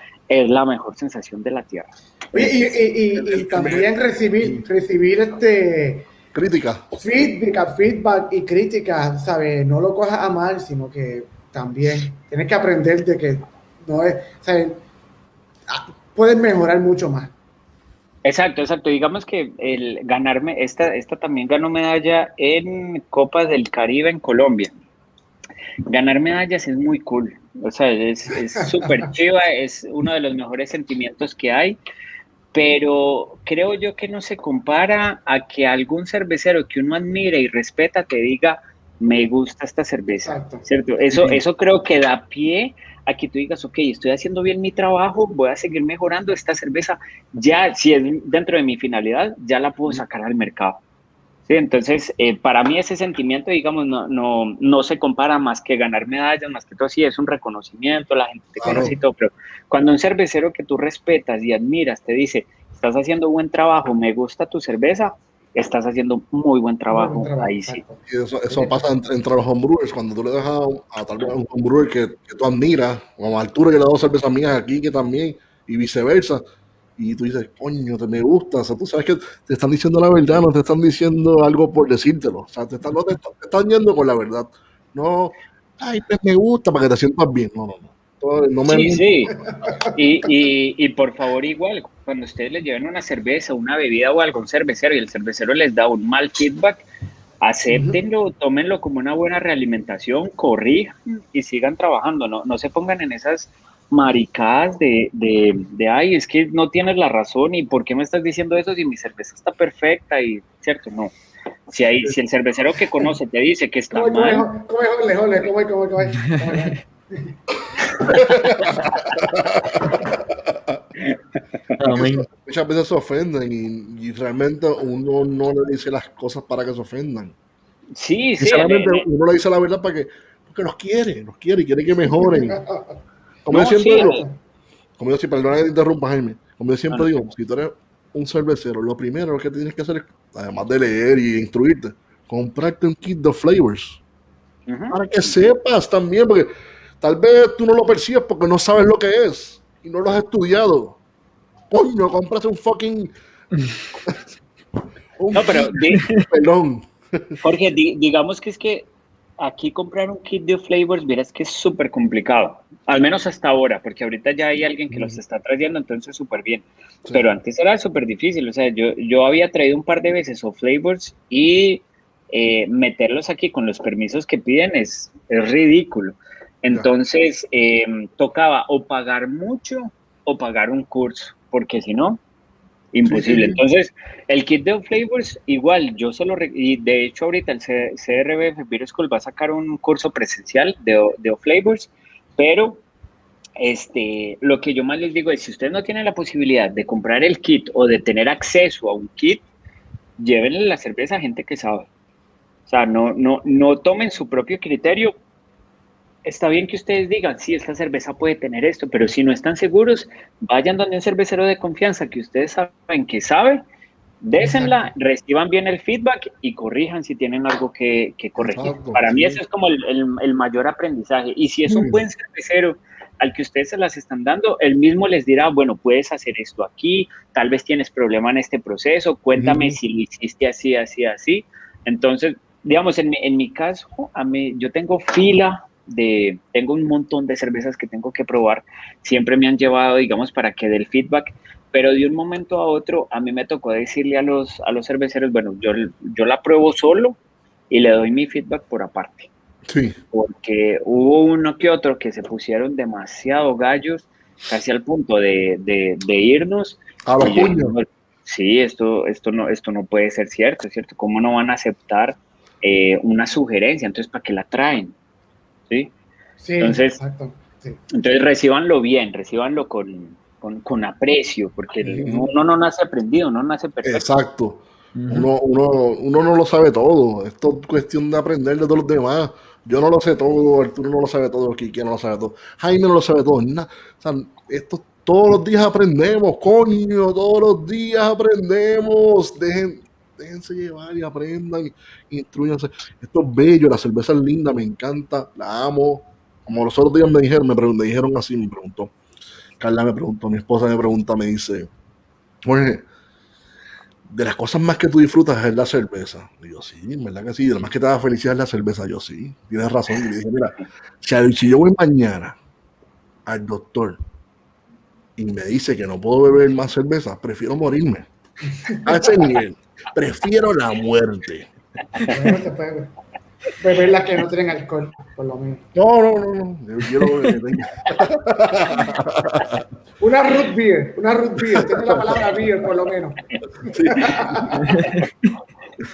es la mejor sensación de la tierra. y, y, y, también recibir, recibir este Crítica. Feedback, feedback y crítica, ¿sabes? No lo cojas a mal, sino que también tienes que aprender de que no es, ¿sabes? Ah, puedes mejorar mucho más. Exacto, exacto. Digamos que el ganarme, esta, esta también ganó medalla en Copas del Caribe en Colombia. Ganar medallas es muy cool. O sea, es súper [laughs] chiva, es uno de los mejores sentimientos que hay pero creo yo que no se compara a que algún cervecero que uno admire y respeta te diga, me gusta esta cerveza, ¿cierto? Eso, eso creo que da pie a que tú digas, ok, estoy haciendo bien mi trabajo, voy a seguir mejorando esta cerveza, ya si es dentro de mi finalidad, ya la puedo sacar al mercado. Sí, entonces, eh, para mí ese sentimiento, digamos, no, no, no se compara más que ganar medallas, más que todo, sí, es un reconocimiento, la gente te conoce y todo, pero cuando un cervecero que tú respetas y admiras te dice, estás haciendo buen trabajo, me gusta tu cerveza, estás haciendo muy buen trabajo, ahí sí. eso, eso pasa entre, los homebrewers, cuando tú le dejas a, tal vez un homebrewer que, que tú admiras, como a Arturo, yo le doy cervezas mías aquí, que también, y viceversa, y tú dices, coño, te me gusta, o sea, tú sabes que te están diciendo la verdad, no te están diciendo algo por decírtelo, o sea, te están, no te, están yendo con la verdad, no, ay, pues me gusta para que te sientas bien, no, no, no. no me sí, sí. Y, y, y, por favor, igual, cuando ustedes les lleven una cerveza, una bebida o algo a un cervecero y el cervecero les da un mal feedback, acéptenlo, tómenlo como una buena realimentación, corrijan y sigan trabajando, no, no se pongan en esas maricadas de, de, de, ay, es que no tienes la razón y por qué me estás diciendo eso si mi cerveza está perfecta y, ¿cierto? No. Si, hay, si el cervecero que conoce te dice que está ¿Cómo, mal... ¿Cómo es, jole, ¿Cómo es, cómo es, cómo es? Muchas veces se ofenden y, y, realmente uno no le dice las cosas para que se ofendan. Sí, sí. uno le dice la verdad para que, porque los quiere, los quiere y quiere que mejoren. Como yo siempre digo, como yo siempre, perdona que te interrumpa, Jaime, como yo siempre digo, si tú eres un cervecero, lo primero que tienes que hacer es, además de leer y instruirte, comprarte un kit de flavors. Para que sepas también, porque tal vez tú no lo percibes porque no sabes lo que es y no lo has estudiado. Coño, compras un fucking. no, pero. [laughs] Perdón. Jorge, digamos que es que aquí comprar un kit de flavors, verás que es súper complicado, al menos hasta ahora, porque ahorita ya hay alguien que los está trayendo, entonces súper bien. Pero antes era súper difícil, o sea, yo, yo había traído un par de veces o flavors y eh, meterlos aquí con los permisos que piden es, es ridículo. Entonces, em, tocaba o pagar mucho o pagar un curso, porque si no, Imposible. Entonces, el kit de Flavors, igual, yo solo, y de hecho ahorita el CRBF Beer School va a sacar un curso presencial de, de Flavors, pero este, lo que yo más les digo es, si ustedes no tienen la posibilidad de comprar el kit o de tener acceso a un kit, llévenle la cerveza a gente que sabe. O sea, no, no, no tomen su propio criterio, está bien que ustedes digan, sí, esta cerveza puede tener esto, pero si no están seguros, vayan donde un cervecero de confianza que ustedes saben que sabe, désenla, reciban bien el feedback y corrijan si tienen algo que, corregir. Para mí eso es como el, mayor aprendizaje. Y si es un buen cervecero al que ustedes se las están dando, él mismo les dirá, bueno, puedes hacer esto aquí, tal vez tienes problema en este proceso, cuéntame si lo hiciste así, así, así. Entonces, digamos, en, en mi caso, a mí, yo tengo fila de, tengo un montón de cervezas que tengo que probar, siempre me han llevado, digamos, para que dé el feedback, pero de un momento a otro a mí me tocó decirle a los, a los cerveceros, bueno, yo, yo la pruebo solo y le doy mi feedback por aparte. Sí. Porque hubo uno que otro que se pusieron demasiado gallos, casi al punto de, de, irnos. A los puños. Sí, esto, esto, no, esto no puede ser cierto, ¿cierto? ¿Cómo no van a aceptar eh, una sugerencia? Entonces, ¿para qué la traen? ¿Sí? entonces, entonces recibanlo bien, recibanlo con, con, aprecio, porque uno no nace aprendido, no nace perfecto. Exacto. uno, uno, uno, no lo sabe todo. Esto es cuestión de aprender de todos los demás. Yo no lo sé todo, Arturo no lo sabe todo, Kiki no lo sabe todo, Jaime no lo sabe todo. esto todos los días aprendemos, coño, todos los días aprendemos. Dejen, déjense llevar y aprendan, instruyanse. Esto es bello, la cerveza es linda, me encanta, la amo. Como los otros días me dijeron, me, dijeron así, me preguntó. Carla me preguntó, mi esposa me pregunta, me dice, Jorge, de las cosas más que tú disfrutas es la cerveza. Y yo, sí, ¿verdad que sí? De las más que te da felicidad es la cerveza. Yo, sí, tienes razón. Y le dije, mira, si, yo voy mañana al doctor y me dice que no puedo beber más cerveza, prefiero morirme. A ese nivel. Prefiero la muerte. Beber las que no tienen alcohol, por lo menos. No, no, no, no. Yo quiero una root beer, una root beer. Tiene la palabra beer, por lo menos.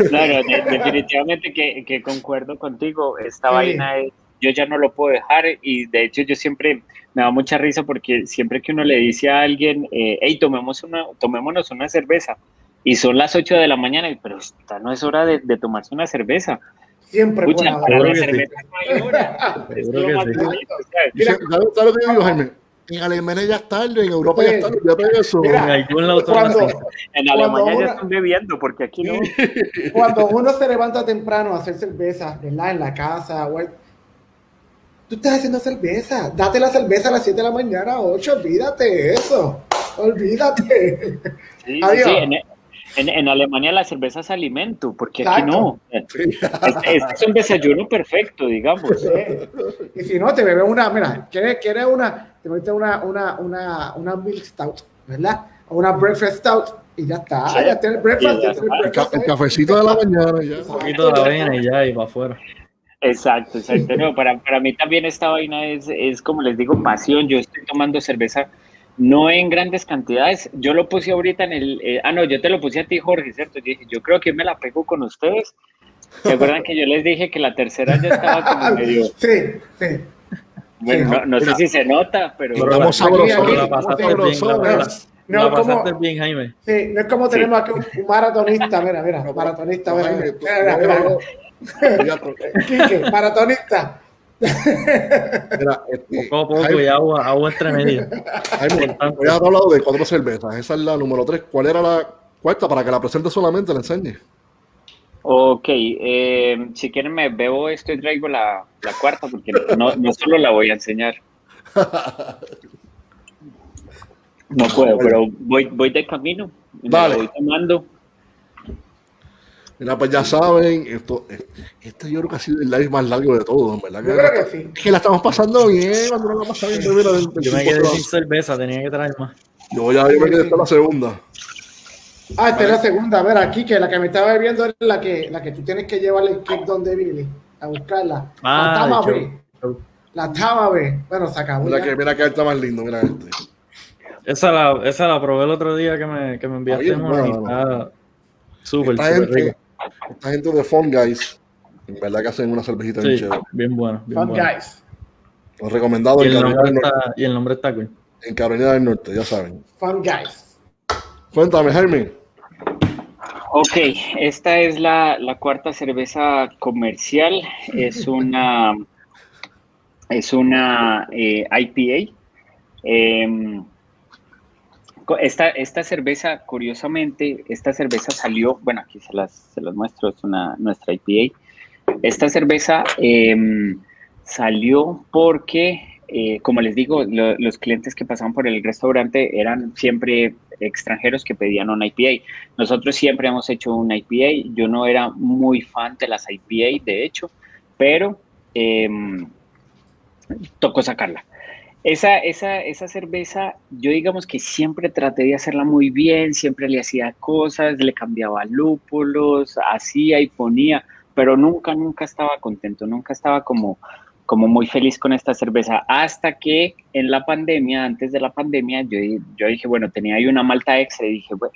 Claro, definitivamente que, que, concuerdo contigo. Esta vaina yo ya no lo puedo dejar y de hecho yo siempre me da mucha risa porque siempre que uno le dice a alguien, eh, hey, tomemos una, tomémonos una cerveza, y son las 8 de la mañana, pero esta no es hora de, de tomarse una cerveza. Siempre para la cerveza ¿Sabes [laughs] lo que yo digo, Jaime? En Alemania ya es tarde, en Europa ya es tarde, ya te eso. Mira, cuando, en Alemania ya están bebiendo, porque aquí no. [laughs] Cuando uno se levanta temprano a hacer cerveza, ¿verdad? En la casa, güey. Tú estás haciendo cerveza. Date la cerveza a las 7 de la mañana, 8, olvídate eso. Olvídate. Sí, Adiós. Sí, en, en, Alemania la cerveza es alimento, porque aquí no. Este, es un desayuno perfecto, digamos. Y si no, te bebes una, mira, ¿quieres, quieres una, te metes una, una, una, una milk stout, ¿verdad? O una breakfast stout y ya está, ya tienes breakfast. Ya breakfast el, cafecito de la mañana ya. Un poquito de la avena y ya, y para afuera. Exacto, exacto. No, para, para mí también esta vaina es, es, como les digo, pasión. Yo estoy tomando cerveza no en grandes cantidades. Yo lo puse ahorita en el. Eh, ah, no, yo te lo puse a ti, Jorge, ¿cierto? Yo dije, yo creo que me la pego con ustedes. ¿Se acuerdan que yo les dije que la tercera ya estaba como [laughs] medio. Sí, sí. Bueno, no, sé si se nota, pero. Estamos sabrosos, la pasaste bien, no, como, bien, Jaime. Sí, no es como tenemos aquí un, maratonista, mira, mira, maratonista, mira, mira, mira, mira, maratonista. Mira, este, poco a poco y agua, agua entre medio. Hoy has hablado de cuatro cervezas. Esa es la número tres. ¿Cuál era la cuarta? Para que la presente solamente, la enseñe. Ok, eh, si quieren me bebo esto y traigo la, la cuarta, porque no, no, solo la voy a enseñar. No puedo, pero voy, voy de camino. Vale. voy tomando. Mira, pues ya saben, esto, este yo creo que ha sido el live más largo de todos, ¿verdad? Yo creo que sí. Es que la estamos pasando bien, cuando la bien. yo me quedé sin cerveza, tenía que traer más. Yo ya yo me quedé hasta la segunda. Ah, esta es la segunda. A ver, aquí que la que me estaba bebiendo es la que, la que tú tienes que llevarle el kick donde Billy a buscarla. Ah, la Tama La Tama Bueno, se acabó. Mira que, mira que está más lindo, mira este. Esa la, esa la probé el otro día que me, que me enviaste una. Súper, súper rica. Esta gente de Fun Guys, en verdad que hacen una cervecita sí, bien Bien buena. Fun Guys. Los recomendados en Carolina del Norte. Y el nombre está cool. En Carolina del Norte, ya saben. Fun Guys. Cuéntame, Hermin. Ok, esta es la, la cuarta cerveza comercial. Es una, es una eh, IPA. Eh, esta, esta cerveza, curiosamente, esta cerveza salió, bueno, aquí se las, se las muestro, es una, nuestra IPA. Esta cerveza em, salió porque, eh, como les digo, los clientes que pasaban por el restaurante eran siempre extranjeros que pedían una IPA. Nosotros siempre hemos hecho una IPA. Yo no era muy fan de las IPA, de hecho, pero em, tocó sacarla. Esa, esa, esa cerveza, yo digamos que siempre traté de hacerla muy bien, siempre le hacía cosas, le cambiaba lúpulos, hacía y ponía, pero nunca, nunca estaba contento, nunca estaba como, como muy feliz con esta cerveza, hasta que en la pandemia, antes de la pandemia, yo, yo dije, bueno, tenía ahí una malta extra y dije, bueno,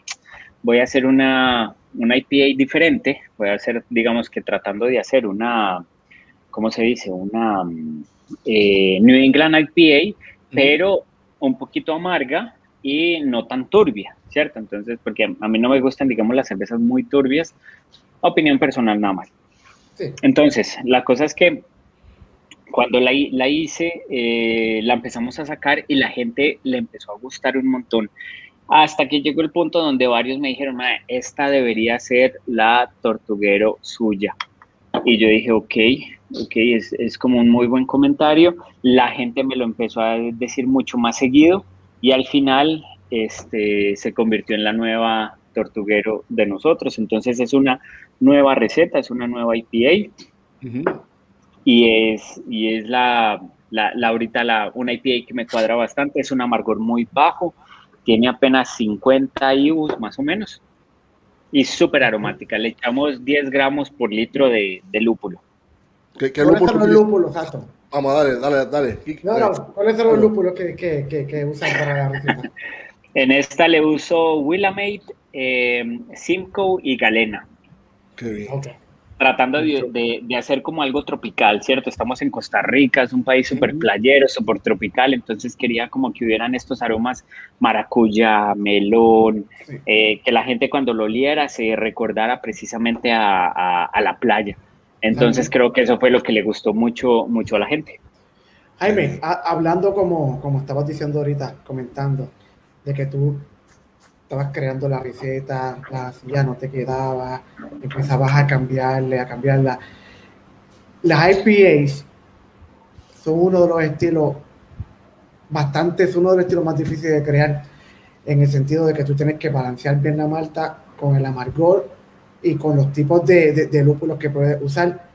voy a hacer una, una IPA diferente, voy a hacer, digamos que tratando de hacer una, ¿cómo se dice? Una eh, New England IPA, pero un poquito amarga y no tan turbia, ¿cierto? Entonces, porque a mí no me gustan, digamos, las cervezas muy turbias, opinión personal nada más. Entonces, la cosa es que cuando la, la hice, eh, la empezamos a sacar y la gente le empezó a gustar un montón. Hasta que llegó el punto donde varios me dijeron, esta debería ser la tortuguero suya. Y yo dije, ok, ok, es, es, como un muy buen comentario. La gente me lo empezó a decir mucho más seguido y al final este, se convirtió en la nueva tortuguero de nosotros. Entonces es una nueva receta, es una nueva IPA y es, y es la, la, la, ahorita la, una IPA que me cuadra bastante, es un amargor muy bajo, tiene apenas 50 IBUs más o menos y súper aromática. Le echamos 10 gramos por litro de, de lúpulo. ¿Qué, qué lúpulo? los lúpulos, Jato? Vamos, dale, dale, dale. No, no, ¿cuáles son los lúpulos que, que, que, que usan para la receta? [laughs] en esta le uso Willamate, eh, Simcoe y Galena. Qué bien. Okay tratando de, de, hacer como algo tropical, ¿cierto? Estamos en Costa Rica, es un país súper playero, súper tropical, entonces quería como que hubieran estos aromas maracuya, melón, eh, que la gente cuando lo oliera se recordara precisamente a, a, la playa. Entonces creo que eso fue lo que le gustó mucho, mucho a la gente. Jaime, hablando como, como estabas diciendo ahorita, comentando, de que tú estabas creando la receta, la ya no te quedaba, empezabas a cambiarle, a cambiarla. Las IPAs son uno de los estilos bastante, es uno de los estilos más difíciles de crear en el sentido de que tú tienes que balancear bien la malta con el amargor y con los tipos de, de, lúpulos que puedes usar.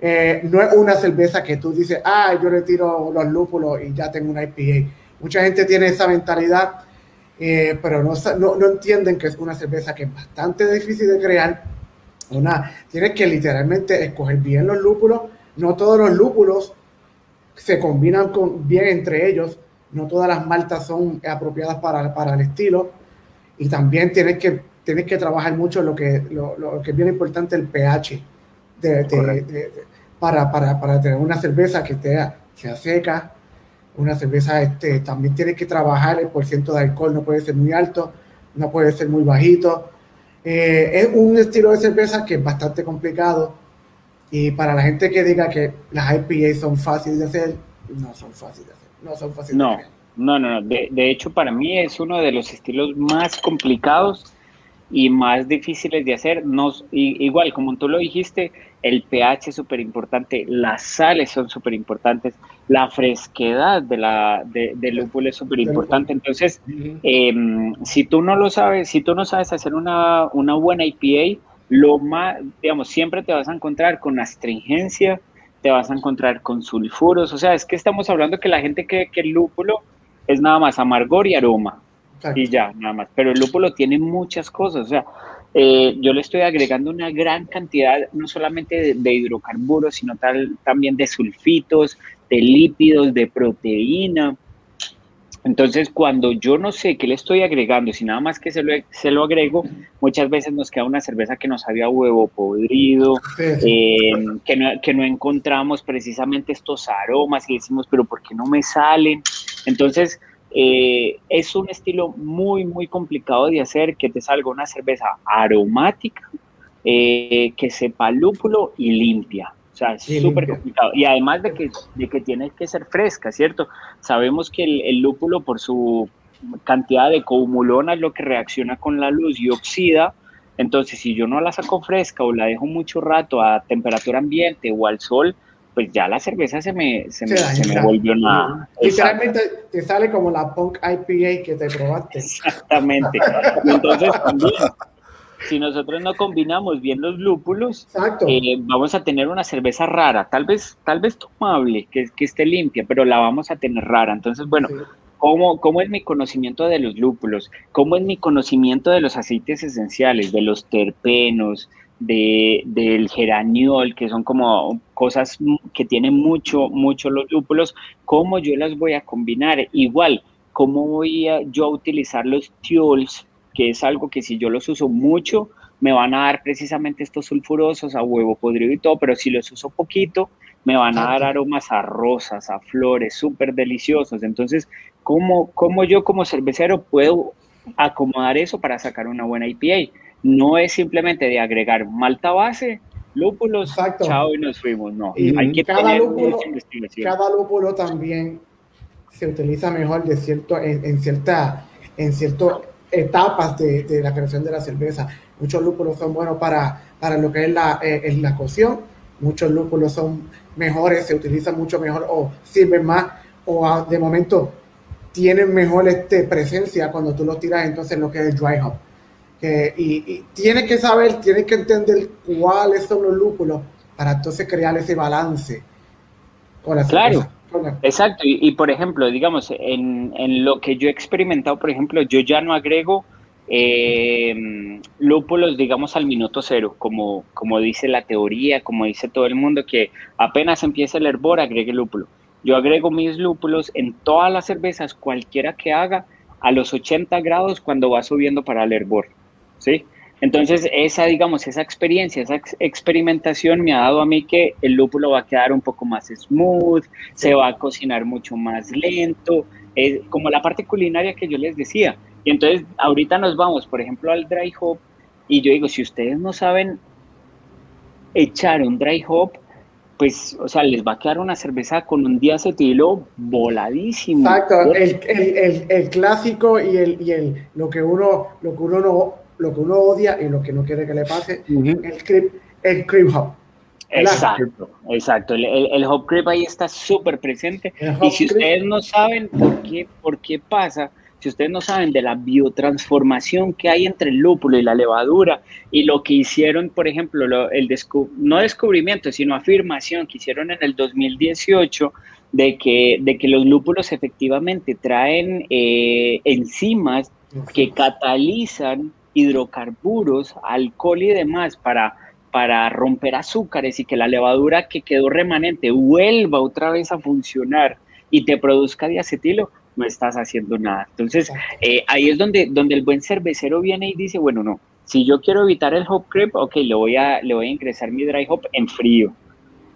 Eh, no es una cerveza que tú dices, ah, yo retiro los lúpulos y ya tengo una IPA. Mucha gente tiene esa mentalidad eh, pero no, no, entienden que es una cerveza que es bastante difícil de crear. Una, tienes que literalmente escoger bien los lúpulos. No todos los lúpulos se combinan con, bien entre ellos. No todas las maltas son apropiadas para, para el estilo. Y también tienes que, tienes que trabajar mucho lo que, lo, lo que es bien importante, el pH. De, para, para, para, tener una cerveza que sea seca, una cerveza este, también tiene que trabajar el porcentaje de alcohol, no puede ser muy alto, no puede ser muy bajito. Eh, es un estilo de cerveza que es bastante complicado y para la gente que diga que las IPA son fáciles de hacer, no son fáciles de hacer, no son fáciles no, de hacer. No, no, no. De, de hecho para mí es uno de los estilos más complicados y más difíciles de hacer. Nos, igual, como tú lo dijiste, el pH es súper importante, las sales son súper importantes, la fresquedad de la, de, del lúpulo es súper importante. Entonces, em, si tú no lo sabes, si tú no sabes hacer una, una buena IPA, lo más, digamos, siempre te vas a encontrar con astringencia, te vas a encontrar con sulfuros, o sea, es que estamos hablando que la gente cree que el lúpulo es nada más amargor y aroma, y ya, nada más. Pero el lúpulo tiene muchas cosas, o sea, eh, yo le estoy agregando una gran cantidad, no solamente de, hidrocarburos, sino tal, también de sulfitos, de lípidos, de proteína. Entonces, cuando yo no sé qué le estoy agregando, si nada más que se lo, se lo agrego, muchas veces nos queda una cerveza que nos había huevo podrido, eh, que, no, que, no, encontramos precisamente estos aromas y decimos, pero ¿por qué no me salen? Entonces, eh, es un estilo muy, muy complicado de hacer que te salga una cerveza aromática, eh, que sepa lúpulo y limpia. O sea, es súper complicado. Y además de que, de que tiene que ser fresca, ¿cierto? Sabemos que el, lúpulo por su cantidad de coumulona es lo que reacciona con la luz y oxida. Entonces, si yo no la saco fresca o la dejo mucho rato a temperatura ambiente o al sol, pues ya la cerveza se me, se, me, volvió nada. Literalmente te sale como la Punk IPA que te probaste. Exactamente. Entonces también si nosotros no combinamos bien los lúpulos, eh, vamos a tener una cerveza rara, tal vez, tal vez tomable, que, que esté limpia, pero la vamos a tener rara. Entonces, bueno, ¿cómo, ¿cómo, es mi conocimiento de los lúpulos? ¿Cómo es mi conocimiento de los aceites esenciales, de los terpenos, de, del geraniol, que son como cosas que tienen mucho, mucho los lúpulos? ¿Cómo yo las voy a combinar? Igual, ¿cómo voy a, yo a utilizar los tiols? Que es algo que si yo los uso mucho, me van a dar precisamente estos sulfurosos a huevo podrido y todo, pero si los uso poquito, me van a dar aromas a rosas, a flores, súper deliciosos. Entonces, ¿cómo, ¿cómo yo como cervecero puedo acomodar eso para sacar una buena IPA? No es simplemente de agregar malta base, lúpulos, chao y nos fuimos. No, hay que cada tener lúpulo, Cada lúpulo también se utiliza mejor de cierto, en, en cierta, en cierto etapas de, la creación de la cerveza. Muchos lúpulos son buenos para, para lo que es la, eh, la cocción, muchos lúpulos son mejores, se utilizan mucho mejor o sirven más o de momento tienen mejor este, presencia cuando tú los tiras entonces lo que es el dry hop. Y, tienes que saber, tienes que entender cuáles son los lúpulos para entonces crear ese balance la cerveza. Exacto, y, por ejemplo, digamos, en, en, lo que yo he experimentado, por ejemplo, yo ya no agrego eh, lúpulos, digamos, al minuto cero, como, como dice la teoría, como dice todo el mundo, que apenas empieza el hervor, agregue lúpulo. Yo agrego mis lúpulos en todas las cervezas, cualquiera que haga, a los 80 grados cuando va subiendo para el hervor, ¿sí? Entonces, esa, digamos, esa experiencia, esa experimentación me ha dado a mí que el lúpulo va a quedar un poco más smooth, se va a cocinar mucho más lento, es como la parte culinaria que yo les decía. Y entonces, ahorita nos vamos, por ejemplo, al dry hop, y yo digo, si ustedes no saben echar un dry hop, pues, o sea, les va a quedar una cerveza con un diacetilo voladísimo. Exacto, el, el, el, clásico y, el, y el, lo que uno, lo que uno no lo que uno odia y lo que no quiere que le pase, el, creep, el creep hop. Exacto, exacto. El, el, hop creep ahí está súper presente. Y si ustedes no saben por qué, por qué pasa, si ustedes no saben de la biotransformación que hay entre el lúpulo y la levadura y lo que hicieron, por ejemplo, el no descubrimiento, sino afirmación que hicieron en el 2018 de que, de que los lúpulos efectivamente traen eh, enzimas que catalizan hidrocarburos, alcohol y demás para, para romper azúcares y que la levadura que quedó remanente vuelva otra vez a funcionar y te produzca diacetilo, no estás haciendo nada. Entonces, eh, ahí es donde, donde el buen cervecero viene y dice, bueno, no, si yo quiero evitar el hop creep, ok, le voy a, le voy a ingresar mi dry hop en frío.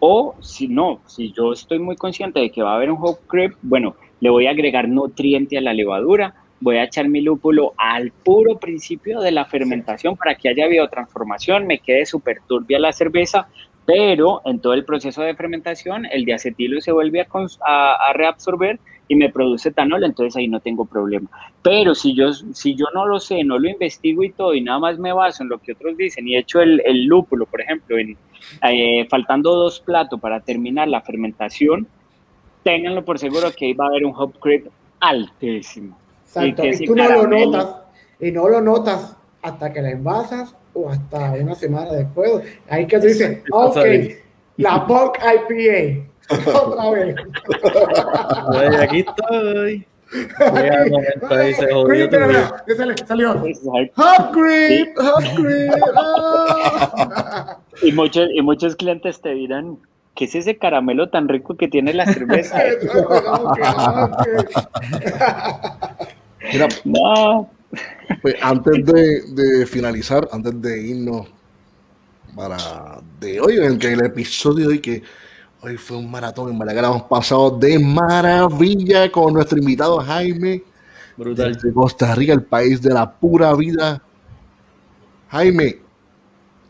O si no, si yo estoy muy consciente de que va a haber un hop creep, bueno, le voy a agregar nutriente a la levadura, voy a echar mi lúpulo al puro principio de la fermentación para que haya biotransformación, me quede súper turbia la cerveza, pero en todo el proceso de fermentación el diacetilo se vuelve a, reabsorber y me produce etanol, entonces ahí no tengo problema. Pero si yo, si yo no lo sé, no lo investigo y todo, y nada más me baso en lo que otros dicen y echo el, lúpulo, por ejemplo, en, eh, faltando dos platos para terminar la fermentación, ténganlo por seguro que ahí va a haber un hop creep altísimo. Exacto. Y, tú no lo notas, y no lo notas hasta que la envasas o hasta una semana después. Ahí que tú dices, ok, la Punk IPA. [laughs] Otra vez. aquí estoy. y, muchos, y muchos clientes te dirán, ¿qué es ese caramelo tan rico que tiene la cerveza? [laughs] [laughs] Mira, no. Pues antes de, finalizar, antes de irnos para de hoy, en el, que el episodio de hoy, que hoy fue un maratón, en verdad hemos pasado de maravilla con nuestro invitado Jaime. Brutal. De Costa Rica, el país de la pura vida. Jaime,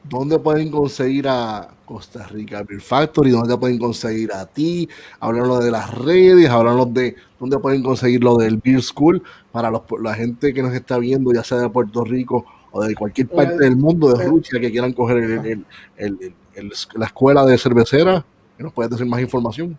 ¿dónde pueden conseguir a Costa Rica Beer Factory? ¿Dónde pueden conseguir a ti? Háblanos de las redes, háblanos de dónde pueden conseguir lo del Beer School para la gente que nos está viendo, ya sea de Puerto Rico o de cualquier parte pues, del mundo, de pues, Rusia, que quieran coger la escuela de cervecera. ¿Nos puedes decir más información?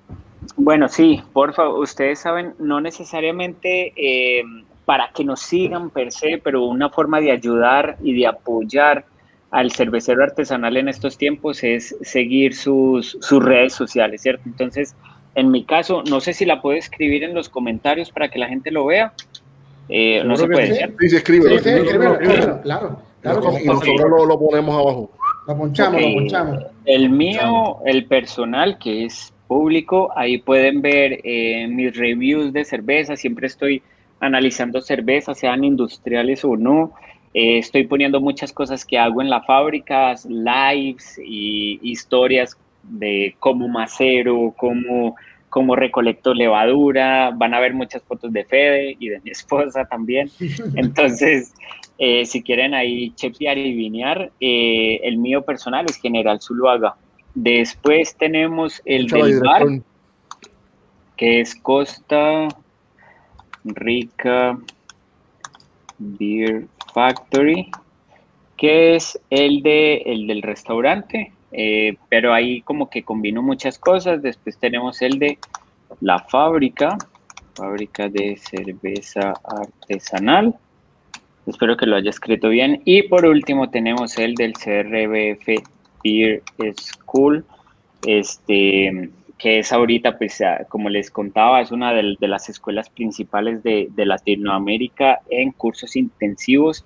Bueno, sí, por favor, ustedes saben, no necesariamente eh, para que nos sigan per se, pero una forma de ayudar y de apoyar al cervecero artesanal en estos tiempos es seguir sus, sus redes sociales, ¿cierto? Entonces, en mi caso, no sé si la puedo escribir en los comentarios para que la gente lo vea. Eh, no se puede, ¿cierto? Sí, sí, escribe. Sí, claro, claro. Y nosotros lo, ponemos abajo. Lo ponchamos, lo ponchamos. El mío, el personal, que es público, ahí pueden ver eh, mis reviews de cerveza. Siempre estoy analizando cervezas, sean industriales o no. Eh, estoy poniendo muchas cosas que hago en la fábrica, lives y historias de cómo macero, cómo, cómo recolecto levadura. Van a ver muchas fotos de Fede y de mi [laughs] esposa también. Entonces, eh, si quieren ahí chepear y vinear, eh, el mío personal es General Zuluaga. Después tenemos el del bar, que es Costa Rica Beer Factory, que es el, de, el del restaurante, eh, pero ahí como que combino muchas cosas. Después tenemos el de la fábrica, fábrica de cerveza artesanal. Espero que lo haya escrito bien. Y por último tenemos el del CRBF Beer School, este, que es ahorita, pues como les contaba, es una de, las escuelas principales de, Latinoamérica en cursos intensivos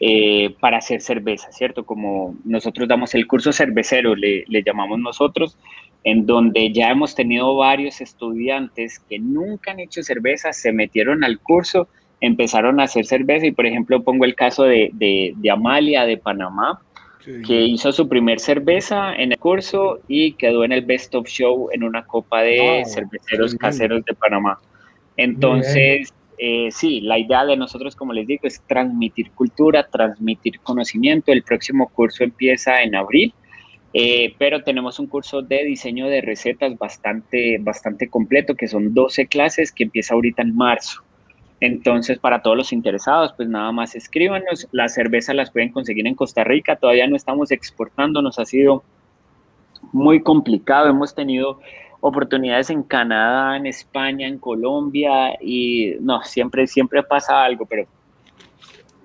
eh, para hacer cerveza, ¿cierto? Como nosotros damos el curso cervecero, le, le, llamamos nosotros, en donde ya hemos tenido varios estudiantes que nunca han hecho cerveza, se metieron al curso, empezaron a hacer cerveza. Y, por ejemplo, pongo el caso de, de Amalia de Panamá, que hizo su primer cerveza en el curso y quedó en el Best of Show en una copa de cerveceros caseros de Panamá. Entonces, eh, sí, la idea de nosotros, como les digo, es transmitir cultura, transmitir conocimiento. El próximo curso empieza en abril, eh, pero tenemos un curso de diseño de recetas bastante, bastante completo, que son 12 clases, que empieza ahorita en marzo. Entonces, para todos los interesados, pues nada más escríbanos. Las cervezas las pueden conseguir en Costa Rica. Todavía no estamos exportando, nos ha sido muy complicado. Hemos tenido oportunidades en Canadá, en España, en Colombia y no, siempre, siempre pasa algo, pero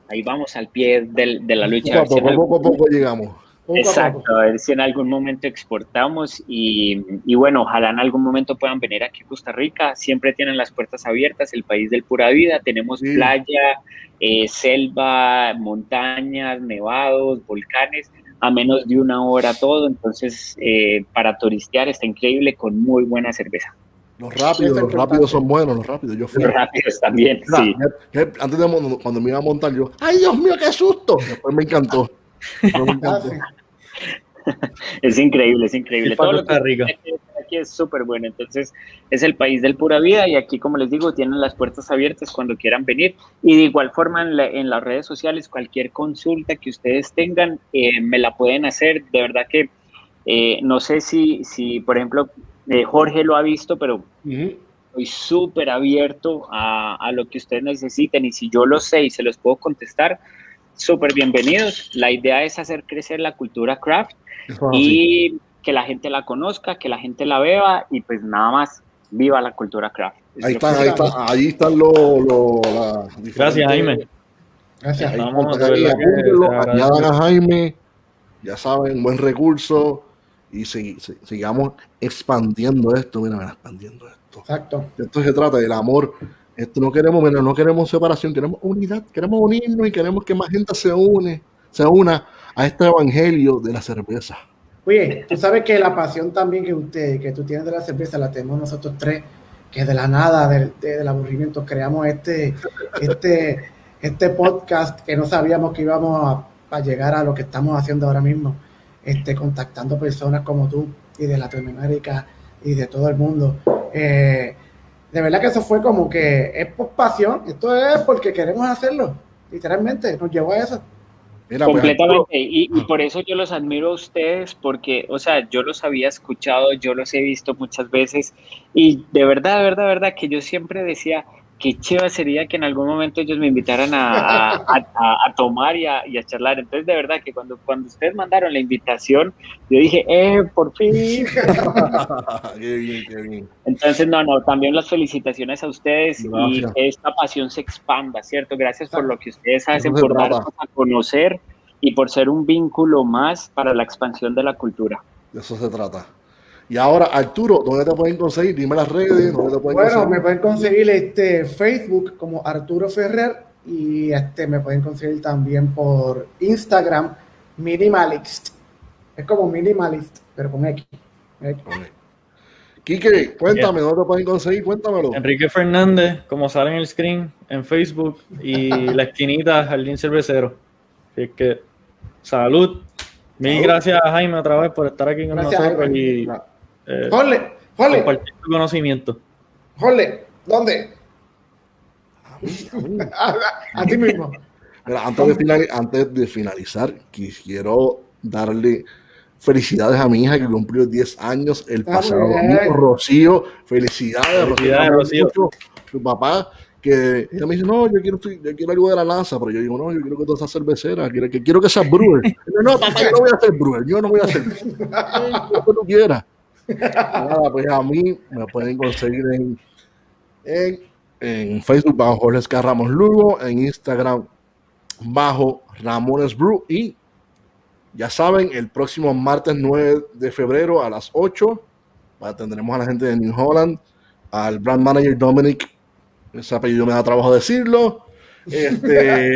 ahí vamos al pie de la lucha. Poco a poco llegamos. Exacto, a ver si en algún momento exportamos y, y, bueno, ojalá en algún momento puedan venir aquí a Costa Rica. Siempre tienen las puertas abiertas, el país del pura vida. Tenemos playa, eh, selva, montañas, nevados, volcanes, a menos de una hora todo. Entonces, eh, para turistear está increíble con muy buena cerveza. Los rápidos, los rápidos son buenos, los rápidos. Yo fui. Los rápidos también, sí. Antes de cuando me iba a montar, yo, ¡ay Dios mío, qué susto! Después me encantó. [laughs] es increíble, es increíble. Todo lo que rico. Aquí es súper bueno. Entonces, es el país del pura vida y aquí, como les digo, tienen las puertas abiertas cuando quieran venir. Y de igual forma, en, las redes sociales, cualquier consulta que ustedes tengan, eh, me la pueden hacer. De verdad que eh, no sé si, si por ejemplo, eh, Jorge lo ha visto, pero estoy súper abierto a, a lo que ustedes necesiten y si yo lo sé y se los puedo contestar, súper bienvenidos. La idea es hacer crecer la cultura craft y que la gente la conozca, que la gente la vea y pues nada más, viva la cultura craft. ahí están, ahí, está, ahí están los... Lo, Gracias, Jaime. Gracias. Añadan a Jaime, ya saben, buen recurso y sigamos expandiendo esto, mira, expandiendo esto. Exacto. esto se trata del amor esto no queremos, mira, no queremos separación, queremos unidad, queremos unirnos y queremos que más gente se une, se una a este evangelio de la cerveza. Oye, tú sabes que la pasión también que usted, que tú tienes de la cerveza, la tenemos nosotros tres, que de la nada, del, del aburrimiento, creamos este, este, este podcast que no sabíamos que íbamos a, llegar a lo que estamos haciendo ahora mismo, este, contactando personas como tú y de Latinoamérica y de todo el mundo. Eh, de verdad que eso fue como que es por pasión, esto es porque queremos hacerlo, literalmente, nos llevó a eso. Mira, pues, Completamente, y, y, por eso yo los admiro a ustedes, porque, o sea, yo los había escuchado, yo los he visto muchas veces, y de verdad, de verdad, de verdad, que yo siempre decía, qué chévere sería que en algún momento ellos me invitaran a, a, a, tomar y, y a, charlar. Entonces, de verdad que cuando, cuando ustedes mandaron la invitación, yo dije, eh, por fin. [laughs] qué bien, qué bien. Entonces, no, no, también las felicitaciones a ustedes y esta pasión se expanda, ¿cierto? Gracias por lo que ustedes hacen, por darnos a conocer y por ser un vínculo más para la expansión de la cultura. De eso se trata. Y ahora, Arturo, ¿dónde te pueden conseguir? Dime las redes. ¿dónde te pueden bueno, conseguir? me pueden conseguir este Facebook como Arturo Ferrer y este me pueden conseguir también por Instagram Minimalist. Es como Minimalist, pero con X. X. Quique, cuéntame, ¿dónde te pueden conseguir? Cuéntamelo. Enrique Fernández, como sale en el screen, en Facebook y [laughs] la esquinita Jardín Cervecero. Así que, salud. Mil salud. gracias a Jaime otra vez por estar aquí con gracias, nosotros Jaime. y eh, Jorle, Jorle. Compartir tu conocimiento. Jorle, ¿dónde? a, [laughs] a, ti mismo. Mira, antes, de finalizar, antes de finalizar, quiero darle felicidades a mi hija que cumplió 10 años el pasado domingo, Rocío. Felicidades, felicidades Rocío. Rocío. Su papá, que ella me dice, no, yo quiero, yo quiero algo de la NASA, pero yo digo, no, yo quiero que tú seas cervecera, quiero que, quiero que seas brewer. [laughs] no, papá, yo no voy a ser brewer, yo no voy a ser [laughs] lo que tú quieras. Nada, pues a mí me pueden conseguir en, en, en Facebook bajo Jorge Ramos Lugo, en Instagram bajo Ramones Brew y ya saben, el próximo martes 9 de febrero a las 8 tendremos a la gente de New Holland, al brand manager Dominic, ese apellido me da trabajo decirlo, este,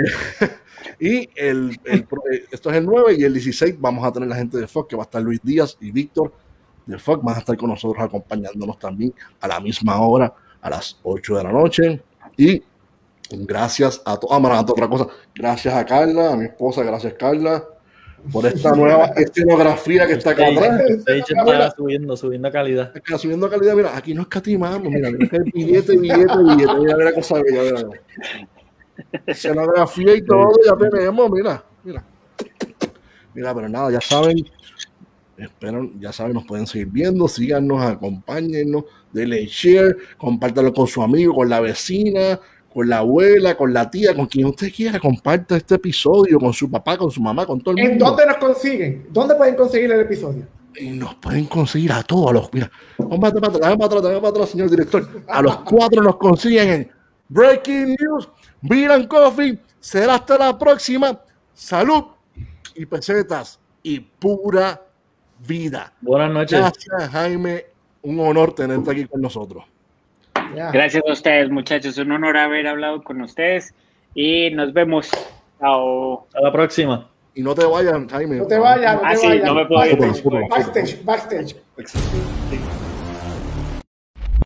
[laughs] y el, el, esto es el 9 y el 16 vamos a tener la gente de Fox, que va a estar Luis Díaz y Víctor de Fox van a estar con nosotros acompañándonos también a la misma hora, a las 8 de la noche. Y gracias a todos, ah, otra cosa, gracias a Carla, a mi esposa, gracias Carla, por [laughs] esta nueva escenografía que está acá atrás. Está subiendo, subiendo calidad. Está subiendo calidad, mira, aquí no escatimamos, mira, mira que hay billete, [laughs] billete, billete, mira, mira cosa bella, mira, mira. Escenografía y todo, ya tenemos, mira, mira. Mira, pero nada, ya saben, Espero, ya saben, nos pueden seguir viendo, síganos, acompáñennos, denle share, compártalo con su amigo, con la vecina, con la abuela, con la tía, con quien usted quiera, comparta este episodio con su papá, con su mamá, con todo el ¿En mundo. ¿En dónde nos consiguen? ¿Dónde pueden conseguir el episodio? Y nos pueden conseguir a todos, los, mira, vamos para atrás, vamos para atrás, vamos para atrás, señor director. A los [laughs] cuatro nos consiguen en Breaking News, and Coffee. Será hasta la próxima. Salud y pesetas y pura vida. Buenas noches. Gracias, Jaime. Un honor tenerte aquí con nosotros. Yeah. Gracias a ustedes, muchachos. Un honor haber hablado con ustedes y nos vemos. Chao. A la próxima. Y no te vayas, Jaime. No te vayas. No ah, te sí, vayas. no me puedo ir. Backstage, backstage. backstage.